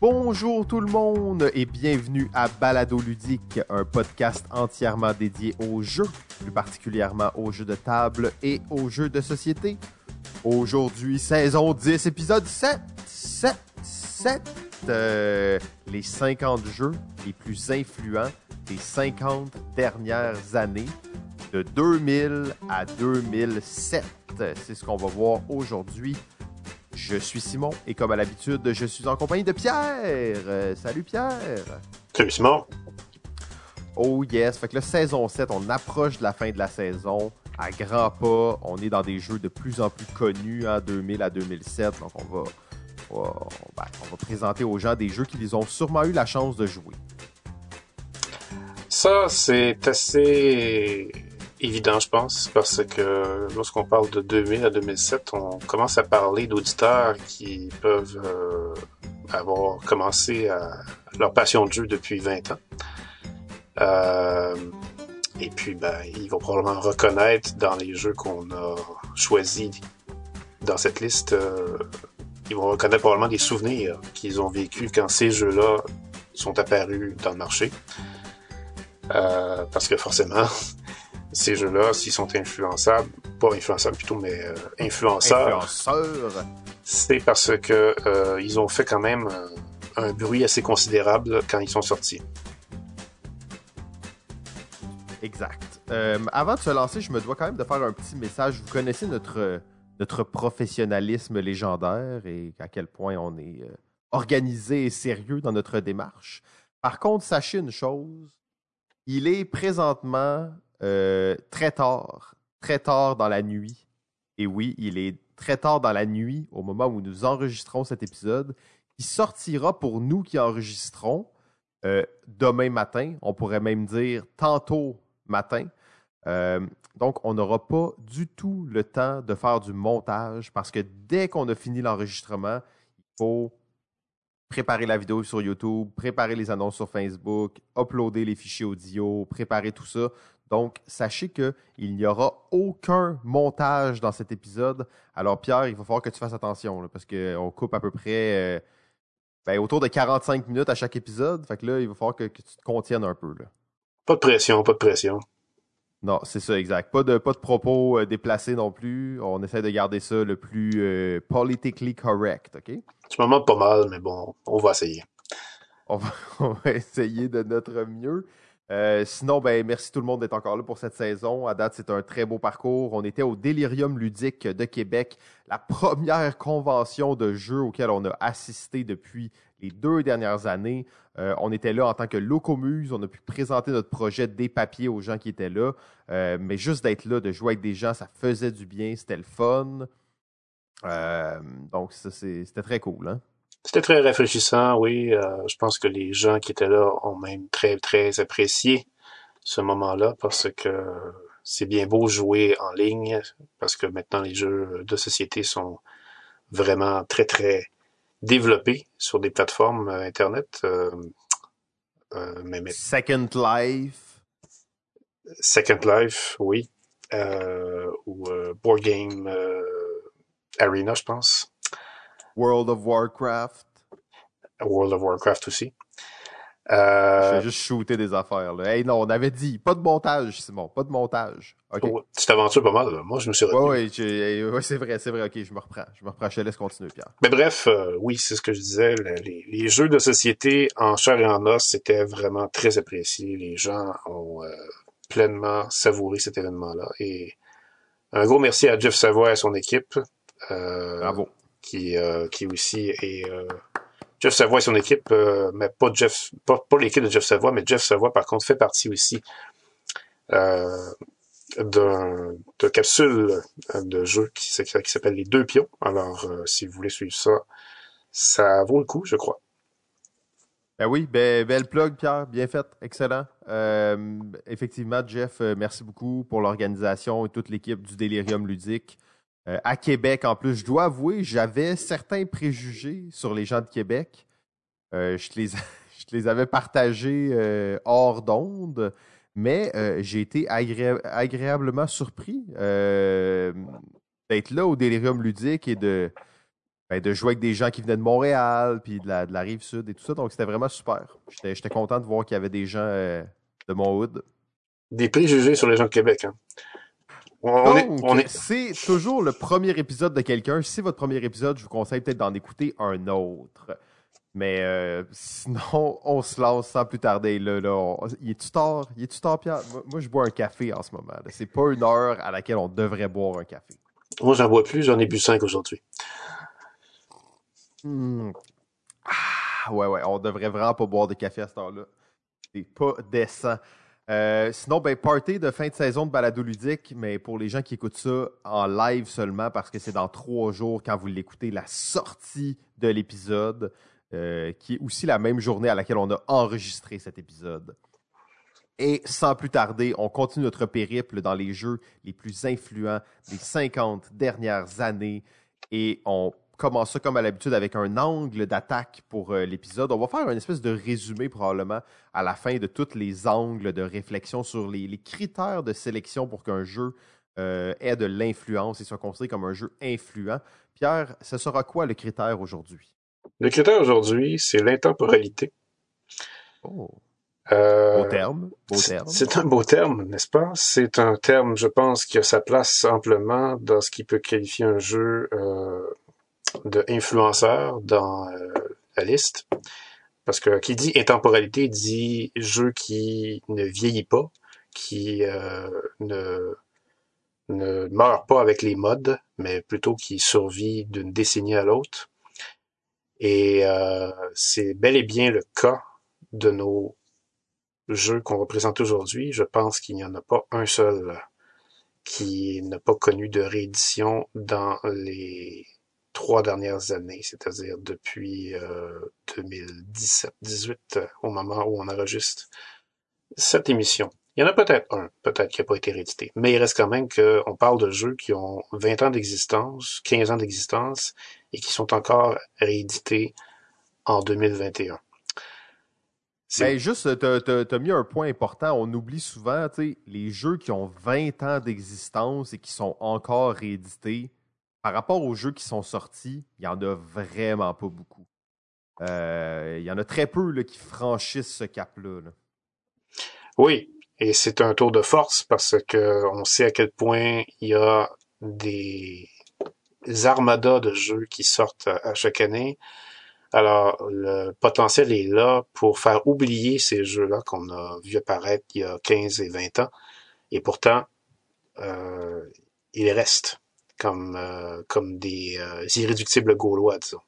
Bonjour tout le monde et bienvenue à Balado Ludique, un podcast entièrement dédié aux jeux, plus particulièrement aux jeux de table et aux jeux de société. Aujourd'hui, saison 10, épisode 7, 7, 7, euh, les 50 jeux les plus influents des 50 dernières années, de 2000 à 2007. C'est ce qu'on va voir aujourd'hui. Je suis Simon et comme à l'habitude, je suis en compagnie de Pierre. Euh, salut Pierre. Salut Simon. Oh yes, fait que la saison 7, on approche de la fin de la saison à grands pas. On est dans des jeux de plus en plus connus, en hein, 2000 à 2007. Donc on va, on va, ben, on va présenter aux gens des jeux qu'ils ont sûrement eu la chance de jouer. Ça, c'est assez évident, je pense, parce que lorsqu'on parle de 2000 à 2007, on commence à parler d'auditeurs qui peuvent euh, avoir commencé à leur passion de jeu depuis 20 ans. Euh, et puis, ben, ils vont probablement reconnaître dans les jeux qu'on a choisis dans cette liste, euh, ils vont reconnaître probablement des souvenirs qu'ils ont vécu quand ces jeux-là sont apparus dans le marché. Parce que forcément, ces jeux-là, s'ils sont influençables, pas influençables plutôt, mais euh, influenceurs, c'est parce que euh, ils ont fait quand même un bruit assez considérable quand ils sont sortis. Exact. Euh, avant de se lancer, je me dois quand même de faire un petit message. Vous connaissez notre, notre professionnalisme légendaire et à quel point on est organisé et sérieux dans notre démarche. Par contre, sachez une chose, il est présentement euh, très tard, très tard dans la nuit. Et oui, il est très tard dans la nuit au moment où nous enregistrons cet épisode, qui sortira pour nous qui enregistrons euh, demain matin. On pourrait même dire tantôt matin. Euh, donc, on n'aura pas du tout le temps de faire du montage parce que dès qu'on a fini l'enregistrement, il faut préparer la vidéo sur YouTube, préparer les annonces sur Facebook, uploader les fichiers audio, préparer tout ça. Donc, sachez qu'il n'y aura aucun montage dans cet épisode. Alors, Pierre, il va falloir que tu fasses attention parce qu'on coupe à peu près euh, ben, autour de 45 minutes à chaque épisode. Fait que là, il va falloir que, tu te contiennes un peu. Là. Pas de pression, pas de pression. Non, c'est ça, exact. Pas de, pas de propos euh, déplacés non plus. On essaie de garder ça le plus euh, politically correct, OK? Tu me pas mal, mais bon, on va essayer. On va, on va essayer de notre mieux. Euh, sinon, ben, merci tout le monde d'être encore là pour cette saison. À date, c'est un très beau parcours. On était au Delirium ludique de Québec, la première convention de jeux auquel on a assisté depuis les deux dernières années. Euh, on était là en tant que locomuse. On a pu présenter notre projet des papiers aux gens qui étaient là. Euh, mais juste d'être là, de jouer avec des gens, ça faisait du bien. C'était le fun. donc, c'était très cool. Hein? C'était très rafraîchissant, oui. Euh, je pense que les gens qui étaient là ont même très, très apprécié ce moment-là parce que c'est bien beau jouer en ligne parce que maintenant les jeux de société sont vraiment très, très développés sur des plateformes euh, Internet. Euh, Second Life. Second Life, oui. ou Board Game Arena, je pense. World of Warcraft. World of Warcraft aussi. Euh... Je vais juste shooter des affaires. Là. Hey, non, on avait dit, pas de montage, Simon, pas de montage. Okay. Oh, tu t'aventures pas mal, là. Moi, je me suis retenu. Oui, ouais, c'est vrai, c'est vrai. OK, je me reprends. Je me reprends. Je te laisse continuer, Pierre. Mais bref, euh, oui, c'est ce que je disais. Les, les, jeux de société en chair et en os, c'était vraiment très apprécié. Les gens ont euh, pleinement savouré cet événement-là. Et un gros merci à Jeff Savoy et à son équipe. Euh, Bravo qui, euh, qui aussi est euh, Jeff Savoie et son équipe, euh, mais pas Jeff, pas, pas l'équipe de Jeff Savoie, mais Jeff Savoie par contre fait partie aussi euh, de capsule de jeu qui, s'appelle les deux pions. Alors si vous voulez suivre ça, ça vaut le coup, je crois. Ben oui, ben, belle plug, Pierre, bien fait, excellent. effectivement, Jeff, merci beaucoup pour l'organisation et toute l'équipe du Délirium Ludique. Euh, à Québec, en plus, je dois avouer, j'avais certains préjugés sur les gens de Québec. Euh, je, les, je les avais partagés euh, hors d'onde, mais j'ai été agréablement surpris d'être là au Délirium ludique et de, ben, de jouer avec des gens qui venaient de Montréal, puis de la, de la rive sud et tout ça. Donc, c'était vraiment super. J'étais content de voir qu'il y avait des gens de mon hood. Des préjugés sur les gens de Québec. Hein. On, est, est... c'est toujours le premier épisode de quelqu'un. Si c'est votre premier épisode, je vous conseille peut-être d'en écouter un autre. Mais euh, sinon, on se lance sans plus tarder. Là, là, on- Il est-tu tard? Il est-tu tard, Pierre? Moi, moi, je bois un café en ce moment. C'est pas une heure à laquelle on devrait boire un café. Moi, j'en bois plus, j'en ai bu cinq aujourd'hui. Hmm. Ah, ouais, ouais, on devrait vraiment pas boire de café à ce temps-là. C'est pas décent. Euh, sinon, ben, party de fin de saison de balado ludique, mais pour les gens qui écoutent ça en live seulement, parce que c'est dans trois jours quand vous l'écoutez, la sortie de l'épisode, euh, qui est aussi la même journée à laquelle on a enregistré cet épisode. Et sans plus tarder, on continue notre périple dans les jeux les plus influents des 50 dernières années et on commence ça comme à l'habitude avec un angle d'attaque pour euh, l'épisode. On va faire une espèce de résumé probablement à la fin de tous les angles de réflexion sur les, les critères de sélection pour qu'un jeu euh, ait de l'influence et soit considéré comme un jeu influent. Pierre, ce sera quoi le critère aujourd'hui? Le critère aujourd'hui, c'est l'intemporalité. Oh, Euh, beau terme, c'est- un beau terme, n'est-ce pas? C'est un terme, je pense, qui a sa place amplement dans ce qui peut qualifier un jeu de influenceur dans euh, la liste. Parce que qui dit intemporalité dit jeu qui ne vieillit pas, qui euh, ne, ne meurt pas avec les modes, mais plutôt qui survit d'une décennie à l'autre. Et euh, c'est bel et bien le cas de nos jeux qu'on va présenter aujourd'hui. Je pense qu'il n'y en a pas un seul qui n'a pas connu de réédition dans les trois dernières années, c'est-à-dire depuis euh, 2017-18, euh, au moment où on enregistre cette émission. Il y en a peut-être un, peut-être qui n'a pas été réédité, mais il reste quand même qu'on parle de jeux qui ont 20 ans d'existence, 15 ans d'existence, et qui sont encore réédités en 2021. C'est- Ben, juste, t'as t'as mis un point important. On oublie souvent, tu les jeux qui ont 20 ans d'existence et qui sont encore réédités, par rapport aux jeux qui sont sortis, il y en a vraiment pas beaucoup. Euh, Il y en a très peu là, qui franchissent ce cap-là. là. Oui, et c'est un tour de force parce que on sait à quel point il y a des armadas de jeux qui sortent à, à chaque année. Alors, le potentiel est là pour faire oublier ces jeux-là qu'on a vu apparaître il y a 15 et 20 ans. Et pourtant, euh, ils restent comme, euh, comme des euh, irréductibles gaulois, disons.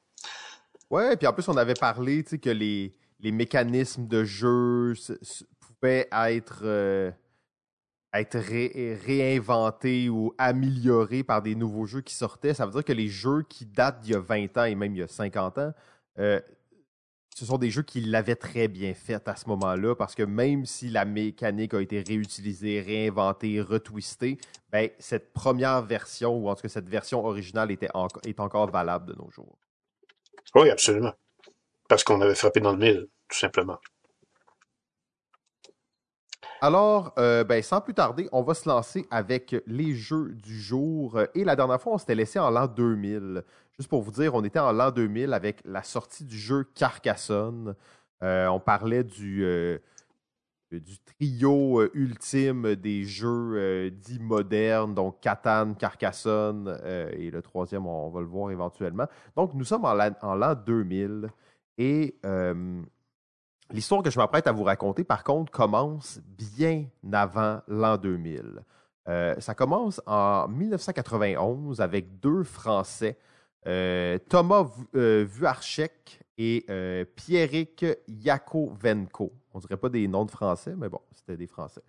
Ouais, puis en plus, on avait parlé que les, les mécanismes de jeu pouvaient être, euh, être ou améliorés par des nouveaux jeux qui sortaient. Ça veut dire que les jeux qui datent d'il y a 20 ans et même il y a 50 ans, ce sont des jeux qui l'avaient très bien fait à ce moment-là, parce que même si la mécanique a été réutilisée, réinventée, retwistée, ben, cette première version, ou en tout cas cette version originale, était en- est encore valable de nos jours. Oui, absolument. Parce qu'on avait frappé dans le mille, tout simplement. Alors, euh, ben, sans plus tarder, on va se lancer avec les jeux du jour. Et la dernière fois, on s'était laissé en l'an 2000. Juste pour vous dire, on était en l'an 2000 avec la sortie du jeu Carcassonne. Euh, on parlait du, euh, trio euh, ultime des jeux dits modernes, donc Catan, Carcassonne et le troisième, on, on va le voir éventuellement. Donc, nous sommes en l'an en l'an 2000 et l'histoire que je m'apprête à vous raconter, par contre, commence bien avant l'an 2000. Euh, ça commence en 1991 avec deux Français, Thomas Vu- euh, Vuarchek et euh, Pierrick Yakovenko. On dirait pas des noms de Français, mais bon, c'était des Français.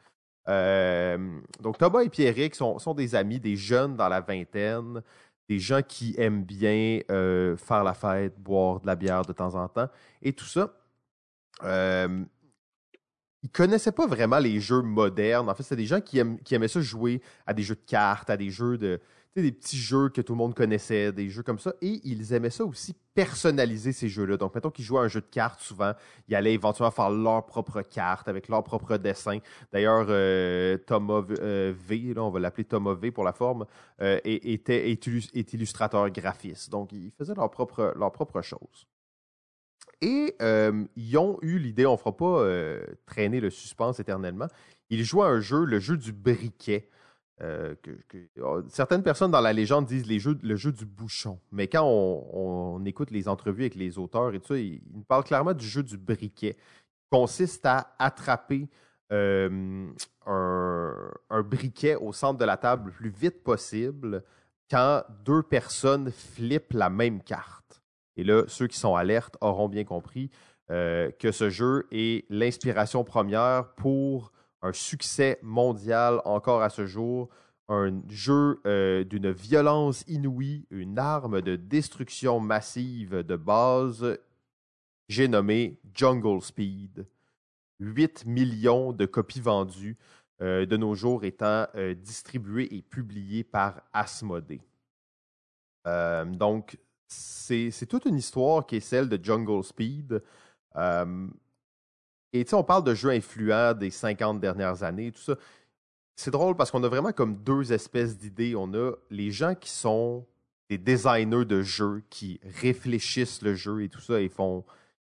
Euh, donc Thomas et Pierrick sont, sont des amis, des jeunes dans la vingtaine, des gens qui aiment bien euh, faire la fête, boire de la bière de temps en temps et tout ça. Euh, ils connaissaient pas vraiment les jeux modernes. En fait, c'était des gens qui, aiment- qui aimaient ça jouer à des jeux de cartes, à des jeux de, des petits jeux que tout le monde connaissait, des jeux comme ça. Et ils aimaient ça aussi personnaliser ces jeux-là. Donc, mettons qu'ils jouaient à un jeu de cartes souvent, ils allaient éventuellement faire leur propre carte avec leur propre dessin. D'ailleurs, euh, Thomas euh, V, là, on va l'appeler Thomas V pour la forme, euh, était, est, illustrateur graphiste. Donc, ils faisaient leur propre, leur propre chose. Et ils ont eu l'idée, on ne fera pas traîner le suspense éternellement, ils jouaient à un jeu, le jeu du briquet. Euh, oh, certaines personnes dans la légende disent le jeu du bouchon. Mais quand on, écoute les entrevues avec les auteurs et tout ils, parlent clairement du jeu du briquet, qui consiste à attraper euh, un, briquet au centre de la table le plus vite possible quand deux personnes flippent la même carte. Et là, ceux qui sont alertes auront bien compris euh, que ce jeu est l'inspiration première pour un succès mondial encore à ce jour, un jeu euh, d'une violence inouïe, une arme de destruction massive de base, j'ai nommé Jungle Speed. 8 millions de copies vendues, euh, de nos jours étant euh, distribuées et publiées par Asmodée. donc, c'est toute une histoire qui est celle de Jungle Speed. Et tu sais, on parle de jeux influents des 50 dernières années, tout ça. C'est drôle parce qu'on a vraiment comme deux espèces d'idées. On a les gens qui sont des designers de jeux, qui réfléchissent le jeu et tout ça et font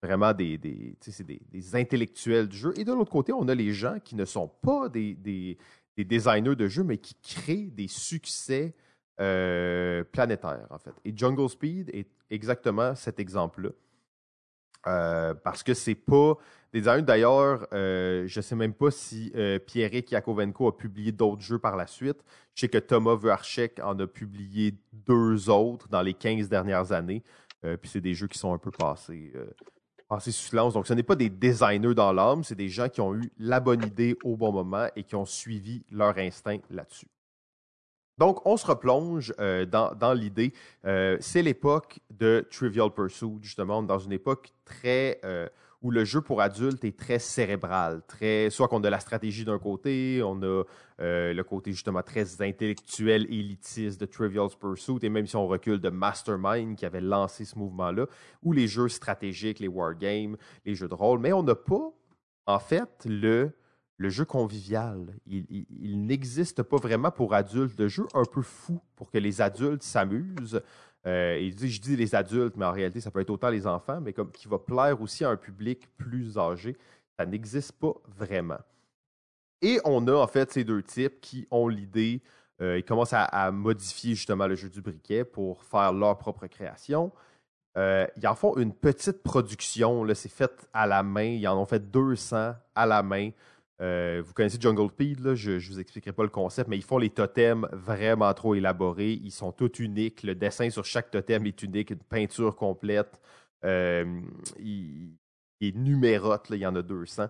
vraiment des, des, intellectuels du jeu. Et de l'autre côté, on a les gens qui ne sont pas des, des, designers de jeux, mais qui créent des succès euh, planétaires, en fait. Et Jungle Speed est exactement cet exemple-là. Euh, parce que c'est pas des designers. D'ailleurs, euh, je sais même pas si euh, Pierrick Yakovenko a publié d'autres jeux par la suite. Je sais que Thomas Vuarchek en a publié deux autres dans les 15 dernières années. puis c'est des jeux qui sont un peu passés, passés sous silence. Donc ce n'est pas des designers dans l'âme, c'est des gens qui ont eu la bonne idée au bon moment et qui ont suivi leur instinct là-dessus. Donc, on se replonge euh, dans, l'idée. Euh, c'est l'époque de Trivial Pursuit, justement, dans une époque très euh, où le jeu pour adultes est très cérébral, soit qu'on a la stratégie d'un côté, on a le côté justement très intellectuel, élitiste de Trivial Pursuit, et même si on recule de Mastermind qui avait lancé ce mouvement-là, ou les jeux stratégiques, les wargames, les jeux de rôle, mais on n'a pas en fait le le jeu convivial. Il, n'existe pas vraiment pour adultes. de jeu un peu fou pour que les adultes s'amusent. Euh, je dis les adultes, mais en réalité, ça peut être autant les enfants, mais qui va plaire aussi à un public plus âgé. Ça n'existe pas vraiment. Et on a en fait ces deux types qui ont l'idée, euh, ils commencent à, modifier justement le jeu du briquet pour faire leur propre création. Euh, ils en font une petite production, c'est fait à la main. Ils en ont fait 200 à la main. Euh, vous connaissez Jungle Speed, je ne vous expliquerai pas le concept, mais ils font les totems vraiment trop élaborés. Ils sont tous uniques. Le dessin sur chaque totem est unique, une peinture complète. Euh, il, il numérote, il y en a 200.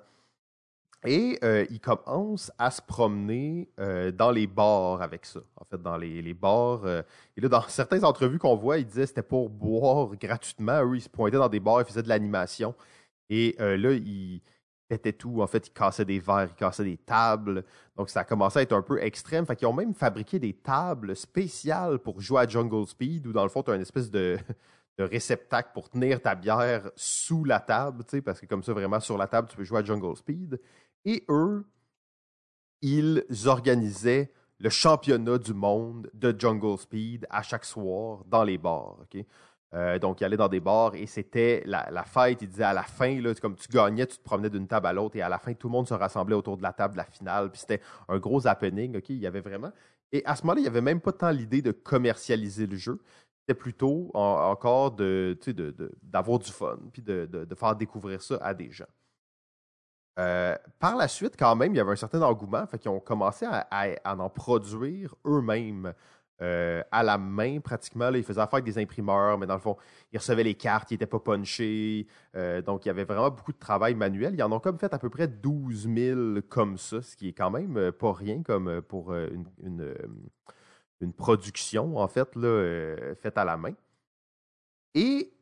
Et euh, ils commencent à se promener dans les bars avec ça. En fait, dans les, les bars. et là, dans certaines entrevues qu'on voit, ils disaient que c'était pour boire gratuitement. Eux, ils se pointaient dans des bars, ils faisaient de l'animation. Et là, ils pétait tout. En fait, ils cassaient des verres, ils cassaient des tables. Donc, ça a commencé à être un peu extrême. Fait qu'ils ont même fabriqué des tables spéciales pour jouer à Jungle Speed, où dans le fond, tu as une espèce de, réceptacle pour tenir ta bière sous la table, parce que comme ça, vraiment, sur la table, tu peux jouer à Jungle Speed. Et eux, ils organisaient le championnat du monde de Jungle Speed à chaque soir dans les bars. Euh, donc, il allait dans des bars et c'était la, fête. Il disait à la fin, là, comme tu gagnais, tu te promenais d'une table à l'autre et à la fin, tout le monde se rassemblait autour de la table de la finale. Puis c'était un gros happening. Il y avait vraiment. Et à ce moment-là, il n'y avait même pas tant l'idée de commercialiser le jeu. C'était plutôt encore de, d'avoir du fun puis de, faire découvrir ça à des gens. Euh, par la suite, quand même, il y avait un certain engouement, fait qu'ils ont commencé à en produire eux-mêmes. Euh, à la main pratiquement. Là, il faisait affaire avec des imprimeurs, mais dans le fond, il recevait les cartes, il n'était pas punché. Euh, donc, il y avait vraiment beaucoup de travail manuel. Ils en ont comme fait à peu près 12 000 comme ça, ce qui est quand même euh, pas rien comme pour une, production, en fait, faite à la main. Et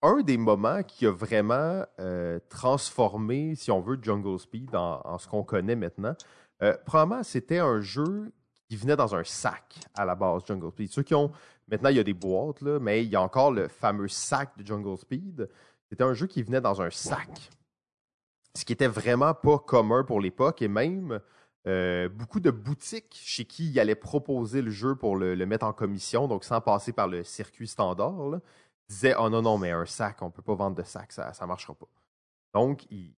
un des moments qui a vraiment transformé, si on veut, Jungle Speed en ce qu'on connaît maintenant, probablement, c'était un jeu qui venait dans un sac à la base, Jungle Speed. Ceux qui ont. Maintenant, il y a des boîtes, là, mais il y a encore le fameux sac de Jungle Speed. C'était un jeu qui venait dans un sac. Ce qui était vraiment pas commun pour l'époque et même euh, beaucoup de boutiques chez qui il allait proposer le jeu pour le, mettre en commission, donc sans passer par le circuit standard, disaient Oh non, non, mais un sac, on ne peut pas vendre de sac, ça ne marchera pas. Donc, ils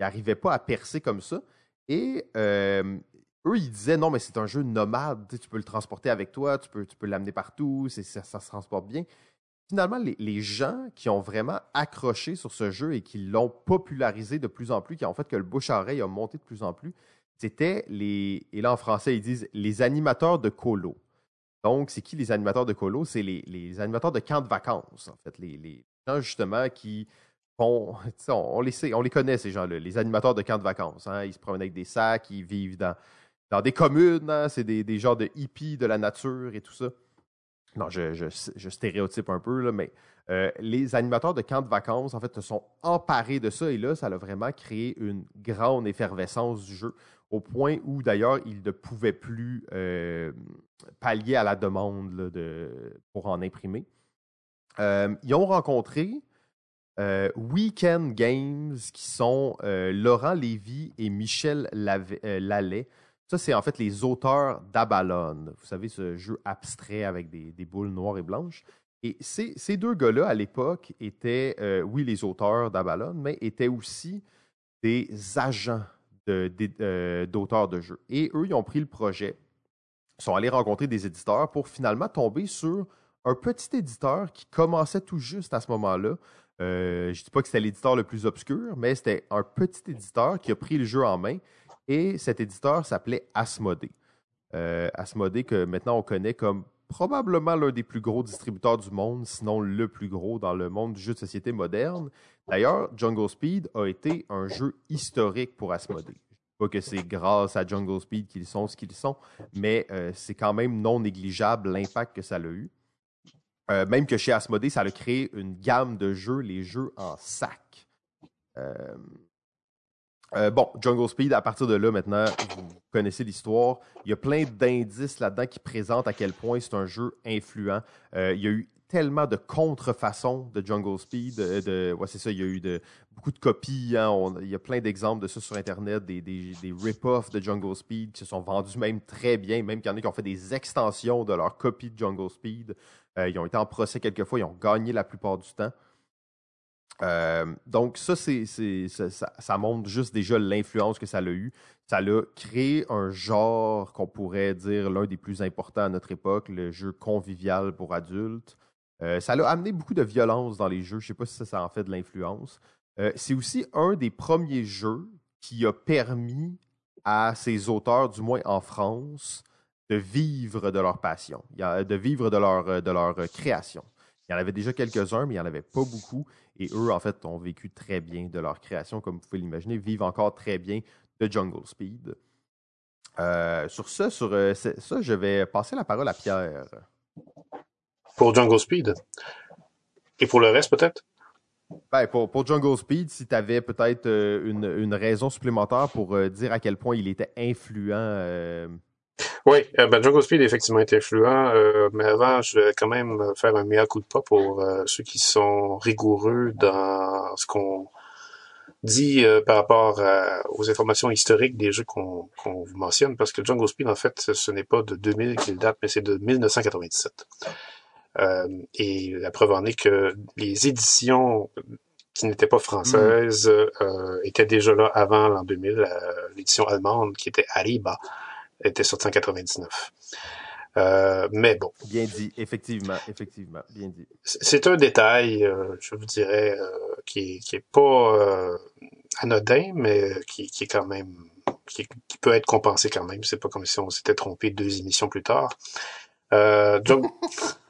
n'arrivaient pas à percer comme ça. Et euh, eux, ils disaient non, mais c'est un jeu nomade, tu peux le transporter avec toi, tu peux, tu peux l'amener partout, ça, se transporte bien. Finalement, les, gens qui ont vraiment accroché sur ce jeu et qui l'ont popularisé de plus en plus, qui ont fait que le bouche-à-oreille a monté de plus en plus, c'était les, et là en français, ils disent les animateurs de colo. Donc, c'est qui les animateurs de colo? C'est les, animateurs de camps de vacances, en fait. Les, gens, justement, qui font. On, les on les connaît, ces gens-là, les animateurs de camps de vacances. Hein. Ils se promènent avec des sacs, ils vivent dans, des communes, hein. c'est des, des genres de hippies de la nature et tout ça. Non, je, stéréotype un peu, là, mais euh, les animateurs de camps de vacances, en fait, se sont emparés de ça et là, ça a vraiment créé une grande effervescence du jeu, au point où d'ailleurs, ils ne pouvaient plus euh, pallier à la demande de, pour en imprimer. Euh, ils ont rencontré Weekend Games, qui sont Laurent Lévy et Michel Lallet, ça, c'est en fait les auteurs d'Abalon. Vous savez, ce jeu abstrait avec des, boules noires et blanches. Et ces, deux gars-là, à l'époque, étaient, euh, oui, les auteurs d'Abalon, mais étaient aussi des agents euh, d'auteurs de, jeux. Et eux, ils ont pris le projet, sont allés rencontrer des éditeurs pour finalement tomber sur un petit éditeur qui commençait tout juste à ce moment-là. Euh, je ne dis pas que c'était l'éditeur le plus obscur, mais c'était un petit éditeur qui a pris le jeu en main et cet éditeur s'appelait Asmodée. Euh, Asmodée que maintenant on connaît comme probablement l'un des plus gros distributeurs du monde, sinon le plus gros dans le monde du jeu de société moderne. D'ailleurs, Jungle Speed a été un jeu historique pour Asmodée. Pas que c'est grâce à Jungle Speed qu'ils sont ce qu'ils sont, mais euh, c'est quand même non négligeable l'impact que ça a eu. Euh, même que chez Asmodée, ça a créé une gamme de jeux, les jeux en sac. Euh, euh, bon, Jungle Speed, à partir de là, maintenant, vous connaissez l'histoire. Il y a plein d'indices là-dedans qui présentent à quel point c'est un jeu influent. Euh, il y a eu tellement de contrefaçons de Jungle Speed. Euh, de, ouais, c'est ça, il y a eu de, beaucoup de copies. Hein. il y a plein d'exemples de ça sur Internet, des, rip-offs de Jungle Speed qui se sont vendus même très bien, même qu'il y en a qui ont fait des extensions de leur copie de Jungle Speed. ils ont été en procès quelques fois, ils ont gagné la plupart du temps. Euh, donc, ça, ça, montre juste déjà l'influence que ça a eu. Ça a créé un genre qu'on pourrait dire l'un des plus importants à notre époque, le jeu convivial pour adultes. Euh, ça a amené beaucoup de violence dans les jeux. Je ne sais pas si ça, en fait de l'influence. Euh, c'est aussi un des premiers jeux qui a permis à ses auteurs, du moins en France, de vivre de leur passion, de vivre de leur, de leur création. Il y en avait déjà quelques-uns, mais il n'y en avait pas beaucoup. Et eux, en fait, ont vécu très bien de leur création, comme vous pouvez l'imaginer, vivent encore très bien de Jungle Speed. Euh, sur ça, sur euh, ça, je vais passer la parole à Pierre. Pour Jungle Speed? Et pour le reste, peut-être? Ben, pour, pour, Jungle Speed, si tu avais peut-être euh, une, une, raison supplémentaire pour dire à quel point il était influent oui, euh, ben Jungle Speed effectivement est influent, euh, mais avant, je vais quand même faire un meilleur coup de pas pour euh, ceux qui sont rigoureux dans ce qu'on dit par rapport aux informations historiques des jeux qu'on vous mentionne, parce que Jungle Speed, en fait, ce n'est pas de 2000 qu'il date, mais c'est de 1997. et la preuve en est que les éditions qui n'étaient pas françaises mm. étaient déjà là avant l'an 2000. L'édition allemande, qui était Ariba, était sorti en 99. Euh, mais bon. Bien dit, effectivement, effectivement, bien dit. C'est un détail, euh, je vous dirais, euh, qui, qui est pas euh, anodin, mais qui, qui est quand même, qui, qui, peut être compensé quand même. C'est pas comme si on s'était trompé deux émissions plus tard. Jungle,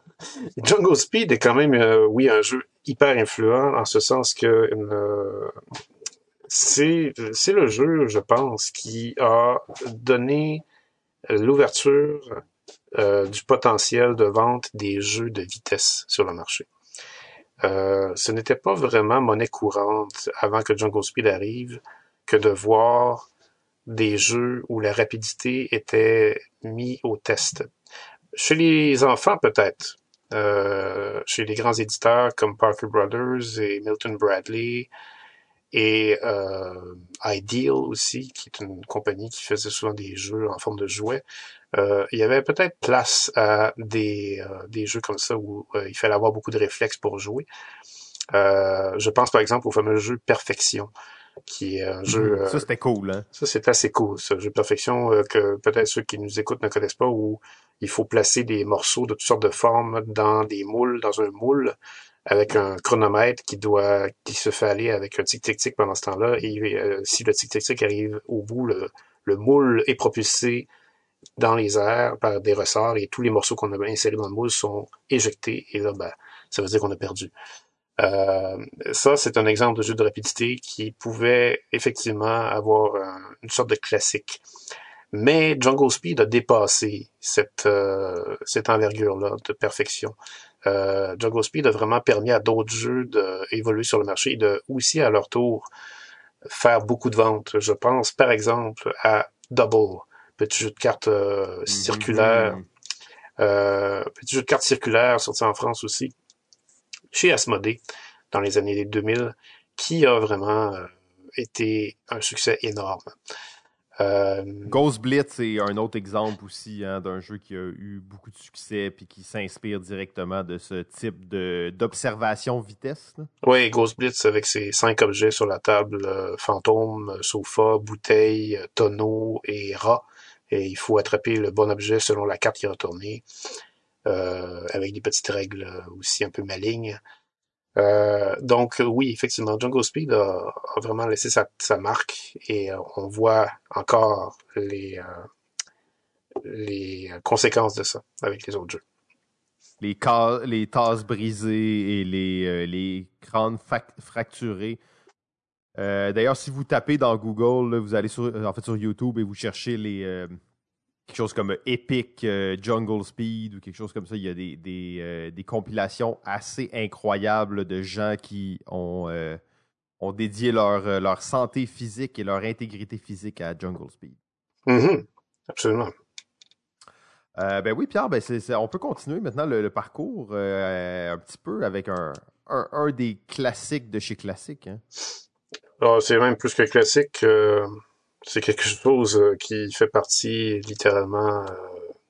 Jungle Speed est quand même, oui, un jeu hyper influent en ce sens que c'est c'est le jeu, je pense, qui a donné l'ouverture euh, du potentiel de vente des jeux de vitesse sur le marché. Euh, ce n'était pas vraiment monnaie courante avant que Jungle Speed arrive que de voir des jeux où la rapidité était mise au test. Chez les enfants, peut-être. Euh, chez les grands éditeurs comme Parker Brothers et Milton Bradley et euh, Ideal aussi, qui est une compagnie qui faisait souvent des jeux en forme de jouets. Euh, il y avait peut-être place à des, euh, des jeux comme ça où euh, il fallait avoir beaucoup de réflexes pour jouer. Euh, je pense par exemple au fameux jeu Perfection, qui est un Mhm. jeu... Ça, c'était cool, hein? Ça, c'est assez cool, ce jeu perfection euh, que peut-être ceux qui nous écoutent ne connaissent pas, où il faut placer des morceaux de toutes sortes de formes dans des moules, dans un moule, avec un chronomètre qui doit, qui se fait aller avec un tic-tic-tic pendant ce temps-là. Et euh, si le tic-tic-tic arrive au bout, le, le moule est propulsé dans les airs par des ressorts et tous les morceaux qu'on a insérés dans le moule sont éjectés. Et là, ben, ça veut dire qu'on a perdu. Euh, ça, c'est un exemple de jeu de rapidité qui pouvait effectivement avoir un- une sorte de classique. Mais Jungle Speed a dépassé cette, euh, cette envergure-là de perfection. Euh, Jungle Speed a vraiment permis à d'autres jeux d'évoluer sur le marché et de aussi à leur tour faire beaucoup de ventes. Je pense par exemple à Double, petit jeu de cartes euh, circulaire, Mhm. euh, petit jeu de cartes circulaire sorti en France aussi, chez Asmodée dans les années 2000, qui a vraiment euh, été un succès énorme. Euh, Ghost Blitz est un autre exemple aussi hein, d'un jeu qui a eu beaucoup de succès puis qui s'inspire directement de ce type de d'observation vitesse. là. oui, Ghost Blitz avec ses cinq objets sur la table, euh, fantôme, sofa, bouteille, euh, tonneau et rat. Et il faut attraper le bon objet selon la carte qui est retournée, euh, avec des petites règles aussi un peu malignes. Euh, donc oui, effectivement, Jungle Speed a, vraiment laissé sa, marque et euh, on voit encore les, euh, les conséquences de ça avec les autres jeux. Les, tasses brisées et les, les crânes fracturés. D'ailleurs, si vous tapez dans Google, vous allez sur, en fait, sur YouTube et vous cherchez les, quelque chose comme Epic euh, Jungle Speed ou quelque chose comme ça, il y a des, des, euh, des compilations assez incroyables de gens qui ont, euh, ont dédié leur, euh, leur santé physique et leur intégrité physique à Jungle Speed. Mhm, absolument. Euh, ben oui, Pierre, ben on peut continuer maintenant le, le parcours euh, un petit peu avec un, un, un des classiques de chez Classique. Hein. Alors, c'est même plus que classique. C'est quelque chose euh, qui fait partie littéralement euh,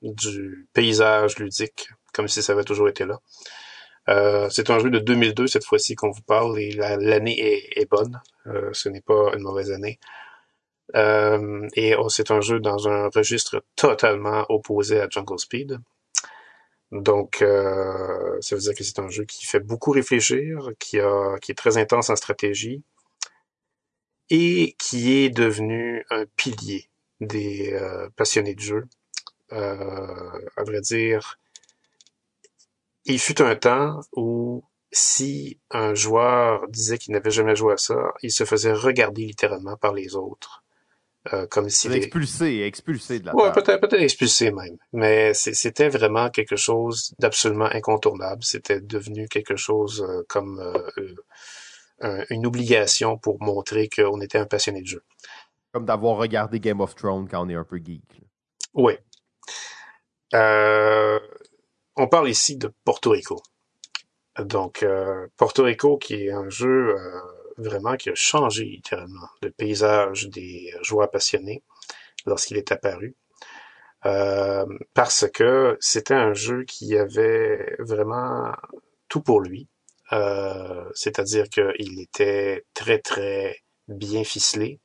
du paysage ludique, comme si ça avait toujours été là. Euh, c'est un jeu de 2002 cette fois-ci qu'on vous parle et la- l'année est, est bonne. Euh, ce n'est pas une mauvaise année. Euh, et oh, c'est un jeu dans un registre totalement opposé à Jungle Speed. Donc, euh, ça veut dire que c'est un jeu qui fait beaucoup réfléchir, qui, a, qui est très intense en stratégie et qui est devenu un pilier des euh, passionnés de jeu. Euh, à vrai dire, il fut un temps où si un joueur disait qu'il n'avait jamais joué à ça, il se faisait regarder littéralement par les autres. Euh, comme si C'est expulsé, expulsé de la Ouais, peut-être peut-être expulsé même. Mais c'était vraiment quelque chose d'absolument incontournable. C'était devenu quelque chose euh, comme euh, euh, un- une obligation pour montrer qu'on était un passionné de jeu. Comme d'avoir regardé Game of Thrones quand on est un peu geek. Oui. Euh, on parle ici de Porto Rico. Donc, euh, Porto Rico, qui est un jeu euh, vraiment qui a changé littéralement le paysage des joueurs passionnés lorsqu'il est apparu. Euh, parce que c'était un jeu qui avait vraiment tout pour lui. Euh, C'est-à-dire qu'il était très, très bien ficelé.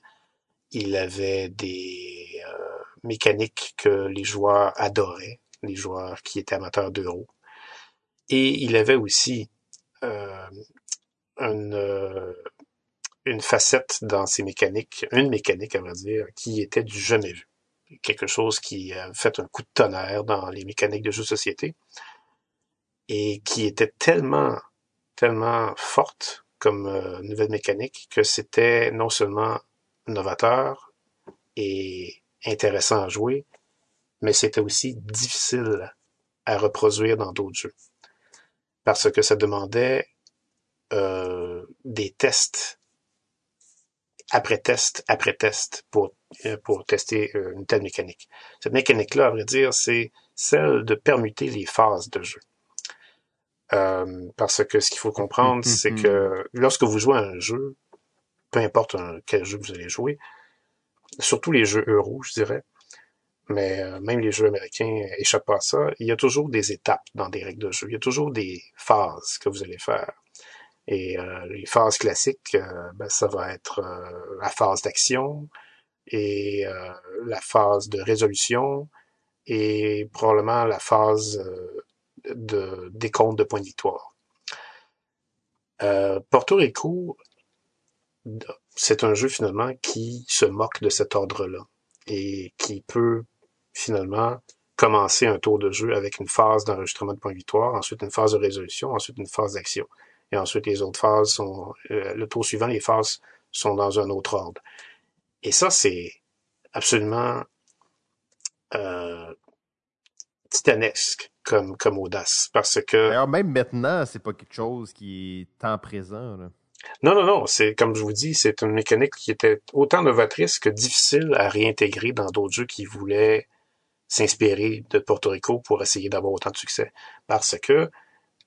Il avait des euh, mécaniques que les joueurs adoraient, les joueurs qui étaient amateurs d'euro. Et il avait aussi euh, une, une facette dans ses mécaniques, une mécanique à vrai dire, qui était du jamais vu. Quelque chose qui a fait un coup de tonnerre dans les mécaniques de jeux de société et qui était tellement, tellement forte comme euh, nouvelle mécanique que c'était non seulement novateur et intéressant à jouer, mais c'était aussi difficile à reproduire dans d'autres jeux. Parce que ça demandait euh, des tests après test après test pour, euh, pour tester une telle mécanique. Cette mécanique-là, à vrai dire, c'est celle de permuter les phases de jeu. Euh, parce que ce qu'il faut comprendre, c'est que lorsque vous jouez à un jeu, peu importe quel jeu vous allez jouer, surtout les jeux euro, je dirais, mais même les jeux américains échappent pas à ça, il y a toujours des étapes dans des règles de jeu. Il y a toujours des phases que vous allez faire. Et euh, les phases classiques, euh, ben, ça va être euh, la phase d'action et la phase de résolution et probablement la phase de décompte de points de victoire. Porto Rico, c'est un jeu finalement qui se moque de cet ordre-là et qui peut finalement commencer un tour de jeu avec une phase d'enregistrement de points de victoire, ensuite une phase de résolution, ensuite une phase d'action et ensuite les autres phases sont, euh, le tour suivant, les phases sont dans un autre ordre. Et ça, c'est absolument euh, titanesque comme, comme audace, parce que... D'ailleurs, même maintenant, c'est pas quelque chose qui est temps présent. Là. Non, non, non. C'est comme je vous dis, c'est une mécanique qui était autant novatrice que difficile à réintégrer dans d'autres jeux qui voulaient s'inspirer de Porto Rico pour essayer d'avoir autant de succès. Parce que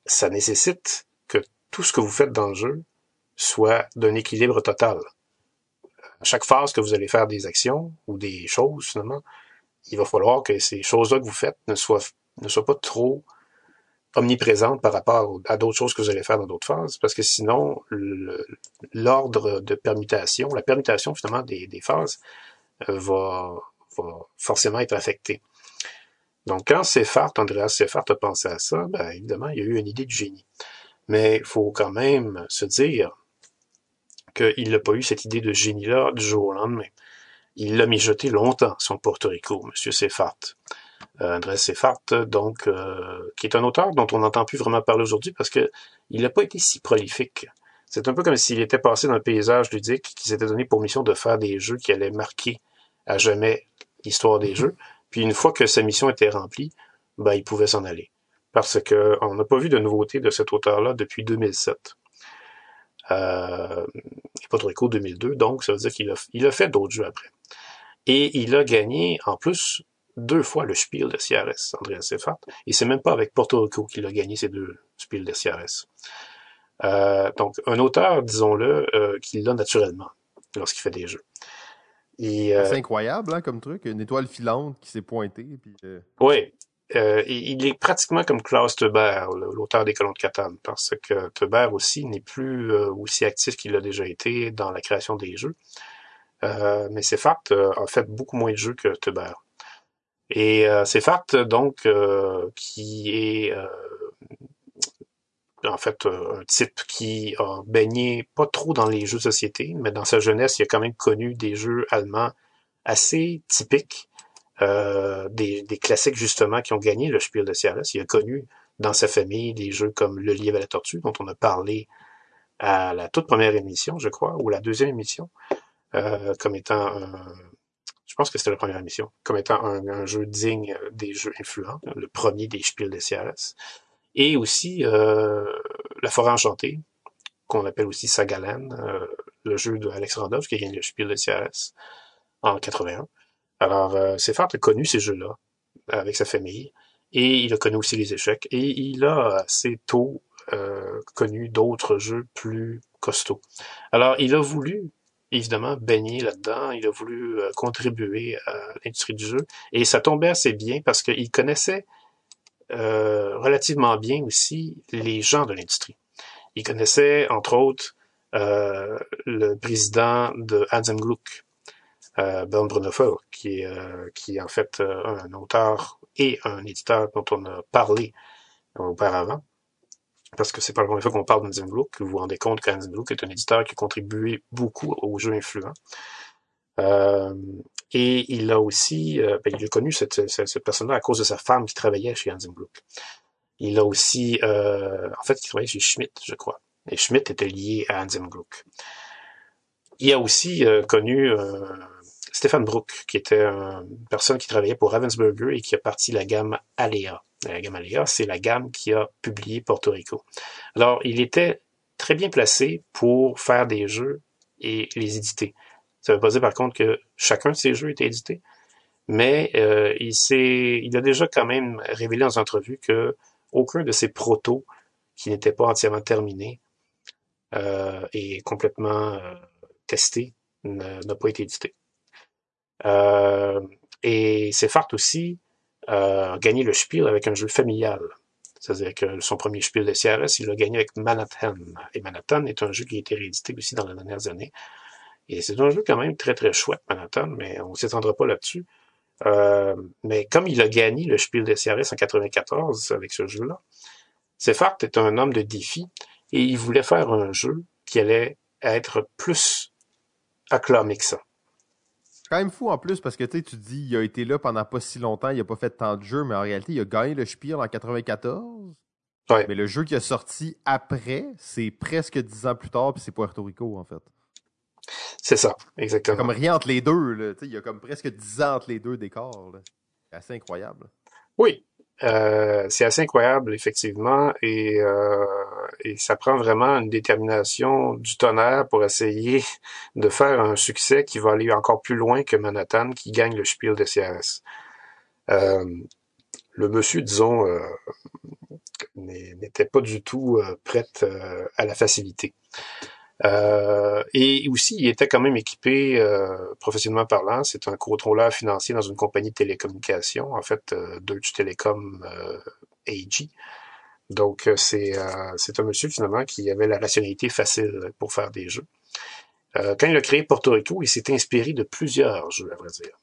ça nécessite tout ce que vous faites dans le jeu soit d'un équilibre total. À chaque phase que vous allez faire des actions ou des choses, finalement, il va falloir que ces choses-là que vous faites ne soient, ne soient pas trop omniprésentes par rapport à d'autres choses que vous allez faire dans d'autres phases, parce que sinon, l'ordre de permutation, la permutation finalement des, phases, euh, va, forcément être affecté. Donc, quand Seffart, Andreas Seffart a pensé à ça, ben, évidemment, il y a eu une idée du génie. Mais il faut quand même se dire qu'il n'a pas eu cette idée de génie-là du jour au lendemain. Il l'a mijoté longtemps, son Porto Rico, M. Seffart. Euh, André Seffart, donc, euh, qui est un auteur dont on n'entend plus vraiment parler aujourd'hui parce que il n'a pas été si prolifique. C'est un peu comme s'il était passé dans le paysage ludique, qui s'était donné pour mission de faire des jeux qui allaient marquer à jamais l'histoire des jeux. Puis une fois que sa mission était remplie, ben, il pouvait s'en aller parce qu'on n'a pas vu de nouveauté de cet auteur-là depuis 2007. Euh, Rico 2002, donc ça veut dire qu'il a, il a fait d'autres jeux après. Et il a gagné, en plus, deux fois le Spiel de CRS, Andreas Seffart, et c'est même pas avec Porto Rico qu'il a gagné ces deux Spiel de CRS. Euh, donc, un auteur, disons-le, euh, qui l'a naturellement lorsqu'il fait des jeux. Euh, c'est incroyable hein, comme truc, une étoile filante qui s'est pointée. Puis, euh, Oui, euh, il est pratiquement comme Klaus Teuber, l'auteur des Colons de Catane, parce que Teuber aussi n'est plus euh, aussi actif qu'il l'a déjà été dans la création des jeux. Euh, mais Sefart a fait beaucoup moins de jeux que Teuber. Et Sefart, donc, qui est en fait un type qui a baigné pas trop dans les jeux de société, mais dans sa jeunesse, il a quand même connu des jeux allemands assez typiques euh, des, classiques justement qui ont gagné le Spiel de CRS. Il a connu dans sa famille des jeux comme Le Lièvre à la Tortue, dont on a parlé à la toute première émission, je crois, ou la deuxième émission, euh, comme étant un, je pense que c'était la première émission, comme étant un, jeu digne des jeux influents, le premier des Spiel de CRS. Et aussi euh, La Forêt Enchantée, qu'on appelle aussi Sagalan, le jeu de Alex Randolph qui a gagné le Spiel de CRS en 81. Alors, euh, Seffart a connu ces jeux-là avec sa famille et il a connu aussi les échecs et il a assez tôt euh, connu d'autres jeux plus costauds. Alors, il a voulu évidemment baigner là-dedans, il a voulu euh, contribuer à l'industrie du jeu et ça tombait assez bien parce qu'il connaissait euh, relativement bien aussi les gens de l'industrie. Il connaissait entre autres le président de Adam Gluck, euh, Ben qui est, euh, qui est en fait euh, un auteur et un éditeur dont on a parlé auparavant. Parce que c'est pas la première fois qu'on parle d'Anzim Gluck. Vous vous rendez compte qu'Anzim Gluck est un éditeur qui a contribué beaucoup aux jeux influents. Euh, et il a aussi, ben, il a connu cette, cette, personne-là à cause de sa femme qui travaillait chez Gluck. Il a aussi, en fait, il travaillait chez Schmidt, je crois. Et Schmidt était lié à Gluck. Il a aussi connu Stéphane Brook, qui était une personne qui travaillait pour Ravensburger et qui a parti la gamme Alea. La gamme Alea, c'est la gamme qui a publié Porto Rico. Alors, il était très bien placé pour faire des jeux et les éditer. Ça veut pas dire par contre que chacun de ces jeux est édité, mais euh, il a déjà quand même révélé dans une entrevue que aucun de ces protos qui n'étaient pas entièrement terminés euh, et complètement euh, testés n'a pas été édité. Euh, et Sefart aussi a gagné le Spiel avec un jeu familial. C'est-à-dire que son premier Spiel de CRS, il l'a gagné avec Manhattan. Et Manhattan est un jeu qui a été réédité aussi dans les dernières années. Et c'est un jeu quand même très très chouette, Manhattan, mais on ne s'étendra pas là-dessus. Euh, mais comme il a gagné le Spiel des CRS en 94 avec ce jeu-là, Sefart est un homme de défi et il voulait faire un jeu qui allait être plus acclamé que ça. C'est quand même fou en plus parce que tu te dis, il a été là pendant pas si longtemps, il a pas fait tant de jeux, mais en réalité, il a gagné le Spiel en 94. Ouais. Mais le jeu qui a sorti après, c'est presque dix ans plus tard, puis c'est Puerto Rico, en fait. C'est ça, exactement. Comme rien entre les deux, là. il y a comme presque 10 ans entre les deux décors. C'est assez incroyable. Oui, euh, c'est assez incroyable, effectivement, et, euh, et ça prend vraiment une détermination du tonnerre pour essayer de faire un succès qui va aller encore plus loin que Manhattan, qui gagne le Spiel de CRS. Euh, le monsieur, disons, n'était pas du tout prêt à la facilité. Euh, et aussi, il était quand même équipé, euh, professionnellement parlant, c'est un contrôleur financier dans une compagnie de télécommunications, en fait, euh, Deutsche Telekom euh, AG. Donc, euh, c'est c'est un monsieur, finalement, qui avait la rationalité facile pour faire des jeux. quand il a créé Porto Rico, il s'est inspiré de plusieurs jeux, à vrai dire.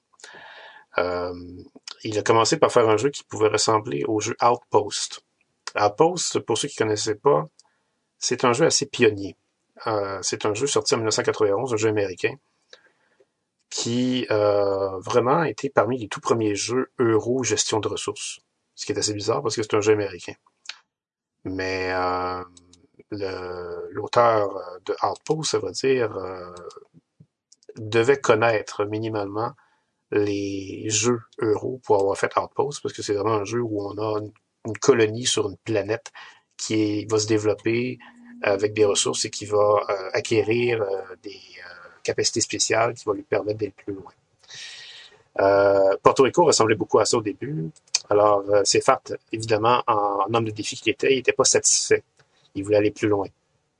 il a commencé par faire un jeu qui pouvait ressembler au jeu Outpost. Outpost, pour ceux qui ne connaissaient pas, c'est un jeu assez pionnier. Euh, c'est un jeu sorti en 1991, un jeu américain, qui euh, vraiment a été parmi les tout premiers jeux euro gestion de ressources. Ce qui est assez bizarre parce que c'est un jeu américain. Mais euh, l'auteur de Outpost, ça veut dire, devait connaître minimalement les jeux euro pour avoir fait Outpost, parce que c'est vraiment un jeu où on a une, colonie sur une planète qui va se développer, avec des ressources et qui va euh, acquérir euh, des euh, capacités spéciales qui vont lui permettre d'être plus loin. Euh, Porto Rico ressemblait beaucoup à ça au début. Alors, euh, Cefart, évidemment, en, en, homme de défi qu'il était, il n'était pas satisfait. Il voulait aller plus loin.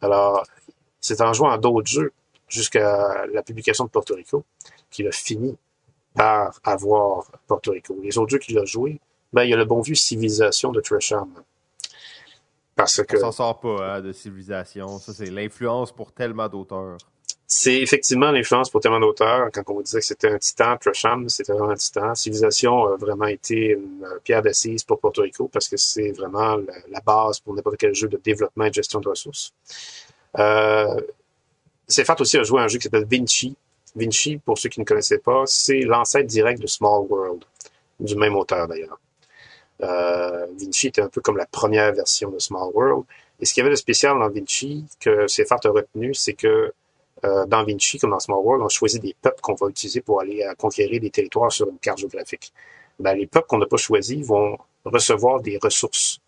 Alors, c'est en jouant à d'autres jeux jusqu'à la publication de Porto Rico qu'il a fini par avoir Porto Rico. Les autres jeux qu'il a joués, ben, il y a le bon vieux Civilisation de Tresham. Parce que... On s'en sort pas hein, de civilisation. Ça, c'est l'influence pour tellement d'auteurs. C'est effectivement l'influence pour tellement d'auteurs. Quand on vous disait que c'était un titan, Tresham, c'était vraiment un titan. Civilisation a vraiment été une pierre d'assise pour Porto Rico parce que c'est vraiment la, la, base pour n'importe quel jeu de développement et de gestion de ressources. Euh, c'est fait aussi à jouer à un jeu qui s'appelle Vinci. Vinci, pour ceux qui ne connaissaient pas, c'est l'ancêtre direct de Small World, du même auteur d'ailleurs. Euh, Vinci était un peu comme la première version de Small World. Et ce qu'il y avait de spécial dans Vinci, que Seyfarth a retenu, c'est que euh, dans Vinci, comme dans Small World, on choisit des peuples qu'on va utiliser pour aller à conquérir des territoires sur une carte géographique. Ben, les peuples qu'on n'a pas choisis vont recevoir des ressources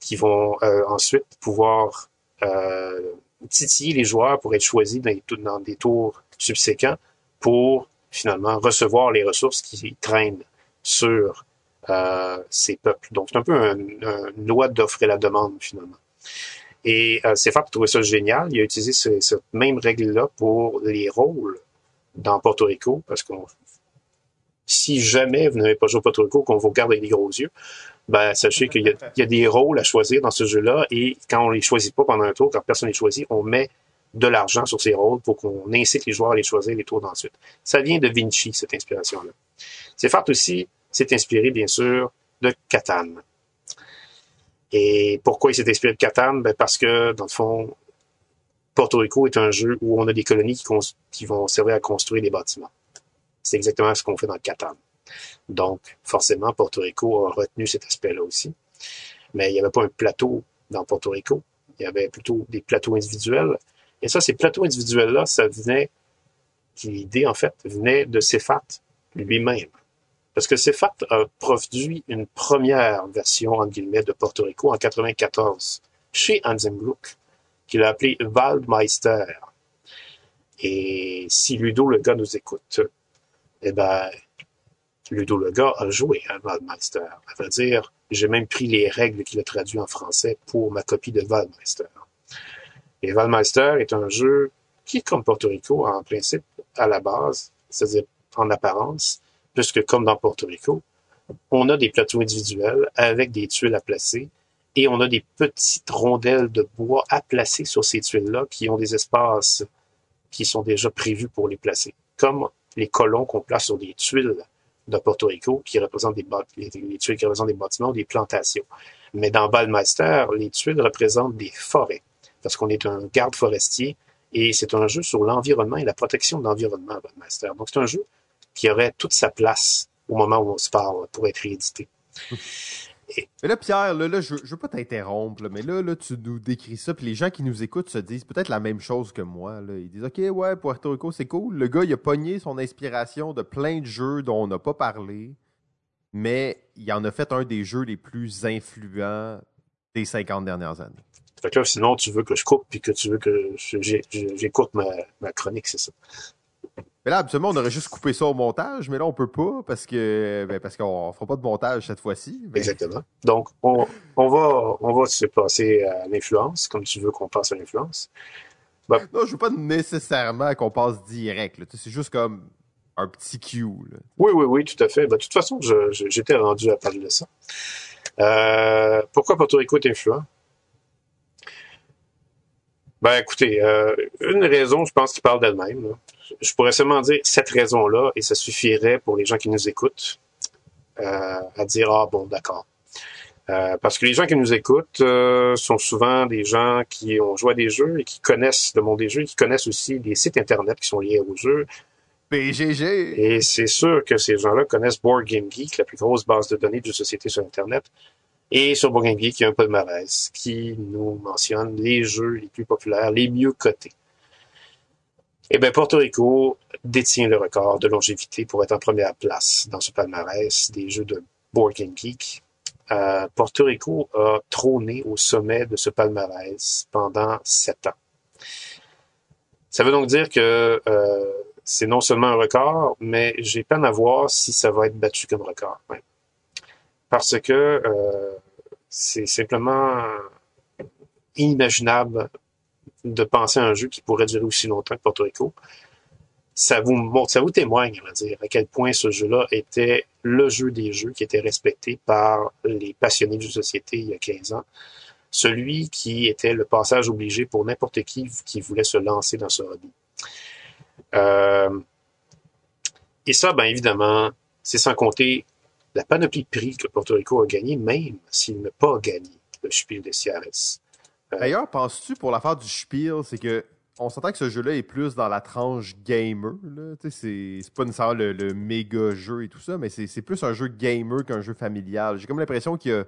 qui vont euh, ensuite pouvoir euh, titiller les joueurs pour être choisis dans, dans des tours subséquents pour finalement recevoir les ressources qui traînent sur euh, ces peuples. Donc, c'est un peu une un loi d'offre et la demande, finalement. Et euh, Sefard a trouvé ça génial. Il a utilisé ce, cette même règle-là pour les rôles dans Porto Rico, parce qu'on si jamais vous n'avez pas joué à Porto Rico, qu'on vous regarde avec des gros yeux, ben, sachez qu'il y, y, a des rôles à choisir dans ce jeu-là, et quand on les choisit pas pendant un tour, quand personne les choisit, on met de l'argent sur ces rôles pour qu'on incite les joueurs à les choisir les tours d'ensuite. Ça vient de Vinci, cette inspiration-là. C'est aussi s'est inspiré, bien sûr, de Catan. Et pourquoi il s'est inspiré de Catan? Ben parce que, dans le fond, Porto Rico est un jeu où on a des colonies qui, vont servir à construire des bâtiments. C'est exactement ce qu'on fait dans Catan. Donc, forcément, Porto Rico a retenu cet aspect-là aussi. Mais il n'y avait pas un plateau dans Porto Rico. Il y avait plutôt des plateaux individuels. Et ça, ces plateaux individuels-là, ça venait, l'idée, en fait, venait de Cefat lui-même. Parce que Cefat a produit une première version, de Porto Rico en 94, chez Anzengluck, qu'il a appelé Waldmeister. Et si Ludo le gars nous écoute, eh ben, Ludo le gars a joué à Waldmeister. À vrai dire, j'ai même pris les règles qu'il a traduites en français pour ma copie de Waldmeister. Et Waldmeister est un jeu qui comme Porto Rico en principe à la base, c'est-à-dire en apparence, puisque comme dans Porto Rico, on a des plateaux individuels avec des tuiles à placer et on a des petites rondelles de bois à placer sur ces tuiles-là qui ont des espaces qui sont déjà prévus pour les placer, comme les colons qu'on place sur des tuiles de Porto Rico qui représentent des des bâtiments des plantations. Mais dans Ballmeister, les tuiles représentent des forêts parce qu'on est un garde forestier et c'est un jeu sur l'environnement et la protection de l'environnement, Ballmeister. Donc c'est un jeu qui aurait toute sa place au moment où on se parle pour être réédité. Mais là, Pierre, là, je, je veux pas t'interrompre, mais là, là, tu nous décris ça, puis les gens qui nous écoutent se disent peut-être la même chose que moi. Là. Ils disent OK, ouais, Puerto Rico, c'est cool. Le gars, il a pogné son inspiration de plein de jeux dont on n'a pas parlé, mais il en a fait un des jeux les plus influents des 50 dernières années. Fait que là, sinon, tu veux que je coupe, puis que tu veux que j'écoute ma, ma chronique, c'est ça. Mais là, absolument, on aurait juste coupé ça au montage, mais là, on peut pas parce que ben, parce qu'on fera pas de montage cette fois-ci. Exactement. Donc, on, on, va on va se passer à l'influence, comme tu veux qu'on passe à l'influence. Ben, non, je veux pas nécessairement qu'on passe direct. C'est juste comme un petit cue. Oui, oui, oui, tout à fait. Ben, de toute façon, j'étais rendu à parler de ça. Euh, pourquoi Porto Rico est influent? Ben écoutez, euh, une raison, je pense qu'il parle d'elle-même. Je pourrais seulement dire cette raison-là, et ça suffirait pour les gens qui nous écoutent euh, à dire ah bon d'accord. Euh, parce que les gens qui nous écoutent euh, sont souvent des gens qui ont joué à des jeux et qui connaissent le monde des jeux, et qui connaissent aussi des sites internet qui sont liés aux jeux. BGG. Et c'est sûr que ces gens-là connaissent Board Game Geek, la plus grosse base de données de société sur Internet. Et sur Board Game Geek, il y a un palmarès qui nous mentionne les jeux les plus populaires, les mieux cotés. Eh bien, Porto Rico détient le record de longévité pour être en première place dans ce palmarès des jeux de Board Game Geek. Euh, Porto Rico a trôné au sommet de ce palmarès pendant sept ans. Ça veut donc dire que euh, c'est non seulement un record, mais j'ai peine à voir si ça va être battu comme record parce que euh, c'est simplement inimaginable de penser à un jeu qui pourrait durer aussi longtemps que Porto Rico. Ça vous montre, ça vous témoigne, va dire, à quel point ce jeu-là était le jeu des jeux qui était respecté par les passionnés de société il y a 15 ans. Celui qui était le passage obligé pour n'importe qui qui voulait se lancer dans ce hobby. Euh, et ça, ben évidemment, c'est sans compter la panoplie de prix que Porto Rico a gagné, même s'il n'a pas gagné le Spiel des CRS. Euh, D'ailleurs, penses-tu, pour l'affaire du Spiel, c'est que on s'entend que ce jeu-là est plus dans la tranche gamer. C'est pas nécessairement le, méga jeu et tout ça, mais c'est plus un jeu gamer qu'un jeu familial. J'ai comme l'impression qu'il a,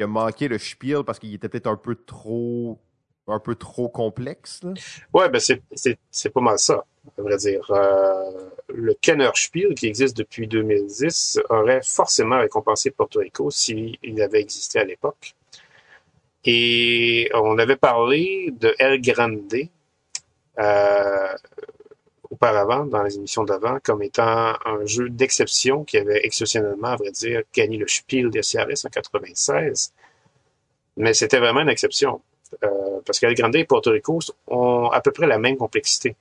a, manqué le Spiel parce qu'il était peut-être un peu trop un peu trop complexe. Là. Ouais, ben c'est pas mal ça, à vrai dire. Euh, le Kenner Spiel, qui existe depuis 2010, aurait forcément récompensé Porto Rico s'il avait existé à l'époque. Et on avait parlé de El Grande euh, auparavant, dans les émissions d'avant, comme étant un jeu d'exception qui avait exceptionnellement, à vrai dire, gagné le Spiel des CRS en 96. Mais c'était vraiment une exception. Euh, parce qu'El Grande et Porto Rico ont à peu près la même complexité.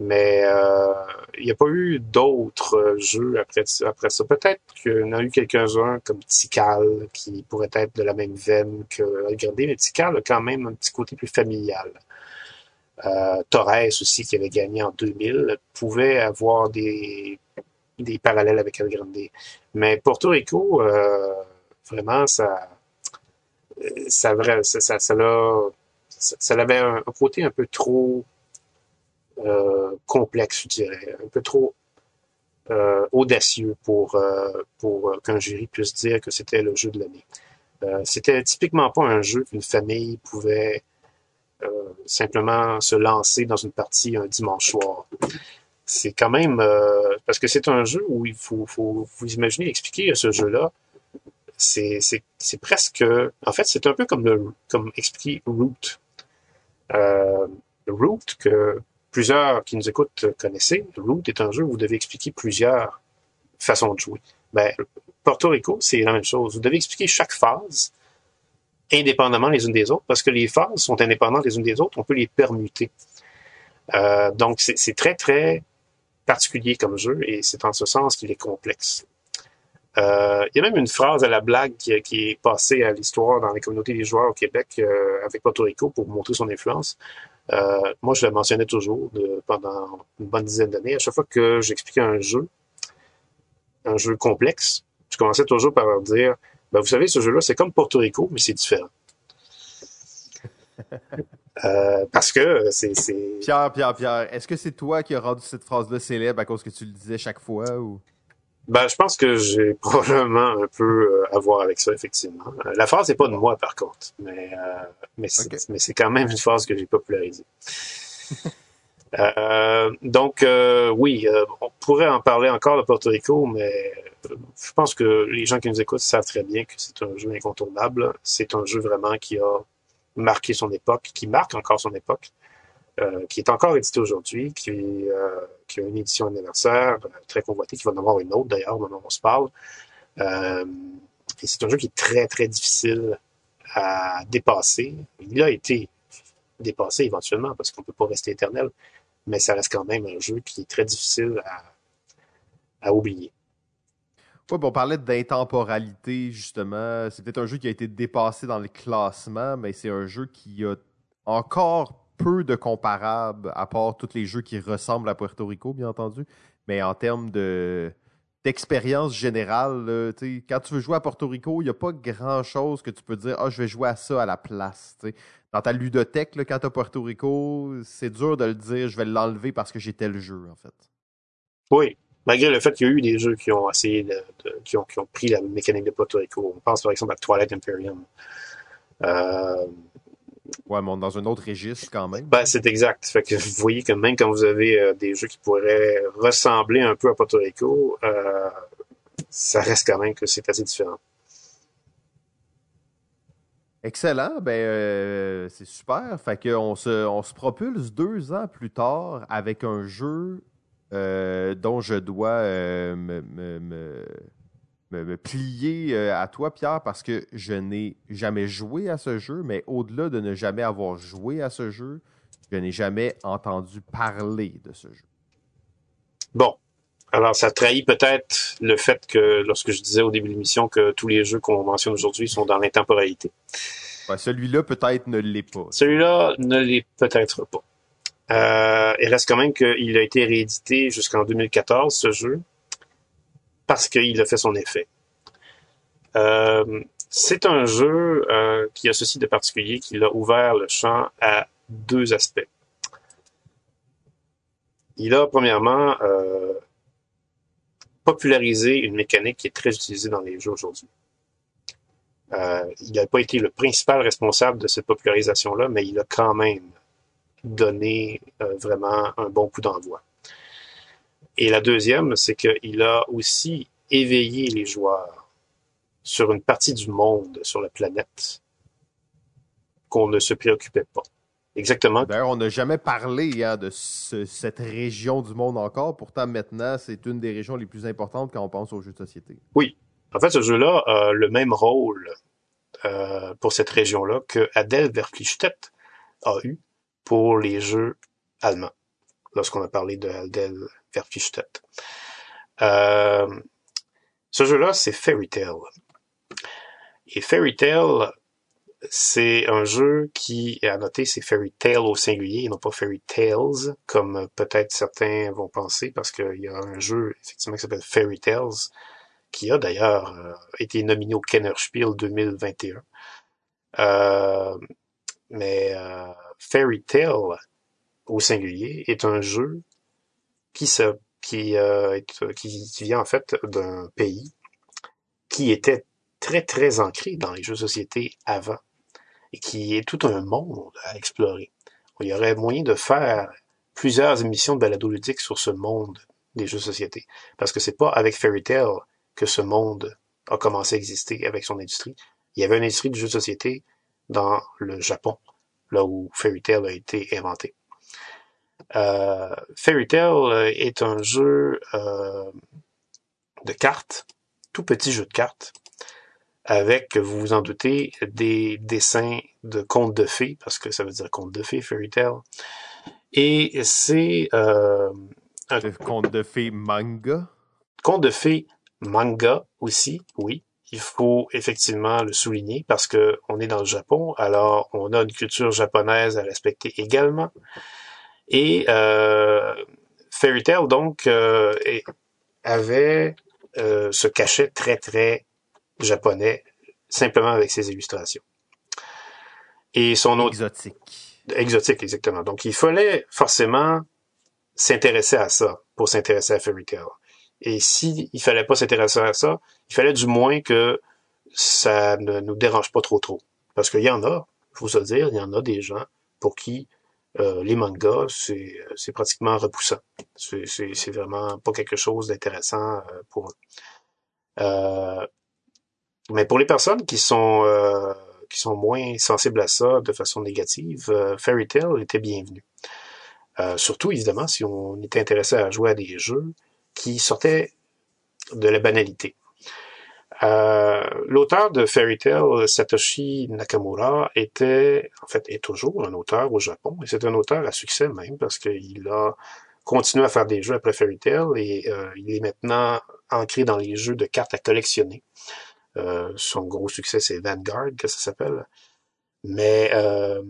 Mais euh, il n'y a pas eu d'autres jeux après, après ça. Peut-être qu'il y en a eu quelques-uns comme Tikal, qui pourrait être de la même veine que Grande, mais Tikal a quand même un petit côté plus familial. Euh, Torres aussi, qui avait gagné en 2000, pouvait avoir des, parallèles avec El Grande. Mais Porto Rico, euh, vraiment, ça ça, ça, ça, ça, ça avait un, côté un peu trop euh, complexe, je dirais, un peu trop euh, audacieux pour, euh, pour qu'un jury puisse dire que c'était le jeu de l'année. C'était typiquement pas un jeu qu'une famille pouvait simplement se lancer dans une partie un dimanche soir. C'est quand même parce que c'est un jeu où il faut, faut vous imaginer expliquer ce jeu-là c'est presque en fait c'est un peu comme le comme expliquer root euh, root que plusieurs qui nous écoutent connaissez, Root est un jeu où vous devez expliquer plusieurs façons de jouer. Ben, Porto Rico, c'est la même chose. Vous devez expliquer chaque phase indépendamment les unes des autres, parce que les phases sont indépendantes les unes des autres, on peut les permuter. Euh, donc, c'est très, très particulier comme jeu, et c'est en ce sens qu'il est complexe. Euh, il y a même une phrase à la blague qui, est passée à l'histoire dans les communautés des joueurs au Québec euh, avec Porto Rico pour montrer son influence. Moi, je le mentionnais toujours pendant une bonne dizaine d'années. À chaque fois que j'expliquais un jeu, un jeu complexe, je commençais toujours par leur dire ben, vous savez, ce jeu-là, c'est comme Porto Rico, mais c'est différent. Euh, parce que c'est, Pierre, Pierre, Pierre, est-ce que c'est toi qui as rendu cette phrase-là célèbre à cause que tu le disais chaque fois ou? Ben, je pense que j'ai probablement un peu euh, à voir avec ça, effectivement. Euh, la phrase n'est pas de moi, par contre, mais, mais, c'est, quand même une phrase que j'ai popularisée. donc, oui, on pourrait en parler encore de Porto Rico, mais je pense que les gens qui nous écoutent savent très bien que c'est un jeu incontournable. C'est un jeu vraiment qui a marqué son époque, qui marque encore son époque, euh, qui est encore édité aujourd'hui, qui, euh, a une édition anniversaire euh, très convoitée, qui va en avoir une autre d'ailleurs au moment où on se parle. Et c'est un jeu qui est très, très difficile à dépasser. Il a été dépassé éventuellement parce qu'on ne peut pas rester éternel, mais ça reste quand même un jeu qui est très difficile à, oublier. Oui, on parlait d'intemporalité, justement. C'est peut-être un jeu qui a été dépassé dans le classement, mais c'est un jeu qui a encore peu de comparables, à part tous les jeux qui ressemblent à Puerto Rico, bien entendu. Mais en termes de d'expérience générale, quand tu veux jouer à Puerto Rico, il n'y a pas grand-chose que tu peux dire « Ah, je vais jouer à ça à la place. » Dans ta ludothèque, quand tu as Puerto Rico, c'est dur de le dire « Je vais l'enlever parce que j'ai tel jeu, en fait. » Oui, malgré le fait qu'il y a eu des jeux qui ont essayé de, qui, ont, qui, ont, pris la mécanique de Puerto Rico. On pense par exemple à Twilight Imperium. Euh, ouais, mais dans un autre registre quand même. Ben, c'est exact. Fait que vous voyez que même quand vous avez euh, des jeux qui pourraient ressembler un peu à Puerto Rico, euh, ça reste quand même que c'est assez différent. Excellent, ben euh, c'est super. Fait qu'on se, on se propulse deux ans plus tard avec un jeu dont je dois me, me, plier euh, à toi, Pierre, parce que je n'ai jamais joué à ce jeu, mais au-delà de ne jamais avoir joué à ce jeu, je n'ai jamais entendu parler de ce jeu. Bon. Alors, ça trahit peut-être le fait que, lorsque je disais au début de l'émission que tous les jeux qu'on mentionne aujourd'hui sont dans l'intemporalité. Celui-là, peut-être, ne l'est pas. Celui-là ne l'est peut-être pas. Euh, il reste quand même qu'il a été réédité jusqu'en 2014, ce jeu, parce qu'il a fait son effet. Euh, c'est un jeu euh, qui a ceci de particulier qu'il a ouvert le champ à deux aspects. Il a premièrement euh, popularisé une mécanique qui est très utilisée dans les jeux aujourd'hui. Il n'a pas été le principal responsable de cette popularisation-là, mais il a quand même euh, vraiment un bon coup d'envoi. Et la deuxième, c'est qu'il a aussi éveillé les joueurs sur une partie du monde, sur la planète, qu'on ne se préoccupait pas. Exactement. D'ailleurs, on n'a jamais parlé hein, de cette région du monde encore. Pourtant, maintenant, c'est une des régions les plus importantes quand on pense aux jeux de société. Oui. En fait, ce jeu-là a le même rôle euh, pour cette région-là que Adèle Verpflichtet a eu pour les jeux allemands, lorsqu'on a parlé de Aldel Euh, ce jeu-là, c'est Fairy Tail. Et Fairy Tail, c'est un jeu qui, à noter, c'est Fairy Tail au singulier et non pas Fairy Tales, comme peut-être certains vont penser, parce qu'il y a un jeu, effectivement, qui s'appelle Fairy Tales, qui a d'ailleurs euh, été nominé au Kennerspiel 2021. Euh, mais euh, Fairy Tail au singulier est un jeu qui se qui, euh, qui, qui vient en fait d'un pays qui était très très ancré dans les jeux de société avant et qui est tout un monde à explorer. Il y aurait moyen de faire plusieurs émissions de balado ludique sur ce monde des jeux de société parce que c'est pas avec Fairy Tail que ce monde a commencé à exister avec son industrie. Il y avait une industrie du jeu de société dans le Japon là où Fairy a été inventé. Euh, Fairy Tail est un jeu de cartes, tout petit jeu de cartes, avec, vous vous en doutez, des dessins de contes de fées, parce que ça veut dire contes de fées, Fairy Tail. Et c'est euh, un conte de fées manga? Conte de fées manga aussi, oui. Il faut effectivement le souligner parce que on est dans le Japon, alors on a une culture japonaise à respecter également. Et euh, Fairy Tail donc euh, avait euh, ce cachet très très japonais simplement avec ses illustrations. Et son autre exotique. Exotique exactement. Donc il fallait forcément s'intéresser à ça pour s'intéresser à Fairy Tail. Et s'il il fallait pas s'intéresser à ça, il fallait du moins que ça ne nous dérange pas trop trop. Parce qu'il y en a, faut se dire, il y en a des gens pour qui euh, les mangas, c'est, c'est pratiquement repoussant. C'est, vraiment pas quelque chose d'intéressant euh, pour eux. Euh, mais pour les personnes qui sont euh, qui sont moins sensibles à ça de façon négative, euh, Fairy Tail était bienvenu. Euh, surtout, évidemment, si on était intéressé à jouer à des jeux qui sortaient de la banalité. Euh, L'auteur de Fairy Tail, Satoshi Nakamura, était, en fait, est toujours un auteur au Japon, et c'est un auteur à succès même, parce qu'il a continué à faire des jeux après Fairy Tail, et euh, il est maintenant ancré dans les jeux de cartes à collectionner. Euh, son gros succès, c'est Vanguard, que ça s'appelle. Mais euh,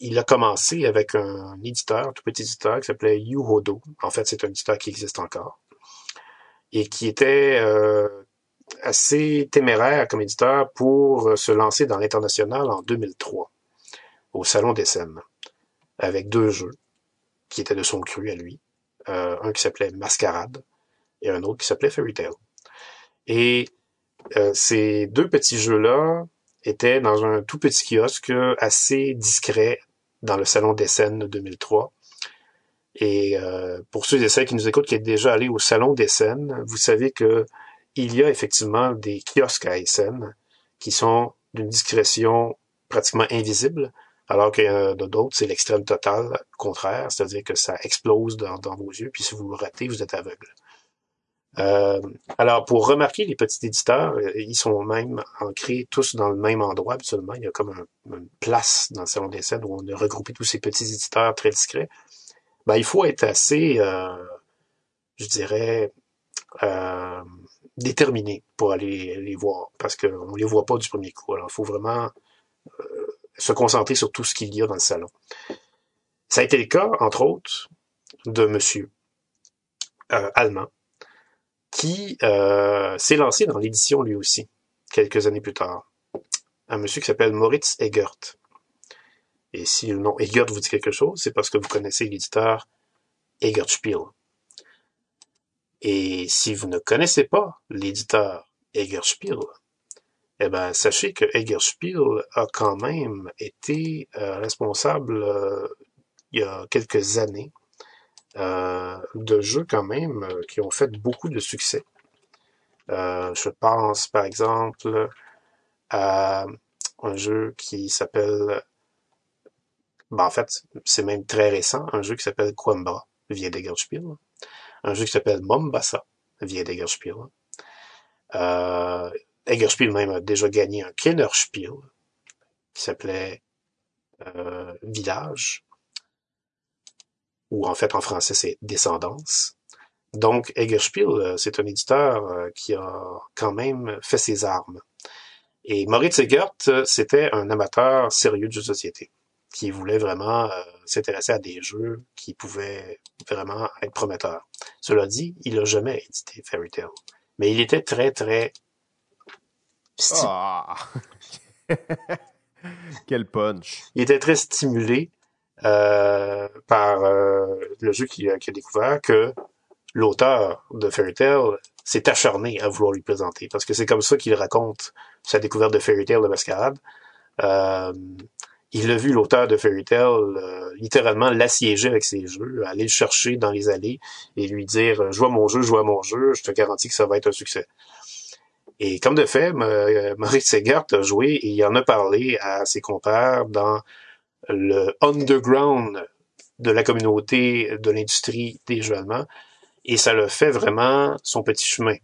il a commencé avec un éditeur, un tout petit éditeur qui s'appelait Yuhodo. En fait, c'est un éditeur qui existe encore. Et qui était euh, assez téméraire comme éditeur pour se lancer dans l'international en 2003, au Salon des Scènes, avec deux jeux qui étaient de son cru à lui. Euh, un qui s'appelait Mascarade et un autre qui s'appelait Fairy Tail. Et euh, ces deux petits jeux-là étaient dans un tout petit kiosque assez discret dans le Salon des Scènes 2003. Et euh, pour ceux et celles qui nous écoutent, qui êtes déjà allés au Salon des Scènes, vous savez que il y a effectivement des kiosques à Essen qui sont d'une discrétion pratiquement invisible, alors qu'il y en a d'autres, c'est l'extrême total contraire, c'est-à-dire que ça explose dans, vos yeux, puis si vous le ratez, vous êtes aveugle. Euh, alors, pour remarquer les petits éditeurs, euh, ils sont même ancrés tous dans le même endroit absolument. Il y a comme un, une place dans le salon des scènes où on a regroupé tous ces petits éditeurs très discrets. Ben, il faut être assez, euh, je dirais, euh, déterminé pour aller les voir, parce qu'on les voit pas du premier coup. Alors, il faut vraiment euh, se concentrer sur tout ce qu'il y a dans le salon. Ça a été le cas, entre autres, de monsieur euh, allemand, qui euh, s'est lancé dans l'édition lui aussi, quelques années plus tard. Un monsieur qui s'appelle Moritz Egert. Et si le nom Egert vous dit quelque chose, c'est parce que vous connaissez l'éditeur Egertspiel. Et si vous ne connaissez pas l'éditeur Egerspiel, eh ben, sachez que Egerspiel a quand même été euh, responsable euh, il y a quelques années euh, de jeux quand même qui ont fait beaucoup de succès. Je pense par exemple à un jeu qui s'appelle, ben, en fait, c'est même très récent, un jeu qui s'appelle Quambra, via Degerspiel. Un jeu qui s'appelle Mombasa, via Degerspiel. Euh, même a déjà gagné un Kennerspiel qui s'appelait euh, Village ou en fait en français c'est Descendance. Donc Eggerspiel, euh, c'est un éditeur euh, qui a quand même fait ses armes. Et Moritz Egert, c'était un amateur sérieux de société, qui voulait vraiment s'intéresser à des jeux qui pouvaient vraiment être prometteurs. Cela dit, il n'a jamais édité Fairy Tail. Mais il était très, très... Ah! Quel punch! Il était très stimulé euh, par euh, le jeu qu'il a, découvert que l'auteur de Fairy Tail s'est acharné à vouloir lui présenter parce que c'est comme ça qu'il raconte sa découverte de Fairy Tail de Mascarade. Euh, il a vu l'auteur de Fairy Tail littéralement l'assiéger avec ses jeux, aller le chercher dans les allées et lui dire joue à mon jeu, joue à mon jeu, je te garantis que ça va être un succès. Et comme de fait, Maurice Segert a joué et il en a parlé à ses compères dans le underground de la communauté de l'industrie des jeux allemands et ça le fait vraiment son petit chemin.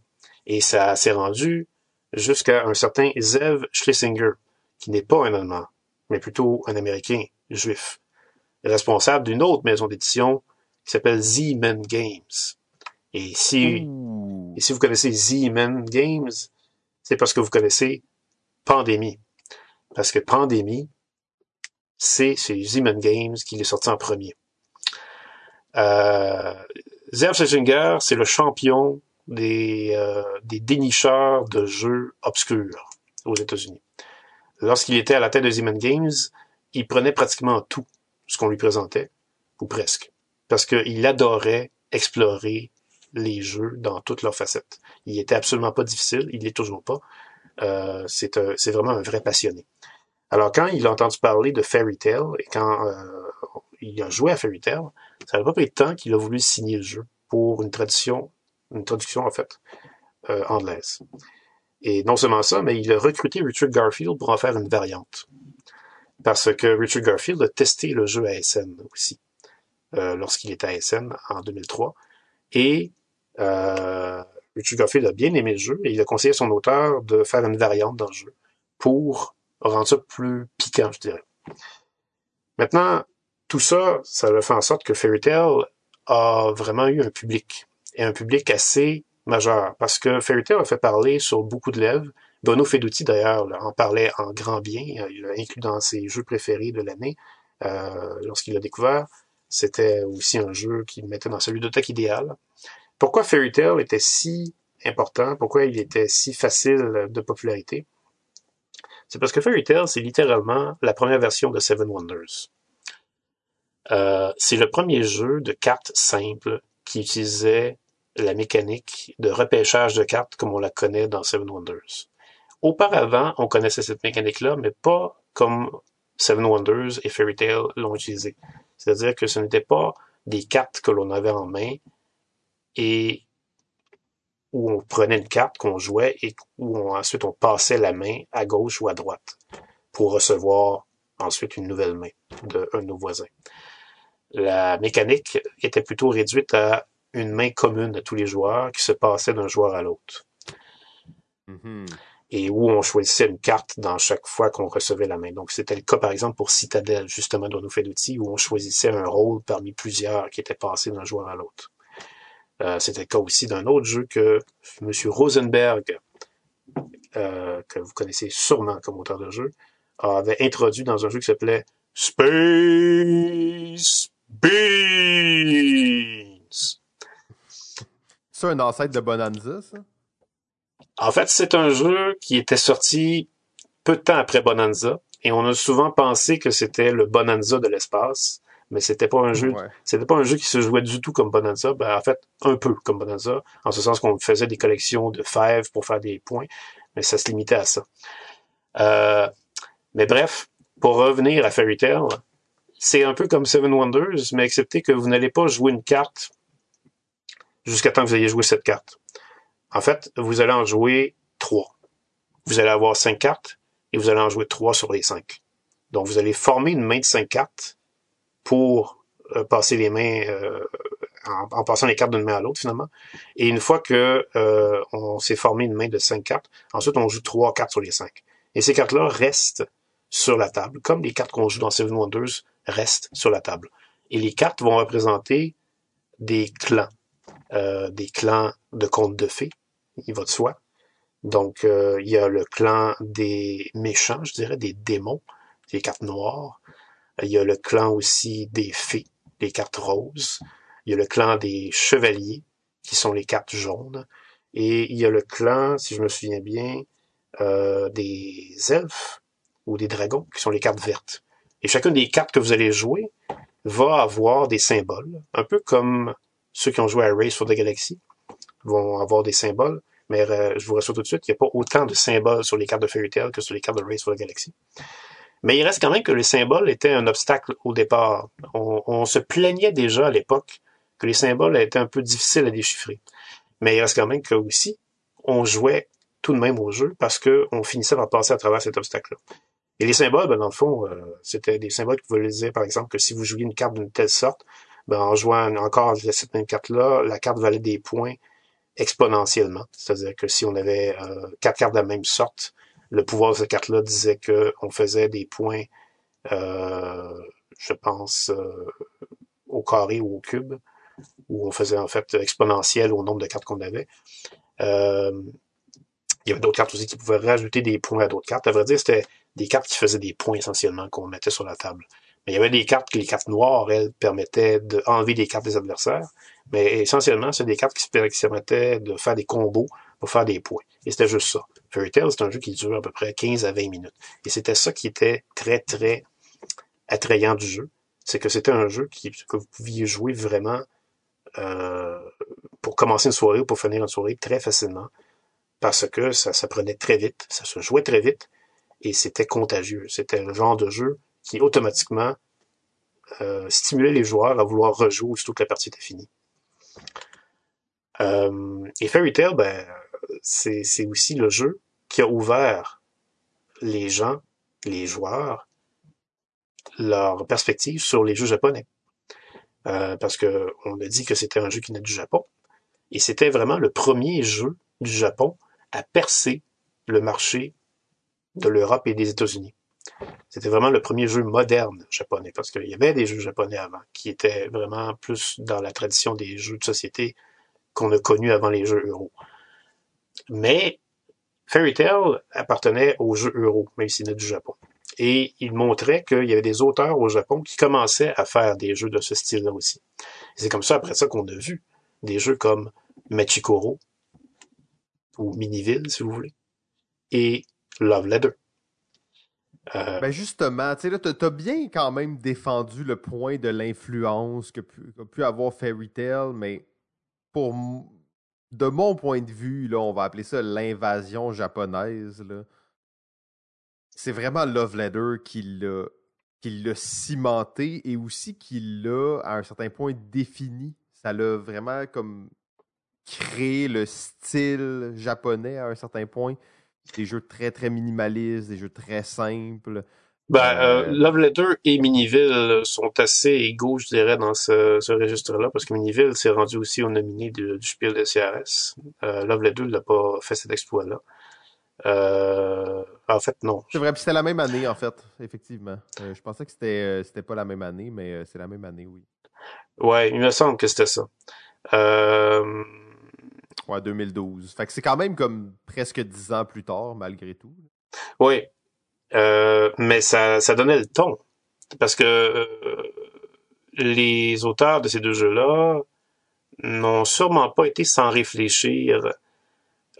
Et ça s'est rendu jusqu'à un certain Zev Schlesinger, qui n'est pas un Allemand, mais plutôt un Américain juif, responsable d'une autre maison d'édition qui s'appelle Z-Men Games. Et si, et si vous connaissez Z-Men Games, c'est parce que vous connaissez Pandémie. Parce que Pandémie, c'est chez Z-Men Games qu'il est sorti en premier. Euh, Zev Schlesinger, c'est le champion des, euh, des dénicheurs de jeux obscurs aux États-Unis. Lorsqu'il était à la tête de Zeman Games, il prenait pratiquement tout ce qu'on lui présentait, ou presque, parce qu'il adorait explorer les jeux dans toutes leurs facettes. Il était absolument pas difficile, il l'est toujours pas. Euh, c'est vraiment un vrai passionné. Alors quand il a entendu parler de Fairy Tail et quand euh, il a joué à Fairy Tail, ça n'a pas pris de temps qu'il a voulu signer le jeu pour une traduction une traduction en fait euh, anglaise. Et non seulement ça, mais il a recruté Richard Garfield pour en faire une variante. Parce que Richard Garfield a testé le jeu à SN aussi, euh, lorsqu'il était à SN en 2003. Et euh, Richard Garfield a bien aimé le jeu et il a conseillé à son auteur de faire une variante dans le jeu pour rendre ça plus piquant, je dirais. Maintenant, tout ça, ça a fait en sorte que Fairy Tail a vraiment eu un public et un public assez majeur, parce que Fairy Tail a fait parler sur beaucoup de lèvres. Bono Feduti, d'ailleurs, en parlait en grand bien. Il l'a inclus dans ses jeux préférés de l'année euh, lorsqu'il l'a découvert. C'était aussi un jeu qui mettait dans sa ludothèque idéale. Pourquoi Fairy Tail était si important? Pourquoi il était si facile de popularité? C'est parce que Fairy Tail, c'est littéralement la première version de Seven Wonders. Euh, c'est le premier jeu de cartes simples qui utilisait la mécanique de repêchage de cartes comme on la connaît dans Seven Wonders. Auparavant, on connaissait cette mécanique-là, mais pas comme Seven Wonders et Fairy Tail l'ont utilisé. C'est-à-dire que ce n'était pas des cartes que l'on avait en main et où on prenait une carte qu'on jouait et où ensuite on passait la main à gauche ou à droite pour recevoir ensuite une nouvelle main d'un de nos voisins la mécanique était plutôt réduite à une main commune de tous les joueurs qui se passait d'un joueur à l'autre. Mm-hmm. Et où on choisissait une carte dans chaque fois qu'on recevait la main. Donc, c'était le cas, par exemple, pour Citadel, justement, dans nos faits d'outils, où on choisissait un rôle parmi plusieurs qui étaient passés d'un joueur à l'autre. Euh, c'était le cas aussi d'un autre jeu que M. Rosenberg, euh, que vous connaissez sûrement comme auteur de jeu, avait introduit dans un jeu qui s'appelait Space Beans. C'est un ancêtre de Bonanza, ça? En fait, c'est un jeu qui était sorti peu de temps après Bonanza, et on a souvent pensé que c'était le Bonanza de l'espace, mais c'était pas un jeu, c'était pas un jeu qui se jouait du tout comme Bonanza, ben, en fait, un peu comme Bonanza, en ce sens qu'on faisait des collections de fèves pour faire des points, mais ça se limitait à ça. Euh, mais bref, pour revenir à Fairy Tail, c'est un peu comme Seven Wonders, mais excepté que vous n'allez pas jouer une carte jusqu'à temps que vous ayez joué cette carte. En fait, vous allez en jouer trois. Vous allez avoir cinq cartes et vous allez en jouer trois sur les cinq. Donc, vous allez former une main de cinq cartes pour euh, passer les mains euh, en, passant les cartes d'une main à l'autre finalement. Et une fois que euh, on s'est formé une main de cinq cartes, ensuite on joue trois cartes sur les cinq. Et ces cartes-là restent sur la table, comme les cartes qu'on joue dans Seven Wonders restent sur la table. Et les cartes vont représenter des clans, euh, des clans de contes de fées, il va de soi. Donc, euh, il y a le clan des méchants, je dirais, des démons, les cartes noires. Il y a le clan aussi des fées, les cartes roses. Il y a le clan des chevaliers, qui sont les cartes jaunes. Et il y a le clan, si je me souviens bien, euh, des elfes ou des dragons, qui sont les cartes vertes. Et chacune des cartes que vous allez jouer va avoir des symboles, un peu comme ceux qui ont joué à Race for the Galaxy vont avoir des symboles, mais euh, je vous rassure tout de suite, il n'y a pas autant de symboles sur les cartes de Fairy Tail que sur les cartes de Race for the Galaxy. Mais il reste quand même que les symboles étaient un obstacle au départ. On, se plaignait déjà à l'époque que les symboles étaient un peu difficiles à déchiffrer. Mais il reste quand même que aussi, on jouait tout de même au jeu parce qu'on finissait par passer à travers cet obstacle-là. Et les symboles, ben, dans le fond, euh, c'était des symboles qui voulaient dire, par exemple, que si vous jouiez une carte d'une telle sorte, ben, en jouant encore cette même carte-là, la carte valait des points exponentiellement. C'est-à-dire que si on avait euh, quatre cartes de la même sorte, le pouvoir de cette carte-là disait qu'on faisait des points, euh, je pense, au carré ou au cube, où on faisait en fait exponentiel au nombre de cartes qu'on avait. il y avait d'autres cartes aussi qui pouvaient rajouter des points à d'autres cartes. À vrai dire, c'était des cartes qui faisaient des points essentiellement qu'on mettait sur la table. Il y avait des cartes que les cartes noires, elles, permettaient d'enlever des cartes des adversaires. Mais essentiellement, c'est des cartes qui, permettaient de faire des combos pour faire des points. Et c'était juste ça. Fairy Tail, c'est un jeu qui dure à peu près 15 à 20 minutes. Et c'était ça qui était très, très attrayant du jeu. C'est que c'était un jeu qui, que vous pouviez jouer vraiment euh, pour commencer une soirée ou pour finir une soirée très facilement. Parce que ça, ça prenait très vite, ça se jouait très vite et c'était contagieux. C'était le genre de jeu qui automatiquement euh, stimulait les joueurs à vouloir rejouer aussitôt que la partie était finie. Euh, et Fairy Tail, ben, c'est aussi le jeu qui a ouvert les gens, les joueurs, leur perspective sur les jeux japonais. Euh, parce que on a dit que c'était un jeu qui venait du Japon. Et c'était vraiment le premier jeu du Japon à percer le marché de l'Europe et des États-Unis. C'était vraiment le premier jeu moderne japonais, parce qu'il y avait des jeux japonais avant, qui étaient vraiment plus dans la tradition des jeux de société qu'on a connus avant les jeux euro. Mais Fairy Tail appartenait aux jeux euro, même s'il venait du Japon. Et il montrait qu'il y avait des auteurs au Japon qui commençaient à faire des jeux de ce style-là aussi. C'est comme ça, après ça, qu'on a vu des jeux comme Machikoro, ou Miniville, si vous voulez, et Love Letter. Euh, ben justement, tu sais, là, t'as bien quand même défendu le point de l'influence que qu'a pu avoir Fairy Tail, mais pour de mon point de vue, là, on va appeler ça l'invasion japonaise. C'est vraiment Love Letter qui l'a qui l'a cimenté et aussi qui l'a, à un certain point, défini. Ça l'a vraiment comme créé le style japonais à un certain point des jeux très très minimalistes, des jeux très simples. Ben, euh, euh, Love Letter et Miniville sont assez égaux, je dirais, dans ce, ce registre-là, parce que Miniville s'est rendu aussi au nominé du, du Spiel de CRS. Euh, Love Letter n'a pas fait cet exploit-là. Euh, en fait, non. C'est vrai, puis c'était la même année, en fait, effectivement. je pensais que c'était c'était pas la même année, mais c'est la même année, oui. Ouais, il me semble que c'était ça. Euh, Ouais, 2012. Fait que c'est quand même comme presque dix ans plus tard, malgré tout. Oui. Euh, mais ça, ça donnait le ton. Parce que euh, les auteurs de ces deux jeux-là n'ont sûrement pas été sans réfléchir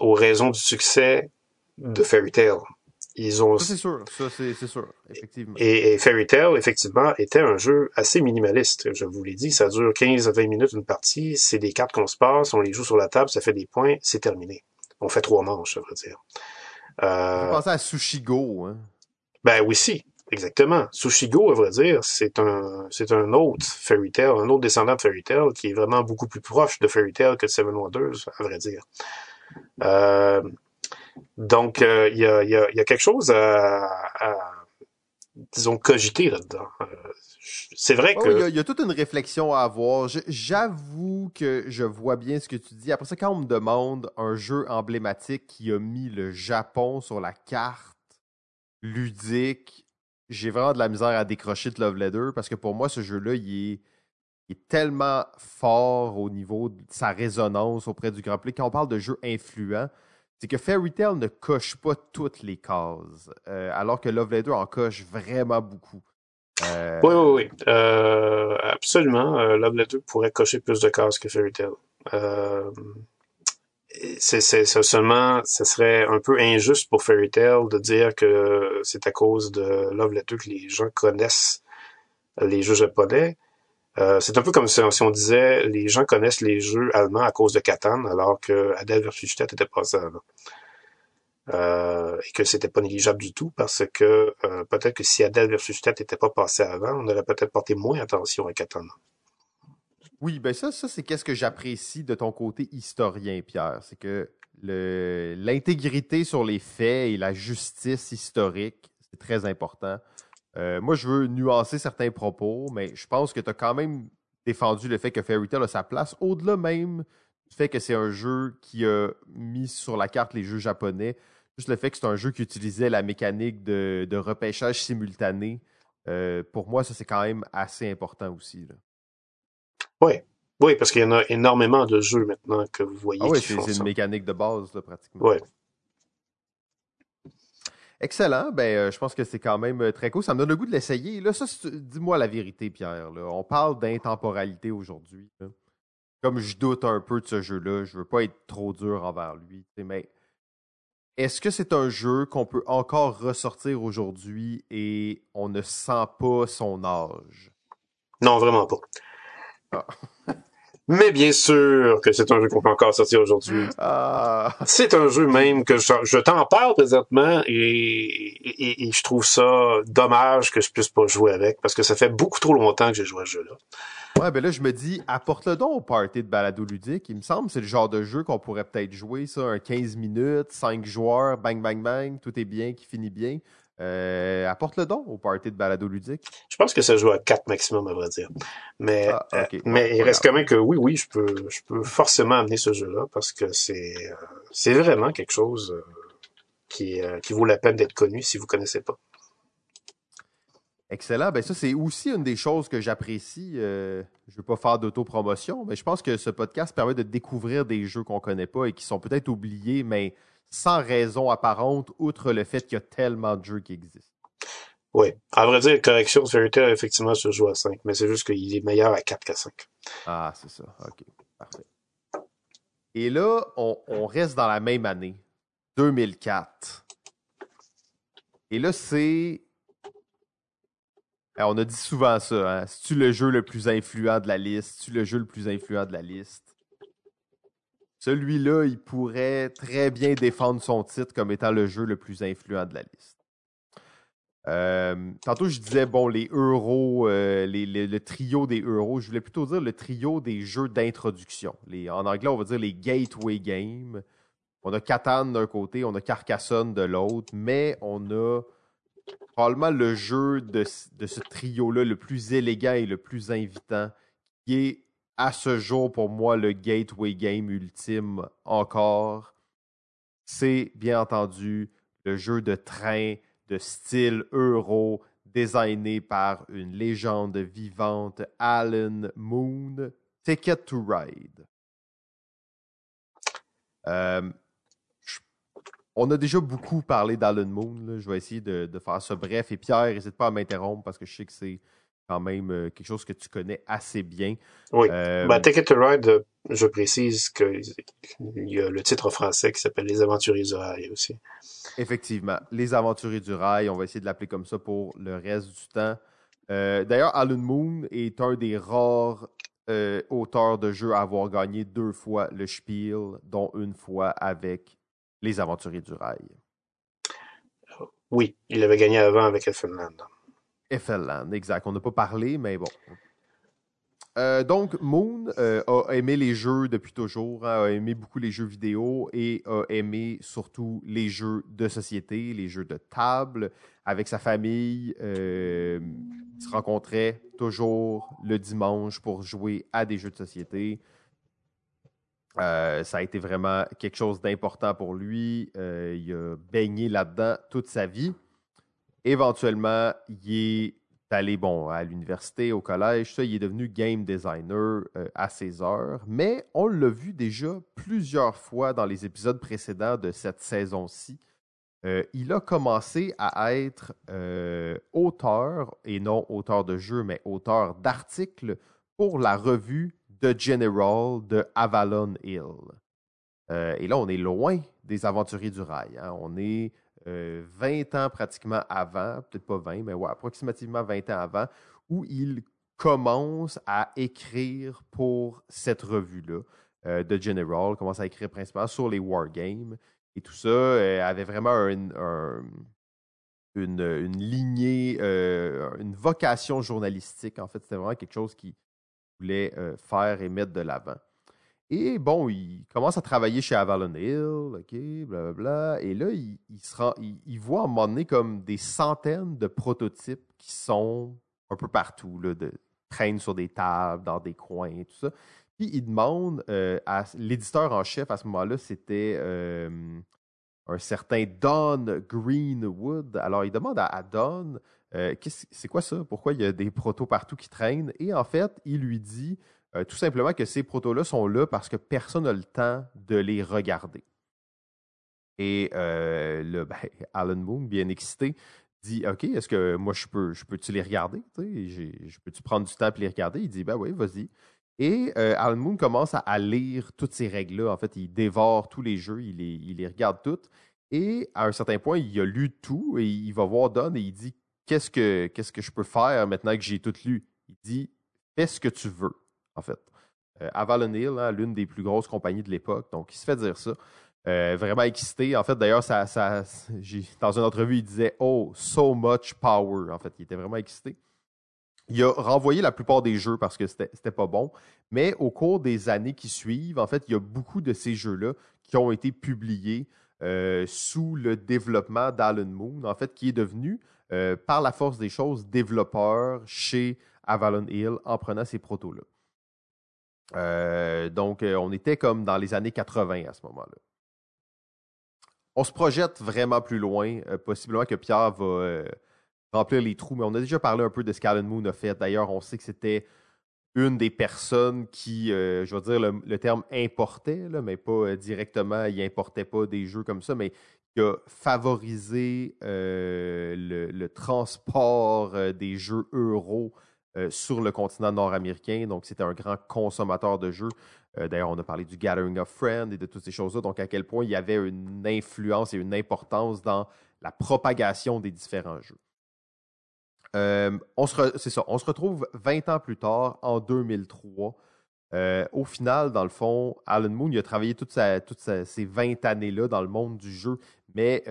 aux raisons du succès de Fairy Tail. Ils ont... Ça, c'est sûr. Ça, c'est sûr. Effectivement. Et, Fairy Tail, effectivement, était un jeu assez minimaliste. Je vous l'ai dit, ça dure 15 à 20 minutes une partie. C'est des cartes qu'on se passe, on les joue sur la table, ça fait des points, c'est terminé. On fait trois manches, ça veut dire. Euh... Je pensais à Sushigo, hein. Ben oui, si. Exactement. Sushigo, à vrai dire, c'est un, c'est un autre Fairy Tail, un autre descendant de Fairy Tail qui est vraiment beaucoup plus proche de Fairy Tail que de Seven Wonders, à vrai dire. Euh, donc, euh, il y, a, y, a, y, a, quelque chose à, à disons, cogiter là-dedans. Euh, c'est vrai oh, que... Il y, a toute une réflexion à avoir. J'avoue que je vois bien ce que tu dis. Après ça, quand on me demande un jeu emblématique qui a mis le Japon sur la carte ludique, j'ai vraiment de la misère à décrocher de Love Letter parce que pour moi, ce jeu-là, il est, il est, tellement fort au niveau de sa résonance auprès du grand public. Quand on parle de jeu influent, c'est que Fairy Tail ne coche pas toutes les cases, euh, alors que Love Letter en coche vraiment beaucoup. Euh, oui, oui, oui. Euh, absolument. Love Letter pourrait cocher plus de cases que Fairy Tail. c'est, seulement, ce serait un peu injuste pour Fairy Tail de dire que c'est à cause de Love Letter que les gens connaissent les jeux japonais. Euh, c'est un peu comme si, on disait les gens connaissent les jeux allemands à cause de Catan, alors que Adèle versus était passé avant. Euh, et que c'était pas négligeable du tout parce que euh, peut-être que si Adèle versus n'était pas passé avant, on aurait peut-être porté moins attention à Catan. Oui, ben ça, ça c'est qu'est-ce que j'apprécie de ton côté historien, Pierre. C'est que l'intégrité sur les faits et la justice historique, c'est très important. Euh, moi, je veux nuancer certains propos, mais je pense que tu as quand même défendu le fait que Fairy Tail a sa place, au-delà même du fait que c'est un jeu qui a mis sur la carte les jeux japonais. Juste le fait que c'est un jeu qui utilisait la mécanique de, repêchage simultané. Euh, pour moi, ça, c'est quand même assez important aussi. Oui, oui, parce qu'il y en a énormément de jeux maintenant que vous voyez. Ah oui, c'est une mécanique de base, pratiquement. Oui. Excellent. Ben, euh, je pense que c'est quand même euh, très cool. Ça me donne le goût de l'essayer. Là, ça, dis-moi la vérité, Pierre. On parle d'intemporalité aujourd'hui. Comme je doute un peu de ce jeu-là, je veux pas être trop dur envers lui. Mais est-ce que c'est un jeu qu'on peut encore ressortir aujourd'hui et on ne sent pas son âge? Non, vraiment pas. Ah. Mais bien sûr que c'est un jeu qu'on peut encore sortir aujourd'hui. Ah. C'est un jeu même que je, t'en parle présentement et, je trouve ça dommage que je puisse pas jouer avec parce que ça fait beaucoup trop longtemps que j'ai joué à ce jeu-là. Ouais, ben là, je me dis, apporte-le donc au party de balado ludique. Il me semble que c'est le genre de jeu qu'on pourrait peut-être jouer, ça, un 15 minutes, 5 joueurs, bang, bang, bang, tout est bien, qui finit bien. Euh, apporte le don au party de balado ludique. Je pense que ça joue à 4 maximum, à vrai dire. Mais, ah, euh, mais il reste quand même que oui, oui, je peux, je peux forcément amener ce jeu-là parce que c'est, euh, c'est vraiment quelque chose qui, qui vaut la peine d'être connu si vous connaissez pas. Excellent. Ben ça, c'est aussi une des choses que j'apprécie. je ne veux pas faire d'autopromotion, mais je pense que ce podcast permet de découvrir des jeux qu'on ne connaît pas et qui sont peut-être oubliés, mais sans raison apparente, outre le fait qu'il y a tellement de jeux qui existent. Oui. À vrai dire, correction, Fairy Tail, effectivement, se joue à 5, mais c'est juste qu'il est meilleur à 4 qu'à 5. Ah, c'est ça. OK. Parfait. Et là, on, reste dans la même année, 2004. Et là, c'est. On a dit souvent ça, hein? C'est-tu le jeu le plus influent de la liste? C'est-tu le jeu le plus influent de la liste? Celui-là, il pourrait très bien défendre son titre comme étant le jeu le plus influent de la liste. Euh, tantôt, je disais, bon, les euros, euh, le trio des euros, je voulais plutôt dire le trio des jeux d'introduction. En anglais, on va dire les gateway games. On a Catan d'un côté, on a Carcassonne de l'autre, mais on a probablement le jeu de, de ce trio-là le plus élégant et le plus invitant, qui est à ce jour, pour moi, le gateway game ultime encore, c'est bien entendu le jeu de train de style euro designé par une légende vivante, Alan Moon, Ticket to Ride. Euh, on a déjà beaucoup parlé d'Alan Moon. Je vais essayer de, de, faire ça bref. Et Pierre, n'hésite pas à m'interrompre parce que je sais que c'est quand même euh, quelque chose que tu connais assez bien. Oui. Euh, ben, Take It to Ride, euh, je précise qu'il y a le titre français qui s'appelle Les Aventuriers du Rail aussi. Effectivement. Les Aventuriers du Rail, on va essayer de l'appeler comme ça pour le reste du temps. D'ailleurs, Alan Moon est un des rares auteurs de jeux à avoir gagné deux fois le Spiel, dont une fois avec Les Aventuriers du Rail. Oui, il avait gagné avant avec Elfenland. FLland, exact. On n'a pas parlé, mais bon. Euh, donc, Moon euh, a aimé les jeux depuis toujours, hein, a aimé beaucoup les jeux vidéo et a aimé surtout les jeux de société, les jeux de table. Avec sa famille, euh, il se rencontrait toujours le dimanche pour jouer à des jeux de société. ça a été vraiment quelque chose d'important pour lui. il a baigné là-dedans toute sa vie. Éventuellement, il est allé bon, à l'université, au collège, ça, il est devenu game designer euh, à ses heures. Mais on l'a vu déjà plusieurs fois dans les épisodes précédents de cette saison-ci. Euh, il a commencé à être euh, auteur, et non auteur de jeux, mais auteur d'articles pour la revue The General de Avalon Hill. et là, on est loin des aventuriers du rail. Hein. On est 20 euh, ans pratiquement avant, peut-être pas 20, mais ouais, approximativement 20 ans avant, où il commence à écrire pour cette revue-là euh, de General, commence à écrire principalement sur les wargames. Et tout ça euh, avait vraiment une, une, lignée, une vocation journalistique. En fait, c'était vraiment quelque chose qu'il voulait faire et mettre de l'avant. Et bon, il commence à travailler chez Avalon Hill, OK, blablabla. Et là, il, il, voit à un moment comme des centaines de prototypes qui sont un peu partout, là, traînent sur des tables, dans des coins, tout ça. Puis il demande euh, à l'éditeur en chef à ce moment-là, c'était euh, un certain Don Greenwood. Alors il demande à, Don, euh, c'est quoi ça? Pourquoi il y a des protos partout qui traînent? Et en fait, il lui dit euh, tout simplement que ces protos-là sont là parce que personne n'a le temps de les regarder. Et euh, ben, Alan Moon, bien excité, dit OK, est-ce que moi je peux je peux-tu les regarder? Je peux-tu prendre du temps pour les regarder? Il dit Ben oui, vas-y. Et euh, Alan Moon commence à, lire toutes ces règles-là. En fait, il dévore tous les jeux, il les, il les regarde toutes. Et à un certain point, il a lu tout et il va voir Don et il dit Qu'est-ce que, qu'est-ce que je peux faire maintenant que j'ai tout lu? Il dit Fais ce que tu veux en fait. Euh, Avalon Hill, hein, l'une des plus grosses compagnies de l'époque. Donc, il se fait dire ça. Euh, vraiment excité. En fait, d'ailleurs, dans une entrevue, il disait Oh, so much power. En fait, il était vraiment excité. Il a renvoyé la plupart des jeux parce que c'était pas bon. Mais au cours des années qui suivent, en fait, il y a beaucoup de ces jeux-là qui ont été publiés euh, sous le développement d'Alan Moon, en fait, qui est devenu, par la force des choses, développeur chez Avalon Hill en prenant ces protos-là. Euh, donc, euh, on était comme dans les années 80 à ce moment-là. On se projette vraiment plus loin. Euh, possiblement que Pierre va remplir les trous, mais on a déjà parlé un peu de ce qu'Alan Moon a fait. D'ailleurs, on sait que c'était une des personnes qui, je vais dire le, terme importait, mais pas directement, il importait pas des jeux comme ça, mais qui a favorisé le, transport des jeux euros euh, sur le continent nord-américain. Donc, c'était un grand consommateur de jeux. Euh, d'ailleurs, on a parlé du Gathering of Friends et de toutes ces choses-là. Donc, à quel point il y avait une influence et une importance dans la propagation des différents jeux. Euh, c'est ça, on se retrouve 20 ans plus tard, en 2003. au final, dans le fond, Alan Moon a travaillé toutes, ces 20 années-là dans le monde du jeu, mais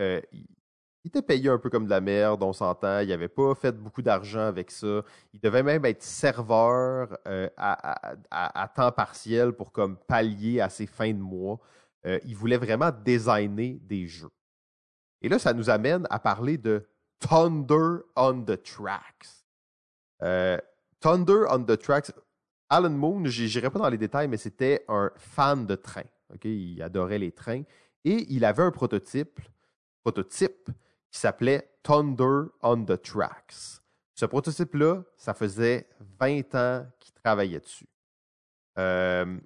il était payé un peu comme de la merde, on s'entend. Il n'avait pas fait beaucoup d'argent avec ça. Il devait même être serveur euh, à, temps partiel pour comme pallier à ses fins de mois. Euh, il voulait vraiment designer des jeux. Et là, ça nous amène à parler de Thunder on the Tracks. Euh, Thunder on the Tracks. Alan Moon, je n'irai pas dans les détails, mais c'était un fan de trains. Il adorait les trains. Et il avait un prototype, prototype qui s'appelait Thunder on the Tracks. Ce prototype-là, ça faisait 20 ans qu'il travaillait dessus. Euh,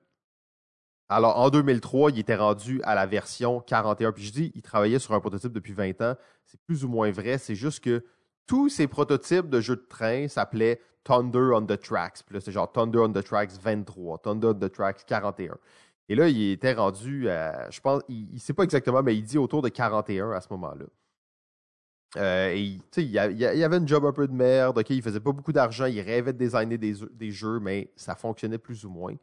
alors, en 2003, il était rendu à la version 41. Puis je dis, il travaillait sur un prototype depuis 20 ans. C'est plus ou moins vrai. C'est juste que tous ces prototypes de jeux de train s'appelaient Thunder on the Tracks. Puis là, c'est genre Thunder on the Tracks 23, Thunder on the Tracks 41. Et là, il était rendu, à, je pense, il ne sait pas exactement, mais il dit autour de 41 à ce moment-là. Euh, il, y avait une job un peu de merde, ok, il faisait pas beaucoup d'argent, il rêvait de designer des, jeux, mais ça fonctionnait plus ou moins.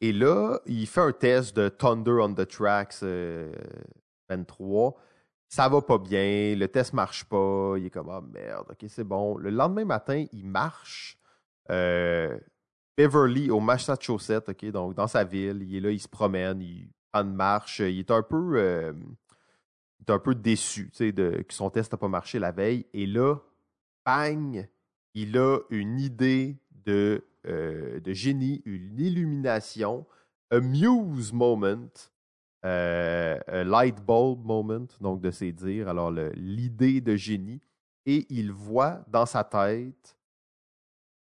Et là, il fait un test de Thunder on the Tracks 23. Euh, ça va pas bien, le test marche pas, il est comme ah merde, ok, c'est bon. Le lendemain matin, il marche euh, Beverly au Massachusetts, ok, donc dans sa ville, il est là, il se promène, il prend une marche, il est un peu est un peu déçu de, que son test n'a pas marché la veille. Et là, bang, il a une idée de, euh, de génie, une illumination, a muse moment, euh, a light bulb moment, donc de ses dires, alors l'idée de génie. Et il voit dans sa tête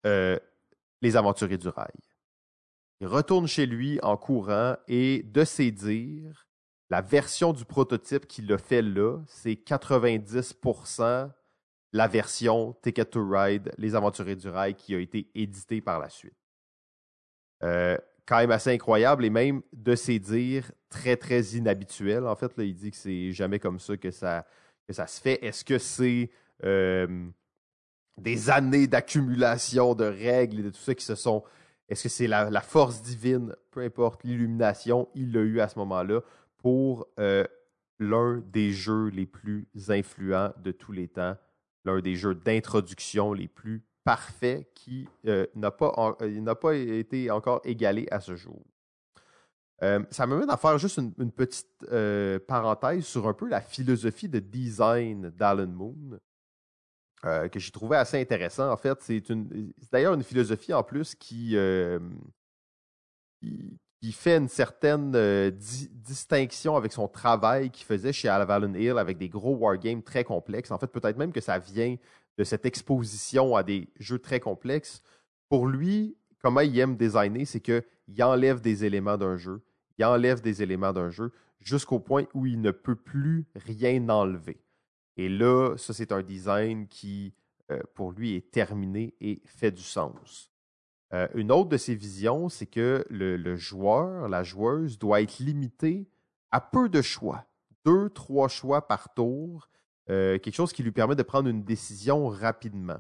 euh, les aventuriers du rail. Il retourne chez lui en courant et de ses dires, la version du prototype qu'il a fait là, c'est 90% la version Ticket to Ride, Les Aventuriers du Rail, qui a été édité par la suite. Euh, quand même assez incroyable et même de ses dires très, très inhabituel. En fait, là, il dit que c'est jamais comme ça que ça, se fait. Est-ce que c'est euh, des années d'accumulation de règles et de tout ça qui se sont. Est-ce que c'est la, force divine, peu importe, l'illumination, il l'a eu à ce moment-là pour euh, l'un des jeux les plus influents de tous les temps, l'un des jeux d'introduction les plus parfaits qui euh, n'a pas, euh, pas été encore égalé à ce jour. Ça m'amène à faire juste une, petite parenthèse sur un peu la philosophie de design d'Alan Moon, que j'ai trouvé assez intéressant. En fait, c'est d'ailleurs une philosophie en plus qui, fait une certaine distinction avec son travail qu'il faisait chez Avalon Hill avec des gros wargames très complexes. En fait, peut-être même que ça vient de cette exposition à des jeux très complexes. Pour lui, comment il aime designer, c'est qu'il enlève des éléments d'un jeu, il enlève des éléments d'un jeu jusqu'au point où il ne peut plus rien enlever. Et là, ça, c'est un design qui, euh, pour lui, est terminé et fait du sens. Euh, une autre de ses visions, c'est que le, joueur, la joueuse, doit être limité à peu de choix. Deux, trois choix par tour. Euh, quelque chose qui lui permet de prendre une décision rapidement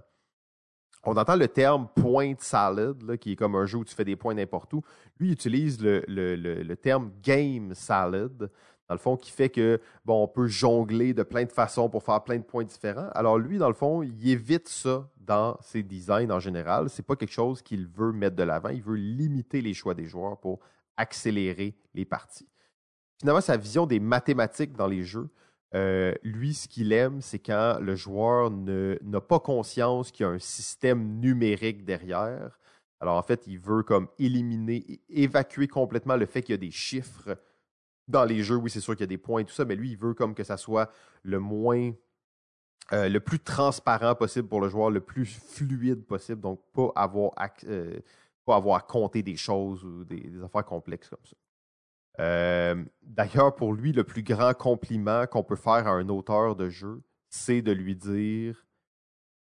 on entend le terme point salad, qui est comme un jeu où tu fais des points n'importe où. Lui, il utilise le, terme game salad, dans le fond, qui fait que, on peut jongler de plein de façons pour faire plein de points différents. Alors, lui, dans le fond, il évite ça dans ses designs en général. C'est pas quelque chose qu'il veut mettre de l'avant. Il veut limiter les choix des joueurs pour accélérer les parties. Finalement, sa vision des mathématiques dans les jeux, euh, lui, ce qu'il aime, c'est quand le joueur n'a pas conscience qu'il y a un système numérique derrière. Alors, en fait, il veut comme éliminer, évacuer complètement le fait qu'il y a des chiffres dans les jeux. Oui, c'est sûr qu'il y a des points et tout ça, mais lui, il veut comme que ça soit le moins, euh, le plus transparent possible pour le joueur, le plus fluide possible. Donc, pas avoir, euh, pas avoir à compter des choses ou des affaires complexes comme ça. Euh, d'ailleurs, pour lui, le plus grand compliment qu'on peut faire à un auteur de jeu, c'est de lui dire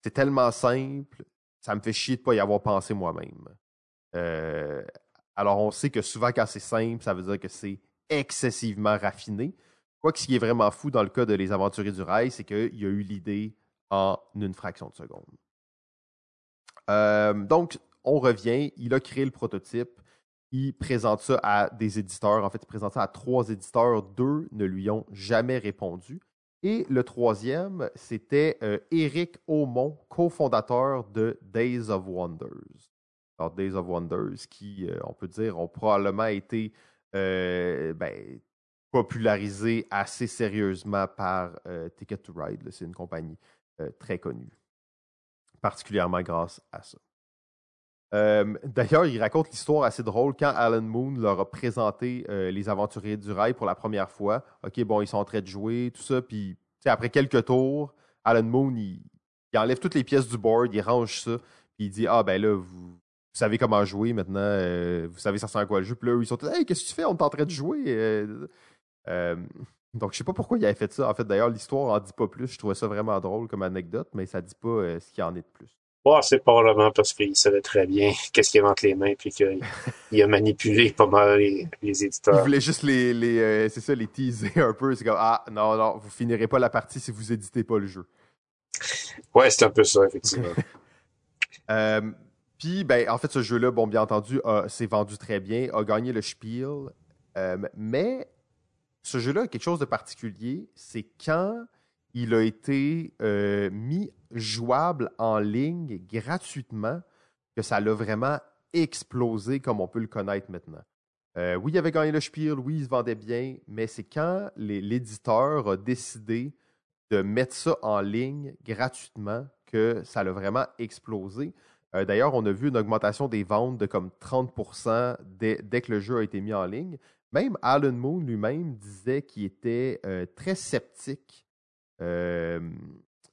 c'est tellement simple, ça me fait chier de ne pas y avoir pensé moi-même. Alors, on sait que souvent, quand c'est simple, ça veut dire que c'est excessivement raffiné. Quoi que ce qui est vraiment fou dans le cas de Les Aventuriers du Rail, c'est qu'il a eu l'idée en une fraction de seconde. Euh, donc, on revient, il a créé le prototype il présente ça à des éditeurs. En fait, il présente ça à trois éditeurs. Deux ne lui ont jamais répondu. Et le troisième, c'était Eric euh, Aumont, cofondateur de Days of Wonders. Alors, Days of Wonders, qui, euh, on peut dire, ont probablement été euh, ben, popularisés assez sérieusement par Ticket to Ride. C'est une compagnie très connue, particulièrement grâce à ça. Euh, d'ailleurs, il raconte l'histoire assez drôle quand Alan Moon leur a présenté euh, les aventuriers du rail pour la première fois. OK, bon, ils sont en train de jouer, tout ça. Puis, après quelques tours, Alan Moon, il, enlève toutes les pièces du board, il range ça. Puis il dit Ah, ben là, vous, savez comment jouer maintenant. Euh, vous savez ça ressemble à quoi le jeu? Puis là, ils sont Hey, qu'est-ce que tu fais? On est en train de jouer. donc, je sais pas pourquoi il avait fait ça. En fait, d'ailleurs, l'histoire en dit pas plus. Je trouvais ça vraiment drôle comme anecdote, mais ça dit pas ce qu'il y en est de plus c'est probablement parce qu'il savait très bien qu'est-ce qu'il avait entre les mains puis qu'il a manipulé pas mal les, éditeurs. Il voulait juste les, les euh, c'est ça, les teaser un peu. C'est comme ah non non, vous finirez pas la partie si vous éditez pas le jeu. Ouais, c'est un peu ça effectivement. Euh, puis ben en fait ce jeu-là, bon bien entendu, s'est vendu très bien, a gagné le Spiel, euh, mais ce jeu-là a quelque chose de particulier, c'est quand il a été mis jouable en ligne gratuitement que ça l'a vraiment explosé comme on peut le connaître maintenant. Euh, oui, il avait gagné le Spiel, oui, il se vendait bien, mais c'est quand l'éditeur a décidé de mettre ça en ligne gratuitement que ça l'a vraiment explosé. Euh, d'ailleurs, on a vu une augmentation des ventes de comme 30% dès, que le jeu a été mis en ligne. Même Alan Moon lui-même disait qu'il était euh, très sceptique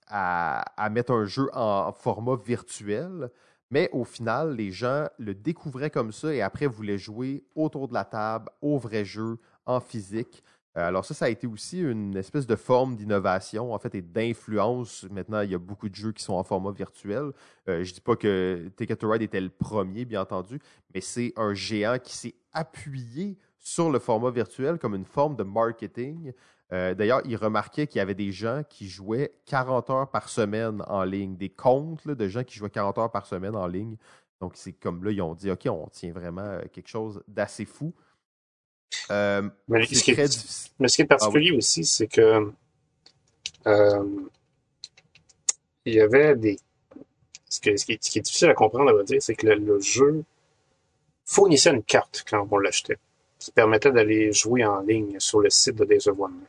à, mettre un jeu en format virtuel. Mais au final, les gens le découvraient comme ça et après voulaient jouer autour de la table, au vrai jeu, en physique. Euh, alors ça, ça a été aussi une espèce de forme d'innovation, en fait, et d'influence. Maintenant, il y a beaucoup de jeux qui sont en format virtuel. Euh, je ne dis pas que Ticket to Ride était le premier, bien entendu, mais c'est un géant qui s'est appuyé sur le format virtuel comme une forme de marketing euh, d'ailleurs, il remarquait qu'il y avait des gens qui jouaient 40 heures par semaine en ligne, des comptes de gens qui jouaient 40 heures par semaine en ligne. Donc, c'est comme là, ils ont dit, OK, on tient vraiment quelque chose d'assez fou. Euh, mais, ce qui est, ah particulier aussi, c'est que il y avait des. Ce, qui, est, difficile à comprendre, à dire, c'est que le, jeu fournissait une carte quand on l'achetait. qui permettait d'aller jouer en ligne sur le site de Days of Wonder.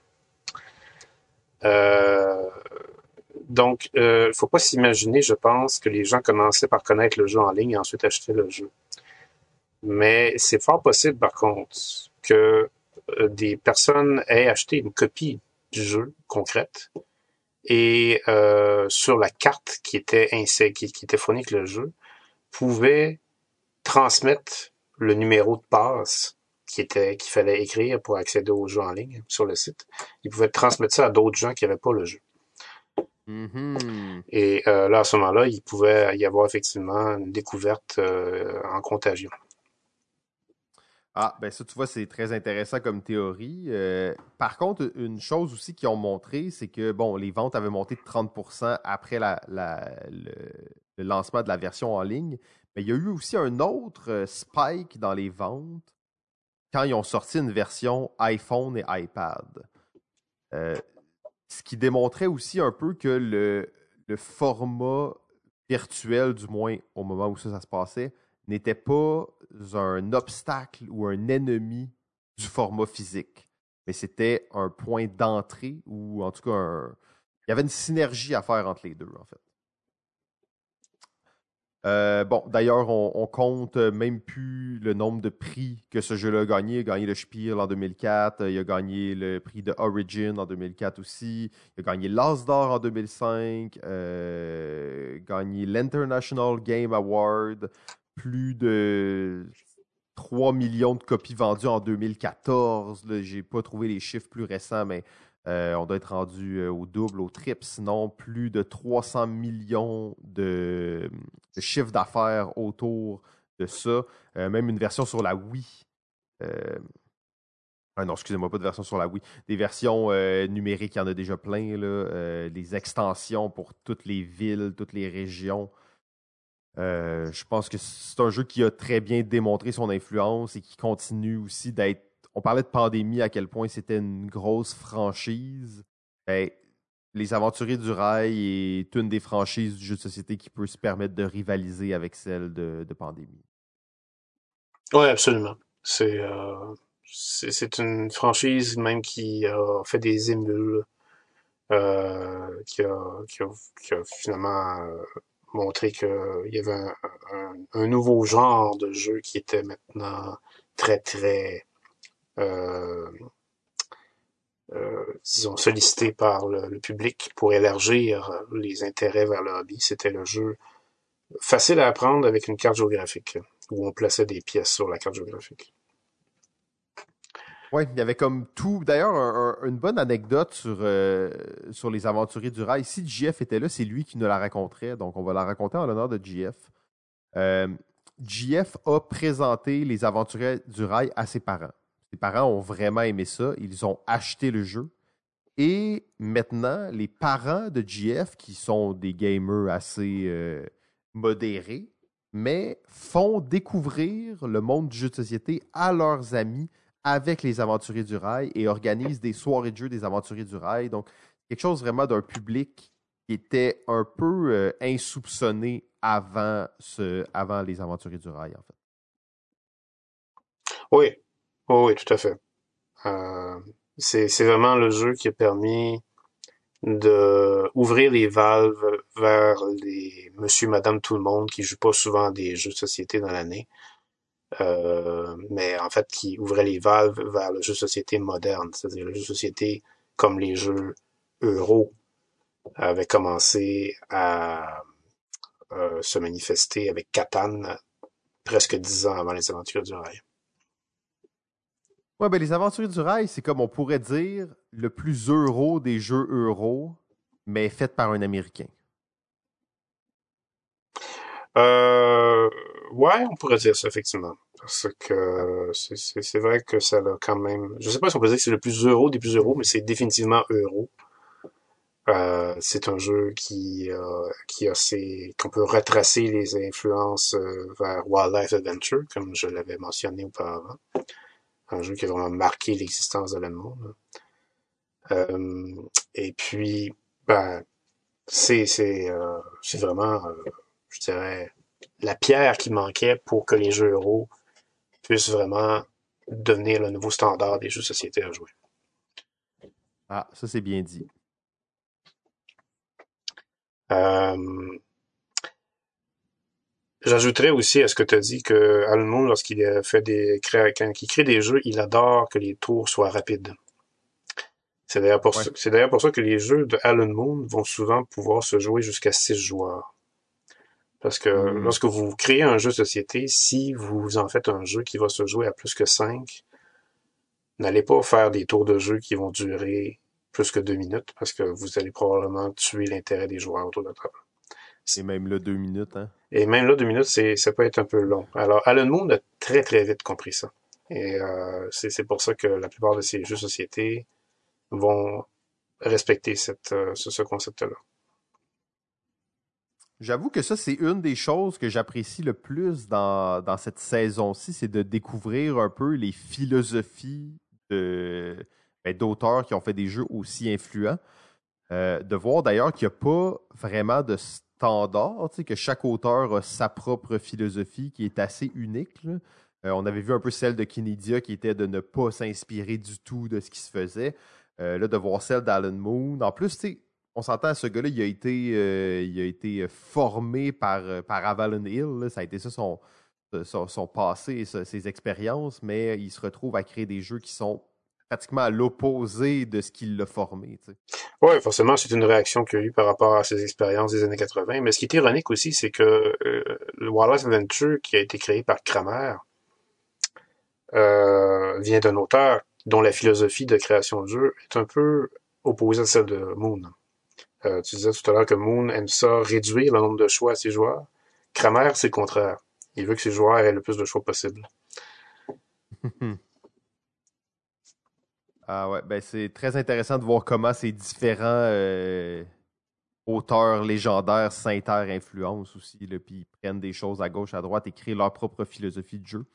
Euh, donc, euh, faut pas s'imaginer, je pense, que les gens commençaient par connaître le jeu en ligne et ensuite achetaient le jeu. Mais c'est fort possible, par contre, que euh, des personnes aient acheté une copie du jeu concrète et euh, sur la carte qui était qui, qui était fournie avec le jeu, pouvaient transmettre le numéro de passe qui était qu'il fallait écrire pour accéder au jeu en ligne sur le site. Ils pouvaient transmettre ça à d'autres gens qui n'avaient pas le jeu. Mhm. Et euh, là, à ce moment-là, il pouvait y avoir effectivement une découverte euh, en contagion. Ah, ben ça, tu vois, c'est très intéressant comme théorie. Euh, par contre, une chose aussi qu'ils ont montré, c'est que, bon, les ventes avaient monté de 30% après le, lancement de la version en ligne, mais il y a eu aussi un autre spike dans les ventes quand ils ont sorti une version iPhone et iPad. Euh, ce qui démontrait aussi un peu que le, format virtuel, du moins au moment où ça se passait, n'était pas un obstacle ou un ennemi du format physique, mais c'était un point d'entrée ou en tout cas un... il y avait une synergie à faire entre les deux en fait. Euh, bon, d'ailleurs, on, on, compte même plus le nombre de prix que ce jeu-là a gagné. Il a gagné le Spiel en 2004, il a gagné le prix de Origin en 2004 aussi, il a gagné l'Asdor en 2005, euh, gagné l'International Game Award, plus de 3 millions de copies vendues en 2014. J'ai pas trouvé les chiffres plus récents, mais euh, on doit être rendu euh, au double, au triple, sinon plus de 300 millions de, chiffres d'affaires autour de ça. Euh, même une version sur la Wii. Ah non, excusez-moi, pas de version sur la Wii. Des versions numériques, il y en a déjà plein. Là, des extensions pour toutes les villes, toutes les régions. Je pense que c'est un jeu qui a très bien démontré son influence et qui continue aussi d'être on parlait de pandémie, à quel point c'était une grosse franchise. Ben, les Aventuriers du Rail est une des franchises du jeu de société qui peut se permettre de rivaliser avec celle de, pandémie. Oui, absolument. C'est euh, une franchise même qui a fait des émules, euh, qui, a, qui, a, qui, a, finalement euh, montré qu'il y avait un, nouveau genre de jeu qui était maintenant très, très euh, euh, sollicité par le, public pour élargir les intérêts vers le hobby. C'était le jeu facile à apprendre avec une carte géographique, où on plaçait des pièces sur la carte géographique. Oui, il y avait comme tout. D'ailleurs, un, un, une bonne anecdote sur, euh, sur les aventuriers du rail. Si JF était là, c'est lui qui nous la raconterait. Donc, on va la raconter en l'honneur de JF. Euh, JF a présenté les aventuriers du rail à ses parents. Les parents ont vraiment aimé ça. Ils ont acheté le jeu. Et maintenant, les parents de GF, qui sont des gamers assez euh, modérés, mais font découvrir le monde du jeu de société à leurs amis avec les aventuriers du rail et organisent des soirées de jeu des aventuriers du rail. Donc, quelque chose vraiment d'un public qui était un peu euh, insoupçonné avant, avant les aventuriers du rail, en fait. Oui, oui, tout à fait. Euh, c'est, vraiment le jeu qui a permis de ouvrir les valves vers les monsieur, madame, tout le monde qui jouent pas souvent des jeux de société dans l'année. Euh, mais en fait qui ouvrait les valves vers le jeu de société moderne, c'est-à-dire le jeu de société comme les jeux euro avaient commencé à euh, se manifester avec Catan presque dix ans avant les aventures du rail. Ouais, ben les aventuriers du rail, c'est comme on pourrait dire le plus euro des jeux euro, mais fait par un Américain. Euh, ouais, on pourrait dire ça, effectivement. Parce que c'est vrai que ça a quand même... Je sais pas si on peut dire que c'est le plus euro des plus euros, mais c'est définitivement euro. Euh, c'est un jeu qui, euh, qui a ses... qu'on peut retracer les influences euh, vers Wildlife Adventure, comme je l'avais mentionné auparavant un jeu qui a vraiment marqué l'existence de. Euh, et puis, ben, c'est c'est euh, c'est vraiment, euh, je dirais, la pierre qui manquait pour que les jeux euros puissent vraiment devenir le nouveau standard des jeux de société à jouer. Ah, ça c'est bien dit. Euh, J'ajouterais aussi à ce que tu as dit que Alan Moon, lorsqu'il fait des quand il crée des jeux, il adore que les tours soient rapides. C'est d'ailleurs pour, ça, pour que les jeux de Alan Moon vont souvent pouvoir se jouer jusqu'à six joueurs. Parce que hmm. lorsque vous créez un jeu de société, si vous en faites un jeu qui va se jouer à plus que cinq, n'allez pas faire des tours de jeu qui vont durer plus que deux minutes parce que vous allez probablement tuer l'intérêt des joueurs autour de la table. Et même là, deux minutes, hein? Et même là, deux minutes, c'est, ça peut être un peu long. Alors, Alan Moon a très, très vite compris ça. Et euh, c'est, c'est pour ça que la plupart de ces jeux de société vont respecter cette, euh, ce, ce concept-là. J'avoue que ça, c'est une des choses que j'apprécie le plus dans, dans cette saison-ci, c'est de découvrir un peu les philosophies ben, d'auteurs qui ont fait des jeux aussi influents. Euh, de voir d'ailleurs qu'il n'y a pas vraiment de standard, que chaque auteur a sa propre philosophie qui est assez unique. Euh, on avait vu un peu celle de Kinedia qui était de ne pas s'inspirer du tout de ce qui se faisait. Euh, là, de voir celle d'Alan Moon. En plus, on s'entend, ce gars-là, il a été, euh, été formé par, par Avalon Hill. Ça a été ça son, passé, ses expériences, mais il se retrouve à créer des jeux qui sont pratiquement à l'opposé de ce qui l'a formé. Oui, forcément, c'est une réaction qu'il a eu par rapport à ses expériences des années 80. Mais ce qui est ironique aussi, c'est que euh, le Wallace Adventure, qui a été créé par Kramer, euh, vient d'un auteur dont la philosophie de création de jeu est un peu opposée à celle de Moon. Euh, tu disais tout à l'heure que Moon aime ça réduire le nombre de choix à ses joueurs. Kramer, c'est le contraire. Il veut que ses joueurs aient le plus de choix possible. Ah ouais, ben c'est très intéressant de voir comment ces différents euh, auteurs légendaires s'inter-influencent aussi, puis ils prennent des choses à gauche, à droite et créent leur propre philosophie de jeu.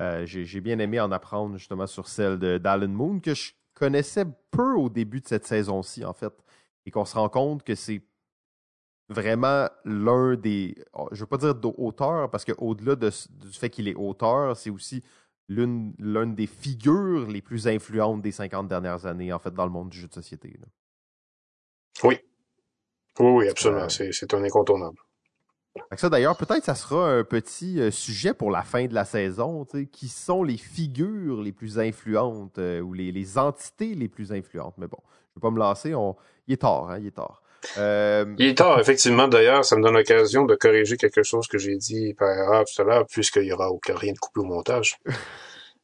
Euh, j'ai bien aimé en apprendre justement sur celle d'Alan Moon, que je connaissais peu au début de cette saison-ci, en fait, et qu'on se rend compte que c'est vraiment l'un des. Oh, je ne veux pas dire d'auteur, parce qu'au-delà de, du fait qu'il est auteur, c'est aussi l'une des figures les plus influentes des 50 dernières années, en fait, dans le monde du jeu de société. Oui. Oui, oui, absolument. Euh, c'est un incontournable. Ça, d'ailleurs, peut-être ça sera un petit euh, sujet pour la fin de la saison. Qui sont les figures les plus influentes euh, ou les, entités les plus influentes? Mais bon, je ne vais pas me lancer. On... Il est tard, hein, il est tard. Il est tard, effectivement. D'ailleurs, ça me donne l'occasion de corriger quelque chose que j'ai dit par erreur tout à l'heure, puisqu'il n'y aura aucun rien de coupé au montage.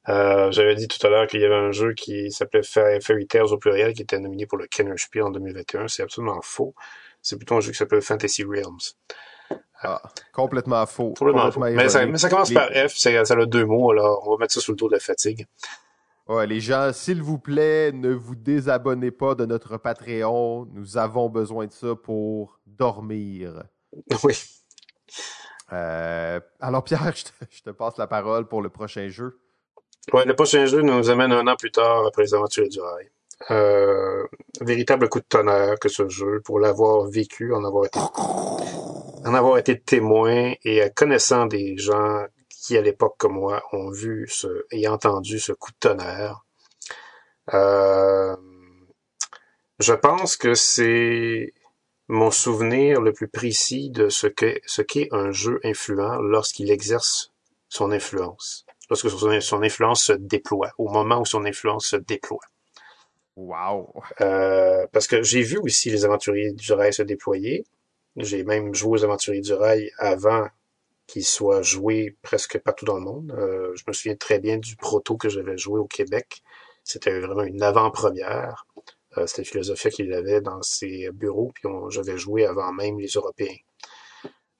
Euh, j'avais dit tout à l'heure qu'il y avait un jeu qui s'appelait Fairy Tales au pluriel qui était nominé pour le Kenner Spiel en 2021. C'est absolument faux. C'est plutôt un jeu qui s'appelle Fantasy Realms. Ah, complètement faux. Mais, ça, commence par F, ça, a deux mots, alors on va mettre ça sous le dos de la fatigue. Ouais, les gens, s'il vous plaît, ne vous désabonnez pas de notre Patreon. Nous avons besoin de ça pour dormir. Oui. Euh, alors, Pierre, je te passe la parole pour le prochain jeu. Ouais, le prochain jeu nous amène un an plus tard après les aventures du rail. Euh, véritable coup de tonnerre que ce jeu pour l'avoir vécu, en avoir été, en avoir été témoin et connaissant des gens qui à l'époque comme moi ont vu ce et entendu ce coup de tonnerre. Euh, je pense que c'est mon souvenir le plus précis de ce qu'est ce qu'est un jeu influent lorsqu'il exerce son influence lorsque son, influence se déploie, au moment où son influence se déploie. Wow! Euh, parce que j'ai vu aussi les aventuriers du rail se déployer. J'ai même joué aux aventuriers du rail avant qu'ils soient joués presque partout dans le monde. Euh, je me souviens très bien du proto que j'avais joué au Québec. C'était vraiment une avant-première. Euh, C'était Philosophia qu'il avait dans ses bureaux, puis j'avais joué avant même les Européens.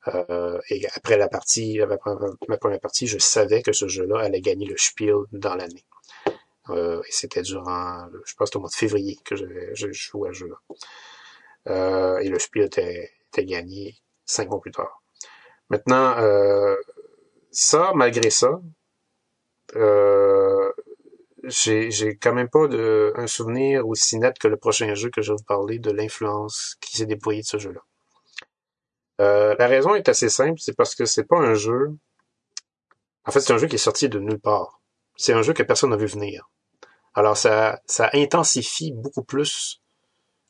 Euh, et après la partie, ma première partie, je savais que ce jeu-là allait gagner le Spiel dans l'année. Euh, et c'était durant, je pense, au mois de février que je joué à ce jeu-là. Euh, et le Spiel était, était, gagné cinq mois plus tard. Maintenant, euh, ça, malgré ça, euh, j'ai quand même pas un souvenir aussi net que le prochain jeu que je vais vous parler de l'influence qui s'est déployée de ce jeu-là. Euh, la raison est assez simple, c'est parce que c'est pas un jeu. En fait, c'est un jeu qui est sorti de nulle part. c'est un jeu que personne n'a vu venir. Alors ça, ça intensifie beaucoup plus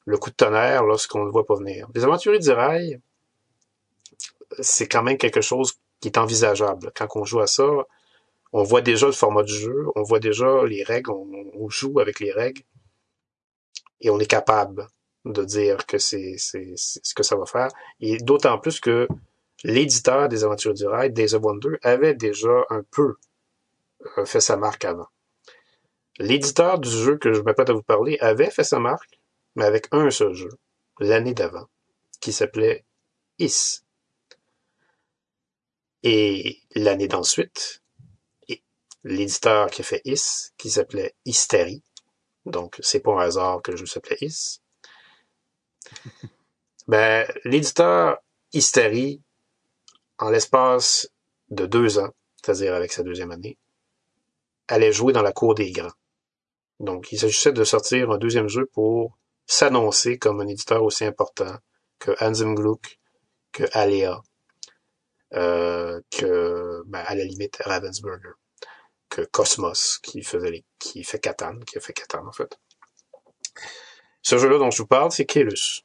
le coup de tonnerre lorsqu'on ne le voit pas venir. Les aventuriers du rail, c'est quand même quelque chose qui est envisageable. Quand on joue à ça, on voit déjà le format du jeu, on voit déjà les règles, on, joue avec les règles, et on est capable de dire que c'est ce que ça va faire. Et d'autant plus que l'éditeur des Aventures du Rail, Days of Wonder, avait déjà un peu euh, fait sa marque avant. L'éditeur du jeu que je m'apprête à vous parler avait fait sa marque, mais avec un seul jeu, l'année d'avant, qui s'appelait Is. Et l'année d'ensuite, l'éditeur qui a fait Is, qui s'appelait Hystérie. Donc, c'est pas un hasard que le jeu s'appelait Is. Ben, l'éditeur Hystérie, en l'espace de deux ans, c'est-à-dire avec sa deuxième année, allait jouer dans la cour des grands. Donc, il s'agissait de sortir un deuxième jeu pour s'annoncer comme un éditeur aussi important que Hansen Gluck, que Alea, que, ben, à la limite, Ravensburger que Cosmos, qui faisait qui fait Catan, qui a fait Catan en fait. Ce jeu-là dont je vous parle, c'est Kelus.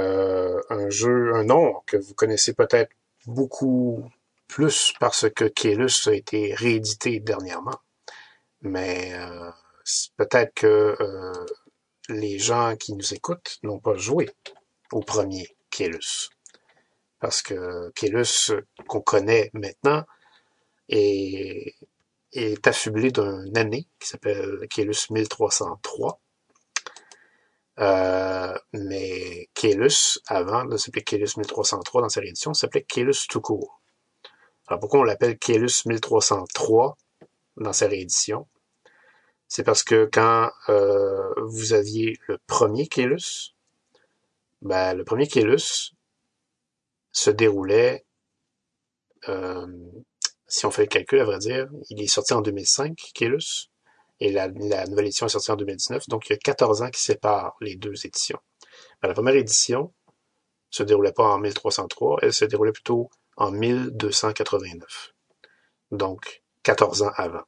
Euh, un jeu, un nom que vous connaissez peut-être beaucoup plus parce que Kelus a été réédité dernièrement. Mais euh, peut-être que euh, les gens qui nous écoutent n'ont pas joué au premier Kelus. Parce que Kelus, qu'on connaît maintenant, est est affublé d'un année qui s'appelle Kélus 1303. Euh, mais Kélus, avant de s'appeler Kélus 1303 dans sa réédition, s'appelait Kélus tout court. Alors pourquoi on l'appelle Kélus 1303 dans sa réédition? C'est parce que quand euh, vous aviez le premier Kélus, ben, le premier Kélus se déroulait euh, si on fait le calcul, à vrai dire, il est sorti en 2005, Kélus, et la, nouvelle édition est sortie en 2019, donc il y a 14 ans qui séparent les deux éditions. la première édition se déroulait pas en 1303, elle se déroulait plutôt en 1289. Donc, 14 ans avant.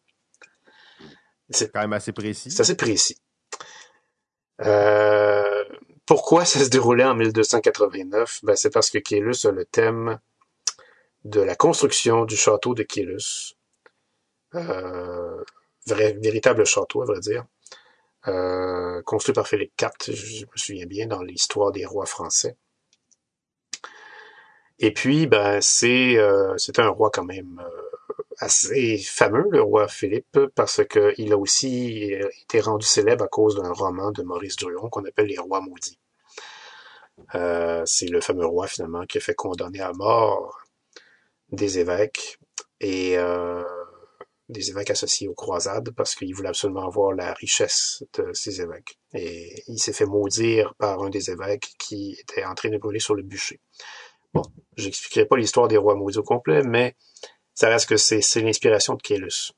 C'est quand même assez précis. C'est assez précis. Euh, pourquoi ça se déroulait en 1289? Ben, c'est parce que Kélus a le thème de la construction du château de Kélus. Euh, véritable château, à vrai dire. Euh, construit par Philippe IV, je me souviens bien, dans l'histoire des rois français. Et puis, ben, c'est euh, un roi quand même euh, assez fameux, le roi Philippe, parce qu'il a aussi été rendu célèbre à cause d'un roman de Maurice Druon qu'on appelle Les Rois maudits. Euh, c'est le fameux roi finalement qui a fait condamner à mort des évêques et euh, des évêques associés aux croisades parce qu'il voulait absolument avoir la richesse de ces évêques. Et il s'est fait maudire par un des évêques qui était en train de brûler sur le bûcher. Bon, j'expliquerai pas l'histoire des rois maudits au complet, mais ça reste que c'est l'inspiration de Kélus.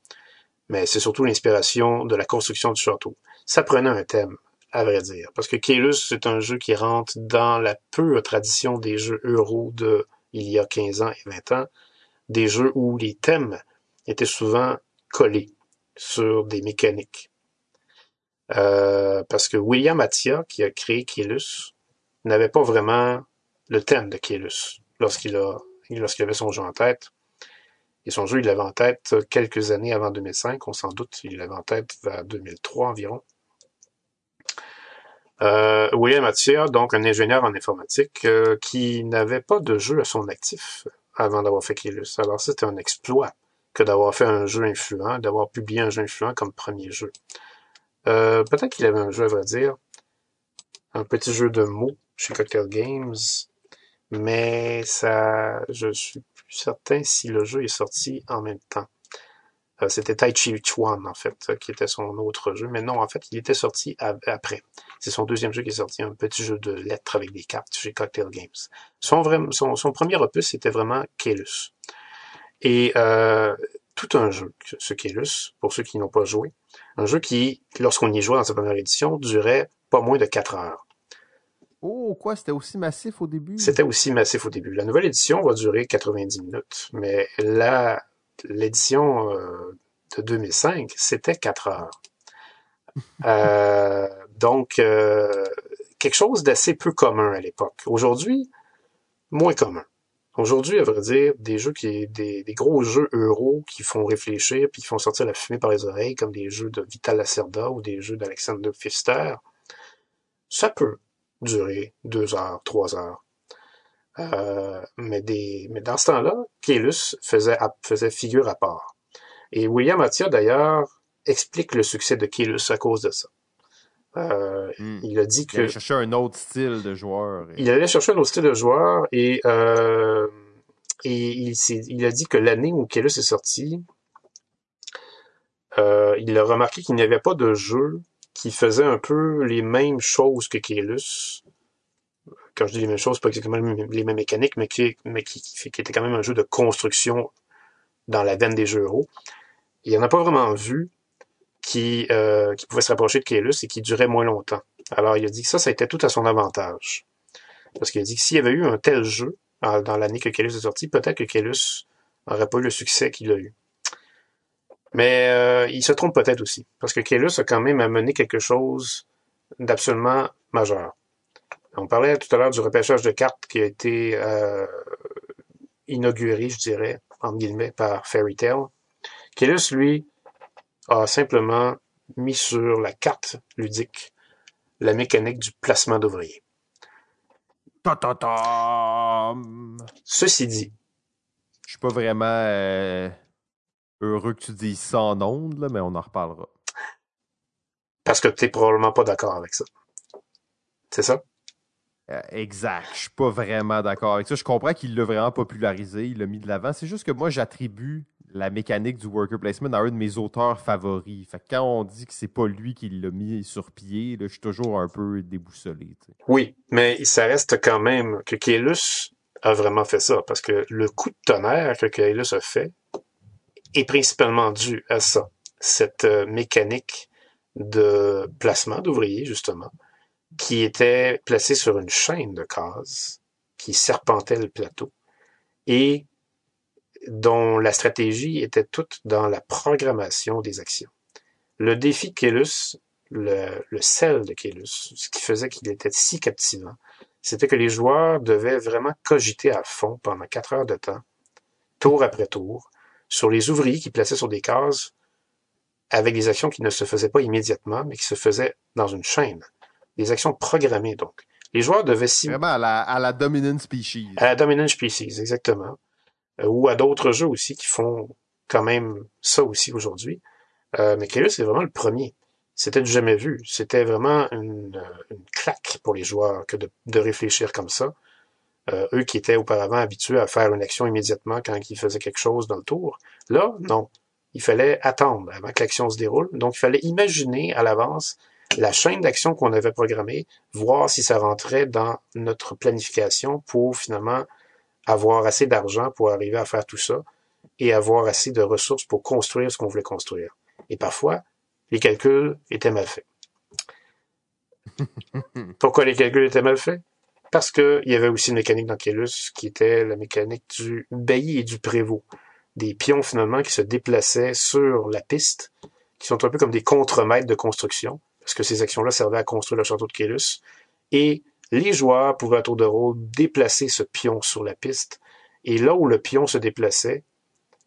Mais c'est surtout l'inspiration de la construction du château. Ça prenait un thème, à vrai dire, parce que Kélus, c'est un jeu qui rentre dans la pure tradition des jeux euro de il y a 15 ans et 20 ans, des jeux où les thèmes étaient souvent collés sur des mécaniques. Euh, parce que William Attia, qui a créé Kélus, n'avait pas vraiment le thème de Kélus lorsqu'il a lorsqu'il avait son jeu en tête. Et son jeu, il l'avait en tête quelques années avant 2005, on s'en doute, il l'avait en tête vers 2003 environ. Euh, William Attia, donc un ingénieur en informatique, euh, qui n'avait pas de jeu à son actif avant d'avoir fait Kélus. Alors c'était un exploit que d'avoir fait un jeu influent, d'avoir publié un jeu influent comme premier jeu. Euh, peut-être qu'il avait un jeu, à vrai dire, un petit jeu de mots chez Cocktail Games, mais ça, je suis certain si le jeu est sorti en même temps. Euh, c'était Tai Chi Chuan, en fait, qui était son autre jeu. Mais non, en fait, il était sorti après. C'est son deuxième jeu qui est sorti, un petit jeu de lettres avec des cartes chez Cocktail Games. Son, premier opus, c'était vraiment Kelus. Et euh, tout un jeu, ce Kelus, pour ceux qui n'ont pas joué. Un jeu qui, lorsqu'on y jouait dans sa première édition, durait pas moins de 4 heures. Oh, quoi, c'était aussi massif au début? C'était aussi massif au début. La nouvelle édition va durer 90 minutes, mais là, l'édition euh, de 2005, c'était 4 heures. Euh, donc, euh, quelque chose d'assez peu commun à l'époque. Aujourd'hui, moins commun. Aujourd'hui, à vrai dire, des jeux qui, des, des gros jeux euro qui font réfléchir puis qui font sortir la fumée par les oreilles, comme des jeux de Vital Lacerda ou des jeux d'Alexander Pfister, ça peut durer deux heures, trois heures. Euh, mais, des, mais dans ce temps-là, Kélus faisait, faisait figure à part. Et William Attia, d'ailleurs, explique le succès de Kélus à cause de ça. Euh, Hmm. Il a dit que... Il allait chercher un autre style de joueur. et- Il allait chercher un autre style de joueur et, euh, et il, a dit que l'année où Kélus est sorti, il a remarqué qu'il n'y avait pas de jeu qui faisait un peu les mêmes choses que Kélus. Quand je dis les mêmes choses, pas exactement les mêmes, mécaniques, mais qui, mais qui, était quand même un jeu de construction dans la veine des jeux euros. Il en a pas vraiment vu qui, euh, qui pouvait se rapprocher de Kélus et qui durait moins longtemps. Alors il a dit que ça, ça été tout à son avantage. Parce qu'il a dit que s'il y avait eu un tel jeu dans, dans l'année que Kélus est sorti, peut-être que Kélus n'aurait pas eu le succès qu'il a eu. Mais euh, il se trompe peut-être aussi, parce que Kélus a quand même amené quelque chose d'absolument majeur. On parlait tout à l'heure du repêchage de cartes qui a été euh, inauguré, je dirais, entre guillemets, par Fairy Tail. Kélus, lui, a simplement mis sur la carte ludique la mécanique du placement d'ouvriers. Ceci dit, Je suis pas vraiment euh, heureux que tu dises en ondes, là, mais on en reparlera. parce que tu n'es probablement pas d'accord avec ça. C'est ça? Euh, exact. Je suis pas vraiment d'accord avec ça. Je comprends qu'il l'a vraiment popularisé, il l'a mis de l'avant. C'est juste que moi, j'attribue la mécanique du worker placement à un de mes auteurs favoris. Fait que quand on dit que c'est pas lui qui l'a mis sur pied, là, je suis toujours un peu déboussolé. Oui, mais ça reste quand même que Kaelus a vraiment fait ça, parce que le coup de tonnerre que Kaelus a fait est principalement dû à ça, cette euh, mécanique de placement d'ouvriers, justement, qui était placée sur une chaîne de cases qui serpentait le plateau et dont la stratégie était toute dans la programmation des actions. Le défi Kaelus le, le sel de Kélus, ce qui faisait qu'il était si captivant, c'était que les joueurs devaient vraiment cogiter à fond pendant quatre heures de temps, tour après tour, sur les ouvriers qui plaçaient sur des cases avec des actions qui ne se faisaient pas immédiatement, mais qui se faisaient dans une chaîne. Des actions programmées, donc. Les joueurs devaient s'y Vraiment à la, à la dominant species. à la Dominant Species, exactement. Euh, ou à d'autres jeux aussi qui font quand même ça aussi aujourd'hui. Euh, mais Kélus, c'est vraiment le premier. C'était du jamais vu. C'était vraiment une, euh, une claque pour les joueurs que de, de réfléchir comme ça. Euh, eux qui étaient auparavant habitués à faire une action immédiatement quand ils faisaient quelque chose dans le tour. Là, non. Il fallait attendre avant que l'action se déroule. Donc, il fallait imaginer à l'avance la chaîne d'actions qu'on avait programmée, voir si ça rentrait dans notre planification pour finalement avoir assez d'argent pour arriver à faire tout ça et avoir assez de ressources pour construire ce qu'on voulait construire. Et parfois, les calculs étaient mal faits. Pourquoi les calculs étaient mal faits? Parce qu'il y avait aussi une mécanique dans Kélus qui était la mécanique du bailli et du prévôt. Des pions finalement qui se déplaçaient sur la piste, qui sont un peu comme des contremaîtres de construction, parce que ces actions-là servaient à construire le château de Kélus. Et les joueurs pouvaient à tour de rôle déplacer ce pion sur la piste. Et là où le pion se déplaçait,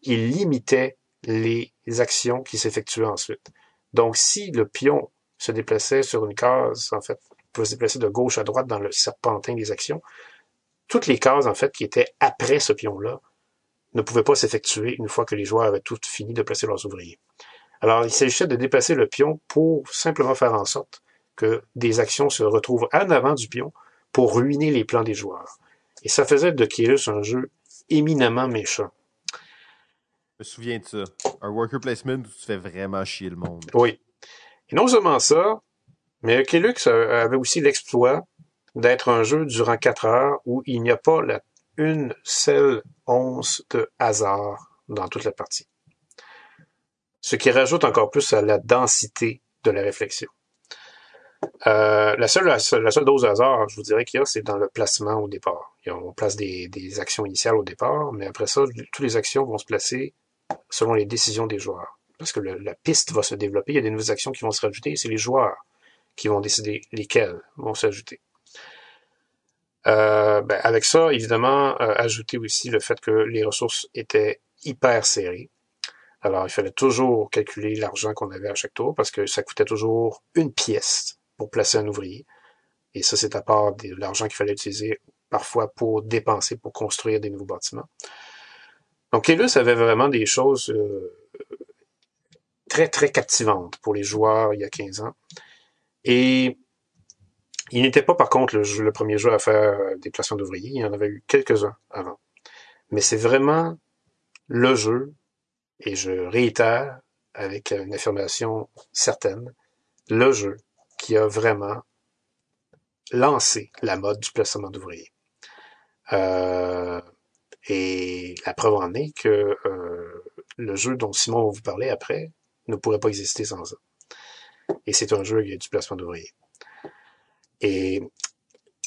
il limitait les actions qui s'effectuaient ensuite. Donc, si le pion se déplaçait sur une case, en fait, pouvait se déplacer de gauche à droite dans le serpentin des actions, toutes les cases, en fait, qui étaient après ce pion-là, ne pouvaient pas s'effectuer une fois que les joueurs avaient tout fini de placer leurs ouvriers. Alors, il s'agissait de déplacer le pion pour simplement faire en sorte que des actions se retrouvent en avant du pion pour ruiner les plans des joueurs. Et ça faisait de Kyrus un jeu éminemment méchant. Je me souviens de ça. Un worker placement où tu fais vraiment chier le monde. Oui. Et non seulement ça, mais Kelux avait aussi l'exploit d'être un jeu durant quatre heures où il n'y a pas une seule once de hasard dans toute la partie. Ce qui rajoute encore plus à la densité de la réflexion. Euh, la, seule, la, seule, dose de hasard, je vous dirais qu'il y a, c'est dans le placement au départ. On place des, actions initiales au départ, mais après ça, toutes les actions vont se placer selon les décisions des joueurs. parce que la piste va se développer, il y a des nouvelles actions qui vont se rajouter, c'est les joueurs qui vont décider lesquelles vont s'ajouter. Euh, ben, avec ça, évidemment, euh, ajouter aussi le fait que les ressources étaient hyper serrées. Alors, il fallait toujours calculer l'argent qu'on avait à chaque tour parce que ça coûtait toujours une pièce pour placer un ouvrier. Et ça, c'est à part de l'argent qu'il fallait utiliser parfois pour dépenser, pour construire des nouveaux bâtiments. Donc, Kelus avait vraiment des choses euh, très, très captivantes pour les joueurs il y a 15 ans. Et il n'était pas, par contre, le, le, premier jeu à faire des placements d'ouvriers. Il y en avait eu quelques-uns avant. Mais c'est vraiment le jeu, et je réitère avec une affirmation certaine, le jeu qui a vraiment lancé la mode du placement d'ouvriers. Euh, et la preuve en est que euh, le jeu dont Simon va vous parler après ne pourrait pas exister sans ça. Et c'est un jeu qui a du placement d'ouvriers. Et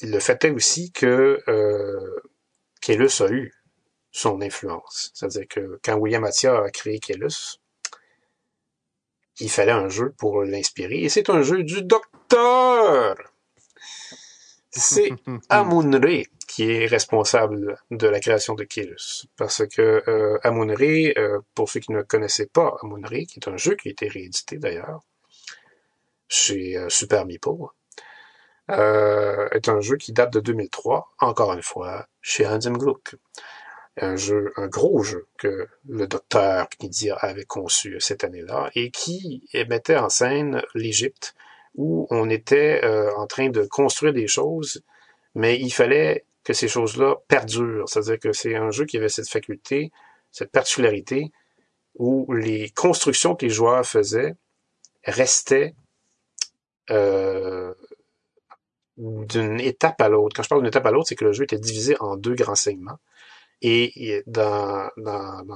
le fait est aussi que euh, a eu son influence. C'est-à-dire que quand William Attia a créé Kelus, il fallait un jeu pour l'inspirer. Et c'est un jeu du docteur! C'est Amun-Re qui est responsable de la création de Kelus. Parce que euh, Amun-Re, euh, pour ceux qui ne connaissaient pas Amun-Re, qui est un jeu qui a été réédité d'ailleurs chez euh, Super Meeple, euh, est un jeu qui date de 2003, encore une fois, chez Hans Gluck. Un jeu, un gros jeu que le docteur Knidia avait conçu cette année-là et qui mettait en scène l'Égypte où on était euh, en train de construire des choses, mais il fallait que ces choses-là perdurent. C'est-à-dire que c'est un jeu qui avait cette faculté, cette particularité, où les constructions que les joueurs faisaient restaient euh, d'une étape à l'autre. Quand je parle d'une étape à l'autre, c'est que le jeu était divisé en deux grands segments. Et dans,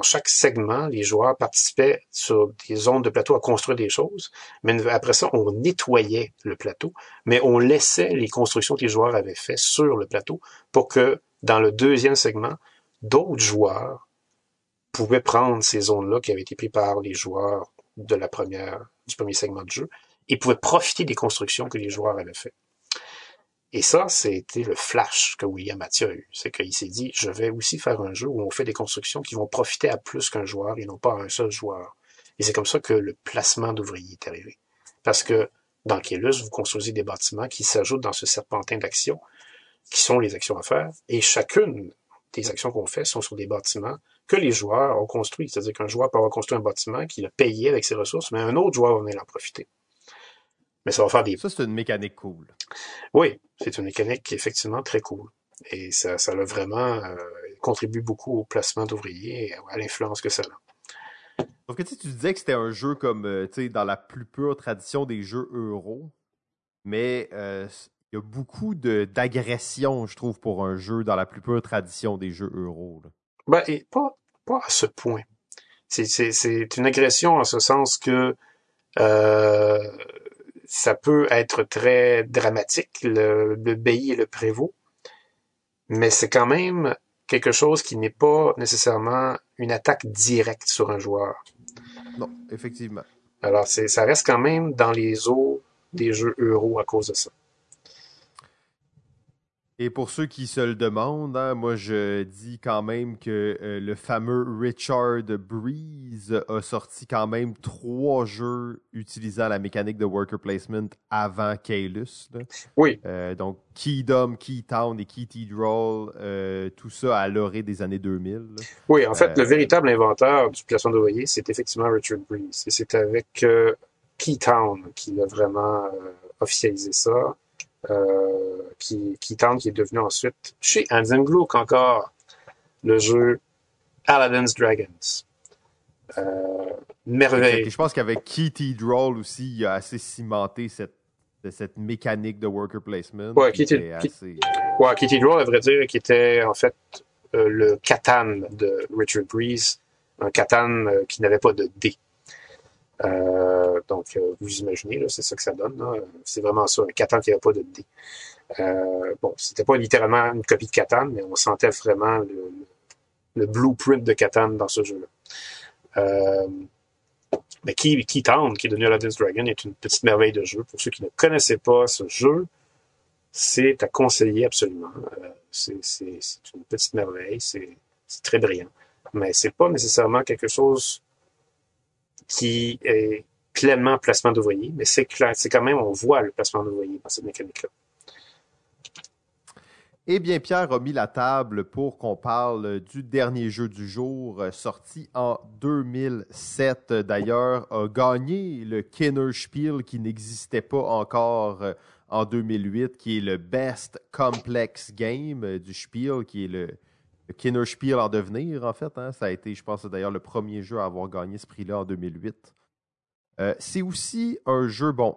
chaque segment, les joueurs participaient sur des zones de plateau à construire des choses. Mais après ça, on nettoyait le plateau, mais on laissait les constructions que les joueurs avaient faites sur le plateau pour que dans le deuxième segment, d'autres joueurs pouvaient prendre ces zones-là qui avaient été prises par les joueurs du premier segment de jeu et pouvaient profiter des constructions que les joueurs avaient faites. Et ça, c'était le flash que William Mathieu a eu. C'est qu'il s'est dit, je vais aussi faire un jeu où on fait des constructions qui vont profiter à plus qu'un joueur et non pas à un seul joueur. Et c'est comme ça que le placement d'ouvriers est arrivé. Parce que dans Kélus, vous construisez des bâtiments qui s'ajoutent dans ce serpentin d'actions, qui sont les actions à faire, et chacune des actions qu'on fait sont sur des bâtiments que les joueurs ont construits. C'est-à-dire qu'un joueur peut avoir construit un bâtiment qu'il a payé avec ses ressources, mais un autre joueur va venir en profiter. Mais ça va faire des... Ça, c'est une mécanique cool. Oui, c'est une mécanique qui est effectivement très cool. Et ça, ça a vraiment euh, contribué beaucoup au placement d'ouvriers et à l'influence que ça a. Sauf que tu disais que c'était un jeu comme, euh, tu sais, dans la plus pure tradition des jeux euro, mais euh, il y a beaucoup d'agression, je trouve, pour un jeu dans la plus pure tradition des jeux euro. Là. Ben, et pas, pas à ce point. C'est une agression en ce sens que euh, ça peut être très dramatique, le, le et le prévôt, mais c'est quand même quelque chose qui n'est pas nécessairement une attaque directe sur un joueur. Non, effectivement. Alors, c'est, ça reste quand même dans les eaux des jeux euro à cause de ça. Et pour ceux qui se le demandent, hein, moi je dis quand même que euh, le fameux Richard Breeze a sorti quand même trois jeux utilisant la mécanique de worker placement avant Kaelus. Oui. Euh, donc Keydom, Keytown et Keytedrall, euh, tout ça à l'orée des années 2000. Oui, en fait, le véritable inventeur du placement de voyer, c'est effectivement Richard Breeze. Et c'est avec Keytown qu'il a vraiment officialisé ça qui, qui tente, qui est devenu ensuite, chez Hans Gluck encore, le jeu Aladdin's Dragons. Euh, merveille. Je pense qu'avec Kitty Droll aussi, il a assez cimenté cette, cette mécanique de worker placement. Ouais, Kitty, assez... ouais, Kitty Droll, à vrai dire, qui était en fait euh, le Catan de Richard Breeze, un Catan euh, qui n'avait pas de dés. Euh, donc, euh, vous imaginez, c'est ça que ça donne. C'est vraiment ça, un Catan qui n'avait pas de dés. Euh, bon, c'était pas littéralement une copie de Catan, mais on sentait vraiment le, blueprint de Catan dans ce jeu-là. mais qui, qui tente, qui est devenu Aladdin's Dragon, est une petite merveille de jeu. Pour ceux qui ne connaissaient pas ce jeu, c'est à conseiller absolument. Euh, c'est une petite merveille, c'est très brillant. Mais c'est pas nécessairement quelque chose qui est pleinement placement d'ouvrier, mais c'est c'est quand même, on voit le placement d'ouvrier dans cette mécanique-là. Eh bien, Pierre a mis la table pour qu'on parle du dernier jeu du jour, euh, sorti en 2007. D'ailleurs, a gagné le Kenner Spiel qui n'existait pas encore euh, en 2008, qui est le Best Complex Game euh, du Spiel, qui est le, Kenner Spiel en devenir, en fait. Hein. Ça a été, je pense, d'ailleurs le premier jeu à avoir gagné ce prix-là en 2008. c'est aussi un jeu, bon,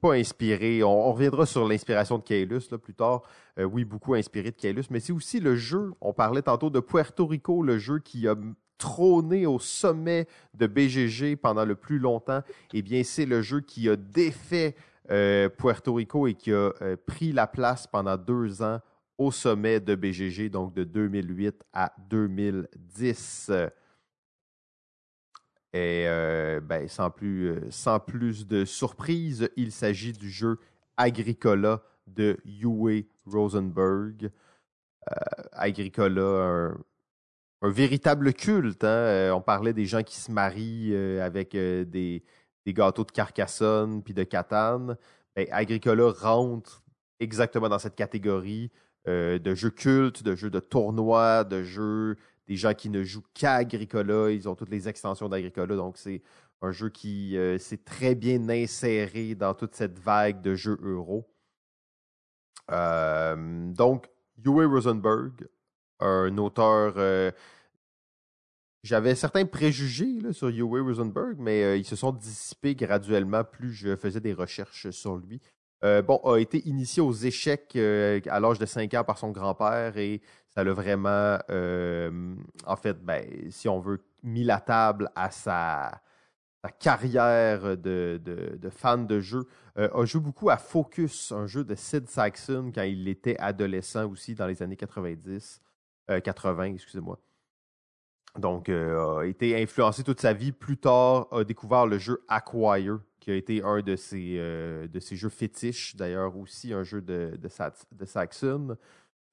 pas inspiré. On, reviendra sur l'inspiration de Kaelus plus tard. Euh, oui, beaucoup inspiré de Kaelus, mais c'est aussi le jeu. On parlait tantôt de Puerto Rico, le jeu qui a trôné au sommet de BGG pendant le plus longtemps. Eh bien, c'est le jeu qui a défait euh, Puerto Rico et qui a euh, pris la place pendant deux ans au sommet de BGG, donc de 2008 à 2010. Et euh, ben, sans, plus, euh, sans plus de surprise, il s'agit du jeu Agricola de Uwe Rosenberg. Euh, Agricola, un, véritable culte. Hein. On parlait des gens qui se marient avec des, gâteaux de Carcassonne puis de Catane. Ben, Agricola rentre exactement dans cette catégorie de jeux cultes, de jeux de tournois, de jeux des gens qui ne jouent qu'à Agricola. Ils ont toutes les extensions d'Agricola. Donc, c'est un jeu qui euh, s'est très bien inséré dans toute cette vague de jeux euro. Euh, donc, Uwe Rosenberg, un auteur. Euh, j'avais certains préjugés sur Uwe Rosenberg, mais ils se sont dissipés graduellement plus je faisais des recherches sur lui. Bon, a été initié aux échecs à l'âge de 5 ans par son grand-père et ça l'a vraiment, euh, en fait, ben, si on veut, mis la table à sa, carrière de, fan de jeu. Euh, a joué beaucoup à Focus, un jeu de Sid Saxon quand il était adolescent aussi dans les années 90, 80, euh, excusez-moi. Donc, a été influencé toute sa vie. Plus tard, a découvert le jeu Acquire, qui a été un de ses, de ses jeux fétiches, d'ailleurs aussi un jeu de, de, Saxon.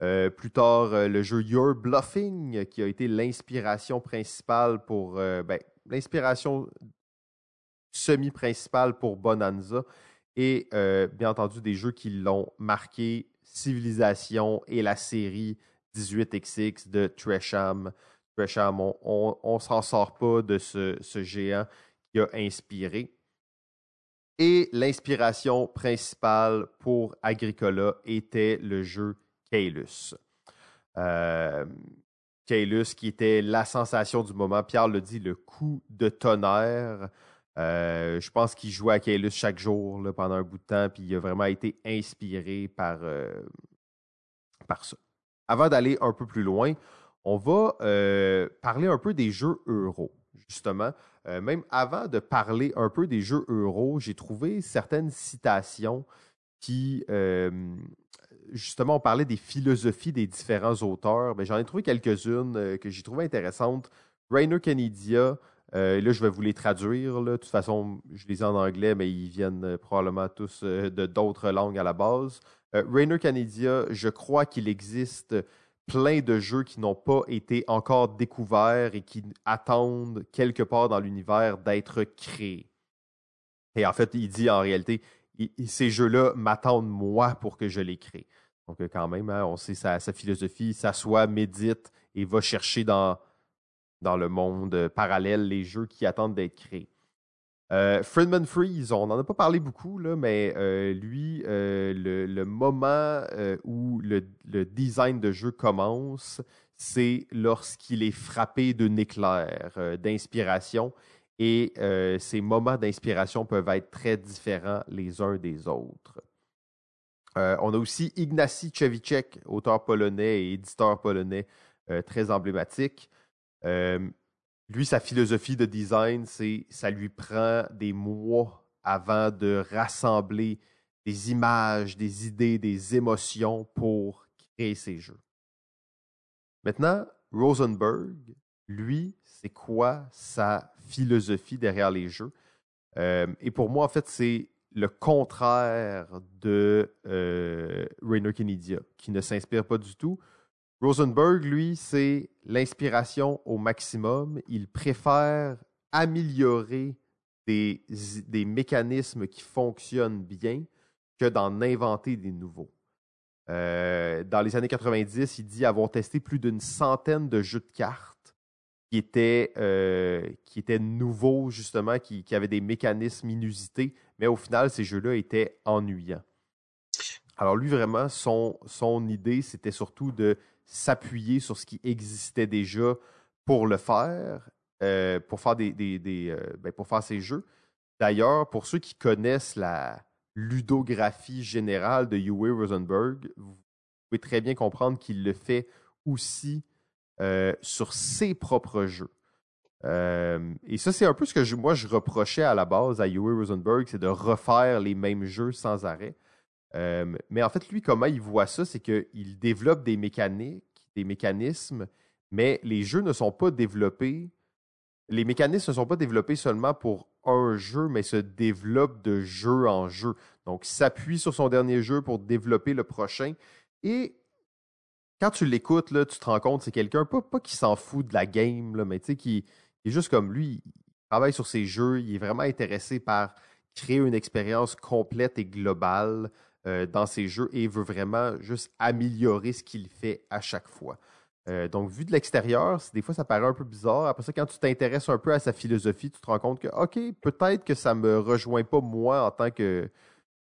Euh, plus tard, euh, le jeu Your Bluffing, qui a été l'inspiration principale pour. Euh, ben, l'inspiration semi-principale pour Bonanza. Et bien entendu, des jeux qui l'ont marqué Civilisation et la série 18XX de Tresham. Tresham, on ne s'en sort pas de ce, ce géant qui a inspiré. Et l'inspiration principale pour Agricola était le jeu Kaelus. Euh, qui était la sensation du moment. Pierre le dit, le coup de tonnerre. Euh, je pense qu'il jouait à chaque jour pendant un bout de temps, puis il a vraiment été inspiré par, euh, ça. Avant d'aller un peu plus loin, on va euh, parler un peu des jeux euro, justement. même avant de parler un peu des jeux euro, j'ai trouvé certaines citations qui, justement, on parlait des philosophies des différents auteurs. Ben, j'en ai trouvé quelques-unes euh, que j'ai trouvées intéressantes. Rainer euh, là, je vais vous les traduire. De toute façon, je les ai en anglais, mais ils viennent euh, probablement tous de d'autres langues à la base. Rainer Kennedia, je crois qu'il existe plein de jeux qui n'ont pas été encore découverts et qui attendent quelque part dans l'univers d'être créés. Et en fait, il dit en réalité, ces jeux-là m'attendent moi pour que je les crée. Donc, euh, quand même, hein, on sait sa, sa philosophie, s'assoit, médite et va chercher dans, dans le monde parallèle les jeux qui attendent d'être créés. Euh, Friedman Freeze, on n'en a pas parlé beaucoup, mais euh, lui, le, moment où le, design de jeu commence, c'est lorsqu'il est frappé d'un éclair d'inspiration. Et ces moments d'inspiration peuvent être très différents les uns des autres. Euh, on a aussi Ignacy Cevicek, auteur polonais et éditeur polonais euh, très emblématique. Euh, lui, sa philosophie de design, c'est ça lui prend des mois avant de rassembler des images, des idées, des émotions pour créer ses jeux. Maintenant, Rosenberg, lui, c'est quoi sa philosophie derrière les jeux? et pour moi, en fait, c'est le contraire de euh, Rainer qui ne s'inspire pas du tout. Rosenberg, lui, c'est l'inspiration au maximum. Il préfère améliorer des, mécanismes qui fonctionnent bien que d'en inventer des nouveaux. Euh, dans les années 90, il dit avoir testé plus d'une centaine de jeux de cartes qui étaient, euh, nouveaux, justement, qui, avaient des mécanismes inusités, mais au final, ces jeux-là étaient ennuyants. Alors lui, vraiment, son idée, c'était surtout de s'appuyer sur ce qui existait déjà pour le faire, euh, pour, faire des, euh, ben, ces jeux. D'ailleurs, pour ceux qui connaissent la ludographie générale de Uwe Rosenberg, vous pouvez très bien comprendre qu'il le fait aussi euh, sur ses propres jeux. et ça, c'est un peu ce que moi je reprochais à la base à Uwe Rosenberg, c'est de refaire les mêmes jeux sans arrêt. Euh, mais en fait, lui, comment il voit ça, c'est qu'il développe des mécaniques, des mécanismes, mais les jeux ne sont pas développés. Les mécanismes ne sont pas développés seulement pour un jeu, mais se développent de jeu en jeu. Donc, s'appuie sur son dernier jeu pour développer le prochain. Et quand tu l'écoutes, tu te rends compte, c'est quelqu'un, pas, pas qui s'en fout de la game, là, mais tu sais, qui, est juste comme lui, il travaille sur ses jeux, il est vraiment intéressé par créer une expérience complète et globale euh, dans ses jeux et veut vraiment juste améliorer ce qu'il fait à chaque fois. Euh, donc, vu de l'extérieur, des fois, ça paraît un peu bizarre. Après ça, quand tu t'intéresses un peu à sa philosophie, tu te rends compte que, OK, peut-être que ça me rejoint pas moi en tant que,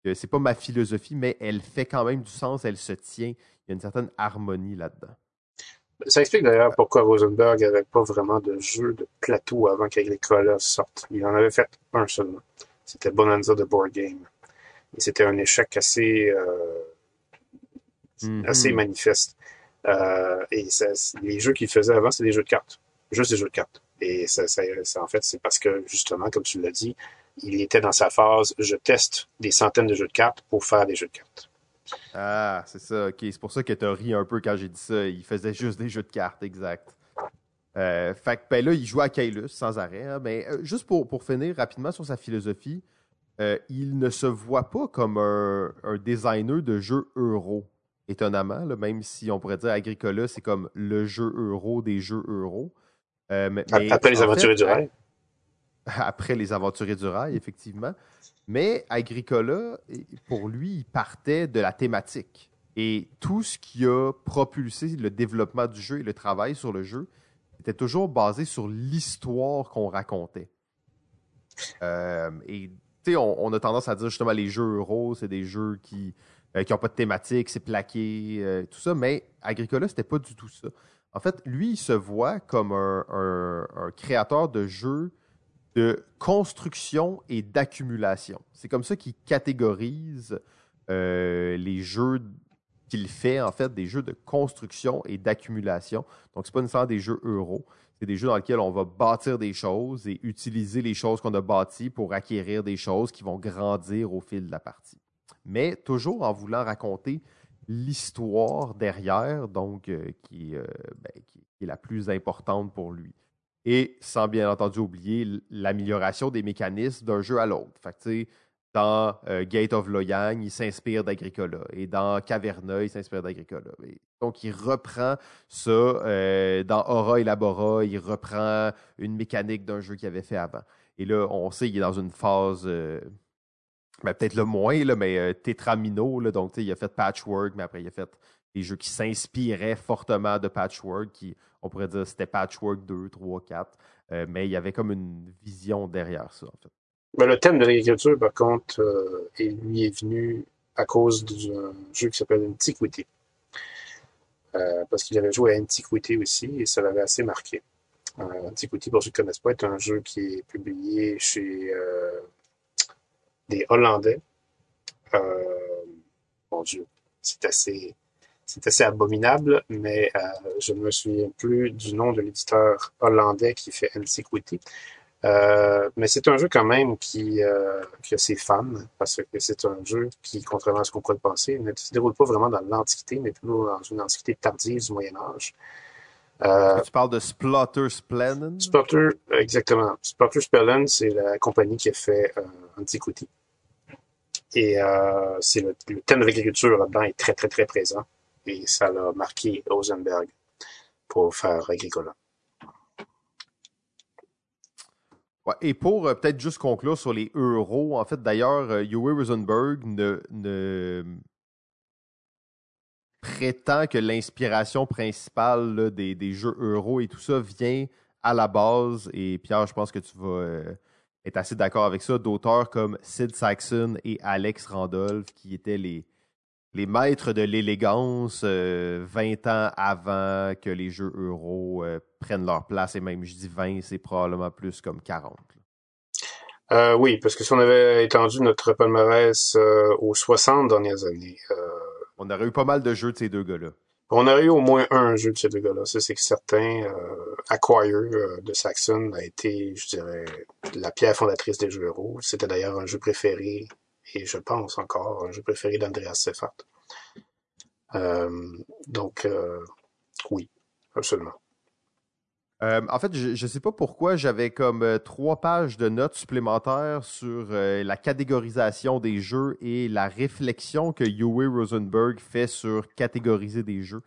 que c'est pas ma philosophie, mais elle fait quand même du sens, elle se tient. Il y a une certaine harmonie là-dedans. Ça explique d'ailleurs pourquoi Rosenberg n'avait pas vraiment de jeu de plateau avant qu'Agricola sorte. Il en avait fait un seulement. C'était Bonanza de Board Game c'était un échec assez, euh, mm-hmm. assez manifeste. Euh, et les jeux qu'il faisait avant, c'était des jeux de cartes. Juste des jeux de cartes. Et ça, ça, en fait, c'est parce que, justement, comme tu l'as dit, il était dans sa phase je teste des centaines de jeux de cartes pour faire des jeux de cartes. Ah, c'est ça, ok. C'est pour ça que tu as ri un peu quand j'ai dit ça. Il faisait juste des jeux de cartes, exact. Euh, fait que ben là, il jouait à Kailus sans arrêt. Hein. mais euh, juste pour, pour finir rapidement sur sa philosophie, euh, il ne se voit pas comme un, designer de jeux euro. Étonnamment, même si on pourrait dire Agricola, c'est comme le jeu euro des jeux euro. Euh, après les aventuriers du rail. Après les aventuriers du rail, effectivement. Mais Agricola, pour lui, il partait de la thématique. Et tout ce qui a propulsé le développement du jeu et le travail sur le jeu était toujours basé sur l'histoire qu'on racontait. Euh, et on, a tendance à dire justement les jeux euro, c'est des jeux qui n'ont euh, pas de thématique, c'est plaqué, euh, tout ça, mais Agricola, c'était pas du tout ça. En fait, lui, il se voit comme un, créateur de jeux de construction et d'accumulation. C'est comme ça qu'il catégorise euh, les jeux qu'il fait, en fait, des jeux de construction et d'accumulation. Donc, c'est pas nécessairement des jeux euro. C'est des jeux dans lesquels on va bâtir des choses et utiliser les choses qu'on a bâties pour acquérir des choses qui vont grandir au fil de la partie. Mais toujours en voulant raconter l'histoire derrière, donc euh, euh, ben, qui, est la plus importante pour lui. Et sans bien entendu oublier l'amélioration des mécanismes d'un jeu à l'autre. Fait que, dans euh, Gate of Loyang, il s'inspire d'Agricola. Et dans Caverna, il s'inspire d'Agricola. Donc, il reprend ça. Euh, dans Aura Elabora, il reprend une mécanique d'un jeu qu'il avait fait avant. Et là, on sait qu'il est dans une phase, euh, ben, peut-être le moins, là, mais Tetramino. Là, donc, il a fait Patchwork, mais après, il a fait des jeux qui s'inspiraient fortement de Patchwork. Qui, on pourrait dire c'était Patchwork 2, 3, 4. mais il y avait comme une vision derrière ça, en fait. Ben, le thème de l'agriculture, par contre, euh, lui est venu à cause d'un jeu qui s'appelle Antiquity. Euh, parce qu'il avait joué à Antiquity aussi et ça l'avait assez marqué. Euh, Antiquity, pour ceux qui ne connaissent pas, est un jeu qui est publié chez euh, des Hollandais. mon Dieu, c'est assez, c'est assez abominable, mais je ne me souviens plus du nom de l'éditeur hollandais qui fait Antiquity. Euh, mais c'est un jeu quand même qui, euh, qui a ses fans, parce que c'est un jeu qui, contrairement à ce qu'on pourrait penser, ne se déroule pas vraiment dans l'Antiquité, mais plutôt dans une Antiquité tardive du Moyen Âge. Euh, tu parles de Splotter Splennen? Splotter, exactement. Splotter Splennen, c'est la compagnie qui a fait euh, Antiquity. Et euh, c'est le, thème de l'agriculture là-dedans est très, très, très présent. Et ça l'a marqué Rosenberg pour faire Agricola. Et pour euh, peut-être juste conclure sur les euros, en fait, d'ailleurs, euh, Rosenberg ne, prétend que l'inspiration principale des, des, jeux euros et tout ça vient à la base, et Pierre, je pense que tu vas euh, être assez d'accord avec ça, d'auteurs comme Sid Saxon et Alex Randolph, qui étaient les, les maîtres de l'élégance 20 euh, ans avant que les jeux euros euh, prennent leur place, et même je dis 20, c'est probablement plus comme 40. oui, parce que si on avait étendu notre palmarès aux 60 dernières années, on aurait eu pas mal de jeux de ces deux gars-là. On aurait eu au moins un jeu de ces deux gars-là. Ça, c'est que certain. Euh, Acquire euh, de Saxon a été, je dirais, la pierre fondatrice des jeux euros. C'était d'ailleurs un jeu préféré, et je pense encore, un jeu préféré d'Andreas Seffert. Euh, donc, oui, absolument. Euh, en fait, je ne sais pas pourquoi j'avais comme euh, trois pages de notes supplémentaires sur euh, la catégorisation des jeux et la réflexion que Uwe Rosenberg fait sur catégoriser des jeux.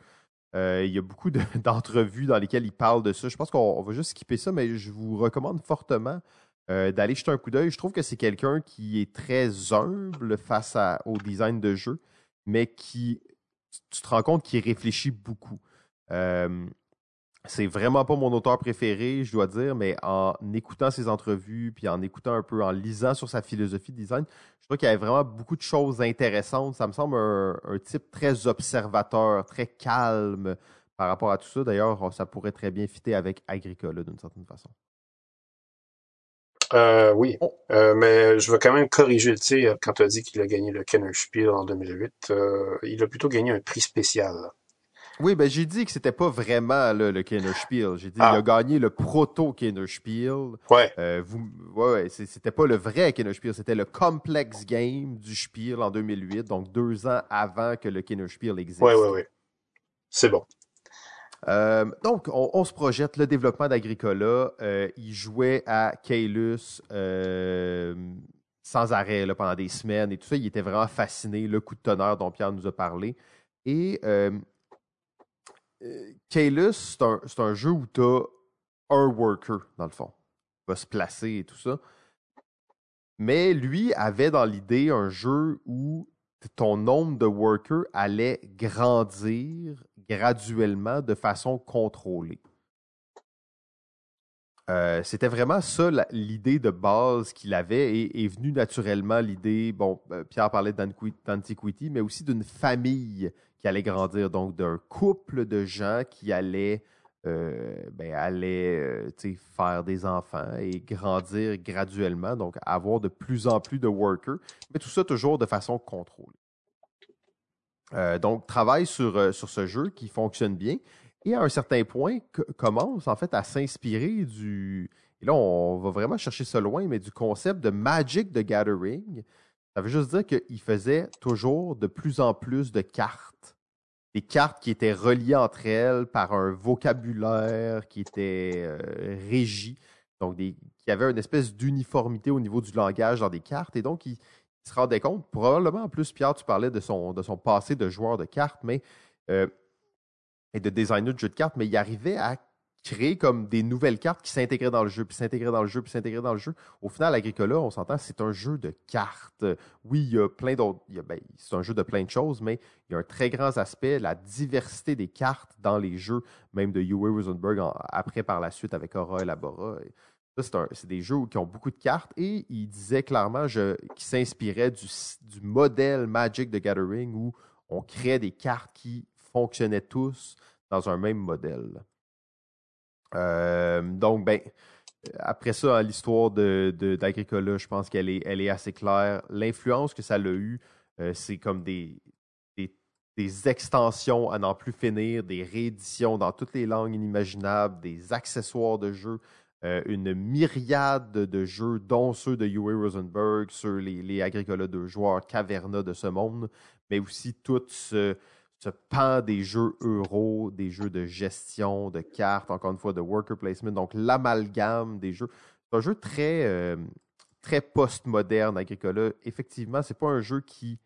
il y a beaucoup d'entrevues dans lesquelles il parle de ça. Je pense qu'on va juste skipper ça, mais je vous recommande fortement d'aller jeter un coup d'œil. Je trouve que c'est quelqu'un qui est très humble face au design de jeu, mais qui, tu te rends compte qu'il réfléchit beaucoup. C'est vraiment pas mon auteur préféré, je dois dire, mais en écoutant ses entrevues, puis en écoutant un peu, en lisant sur sa philosophie de design, je trouve qu'il y avait vraiment beaucoup de choses intéressantes. Ça me semble un, type très observateur, très calme par rapport à tout ça. D'ailleurs, ça pourrait très bien fitter avec Agricola d'une certaine façon. Euh, oui, oh. euh, mais je veux quand même corriger, tu sais, quand tu as dit qu'il a gagné le Kenner Spiel en 2008, euh, il a plutôt gagné un prix spécial. Oui, ben j'ai dit que c'était pas vraiment le Kenner Spiel. J'ai dit qu'il a ah. gagné le proto Kenner Spiel. Ouais. Euh, vous, ouais, c'était pas le vrai Kenner Spiel, c'était le complex game du Spiel en 2008, donc deux ans avant que le Kenner Spiel existe. Ouais, ouais, ouais. C'est bon. Euh, donc, on, se projette le développement d'Agricola. Euh, il jouait à Kailus sans arrêt là, pendant des semaines et tout ça. Il était vraiment fasciné, le coup de tonnerre dont Pierre nous a parlé. Et Kaelus, c'est un, jeu où tu as un worker, dans le fond. Il va se placer et tout ça. Mais lui avait dans l'idée un jeu où ton nombre de workers allait grandir graduellement de façon contrôlée. Euh, c'était vraiment ça l'idée de base qu'il avait et est venue naturellement l'idée, bon, euh, Pierre parlait d'Antiquity, mais aussi d'une famille qui allait grandir, donc d'un couple de gens qui allaient, euh, ben, allaient faire des enfants et grandir graduellement, donc avoir de plus en plus de workers, mais tout ça toujours de façon contrôlée. Donc, travaille sur, sur ce jeu qui fonctionne bien et à un certain point, commence en fait à s'inspirer du. Et là, on va vraiment chercher ça loin, mais du concept de Magic the Gathering. Ça veut juste dire qu'il faisait toujours de plus en plus de cartes. Des cartes qui étaient reliées entre elles par un vocabulaire qui était euh, régi. Donc, des, qui avait une espèce d'uniformité au niveau du langage dans des cartes. Et donc, il, se rendait compte, probablement en plus, Pierre, tu parlais de son, de son passé de joueur de cartes, mais euh, et de designer de jeux de cartes, mais il arrivait à créer comme des nouvelles cartes qui s'intégraient dans le jeu, puis s'intégraient dans le jeu, puis s'intégraient dans le jeu. Au final, Agricola, on s'entend, c'est un jeu de cartes. Oui, il y a plein d'autres. Ben, c'est un jeu de plein de choses, mais il y a un très grand aspect, la diversité des cartes dans les jeux, même de Uwe Rosenberg après par la suite avec Aura et Labora. C'est des jeux qui ont beaucoup de cartes et il disait clairement qu'il s'inspirait du, modèle Magic the Gathering où on crée des cartes qui fonctionnaient tous dans un même modèle. Euh, donc, ben, après ça, l'histoire d'Agricola, de, je pense qu'elle est, elle est assez claire. L'influence que ça a eu, euh, c'est comme des, des, extensions à n'en plus finir, des rééditions dans toutes les langues inimaginables, des accessoires de jeux, euh, une myriade de jeux, dont ceux de Uwe Rosenberg, sur les, les Agricola de joueurs, Caverna de ce monde, mais aussi tout ce, pan des jeux euro, des jeux de gestion, de cartes, encore une fois, de worker placement, donc l'amalgame des jeux. C'est un jeu très, euh, très post-moderne, Agricola. Effectivement, c'est pas un jeu qui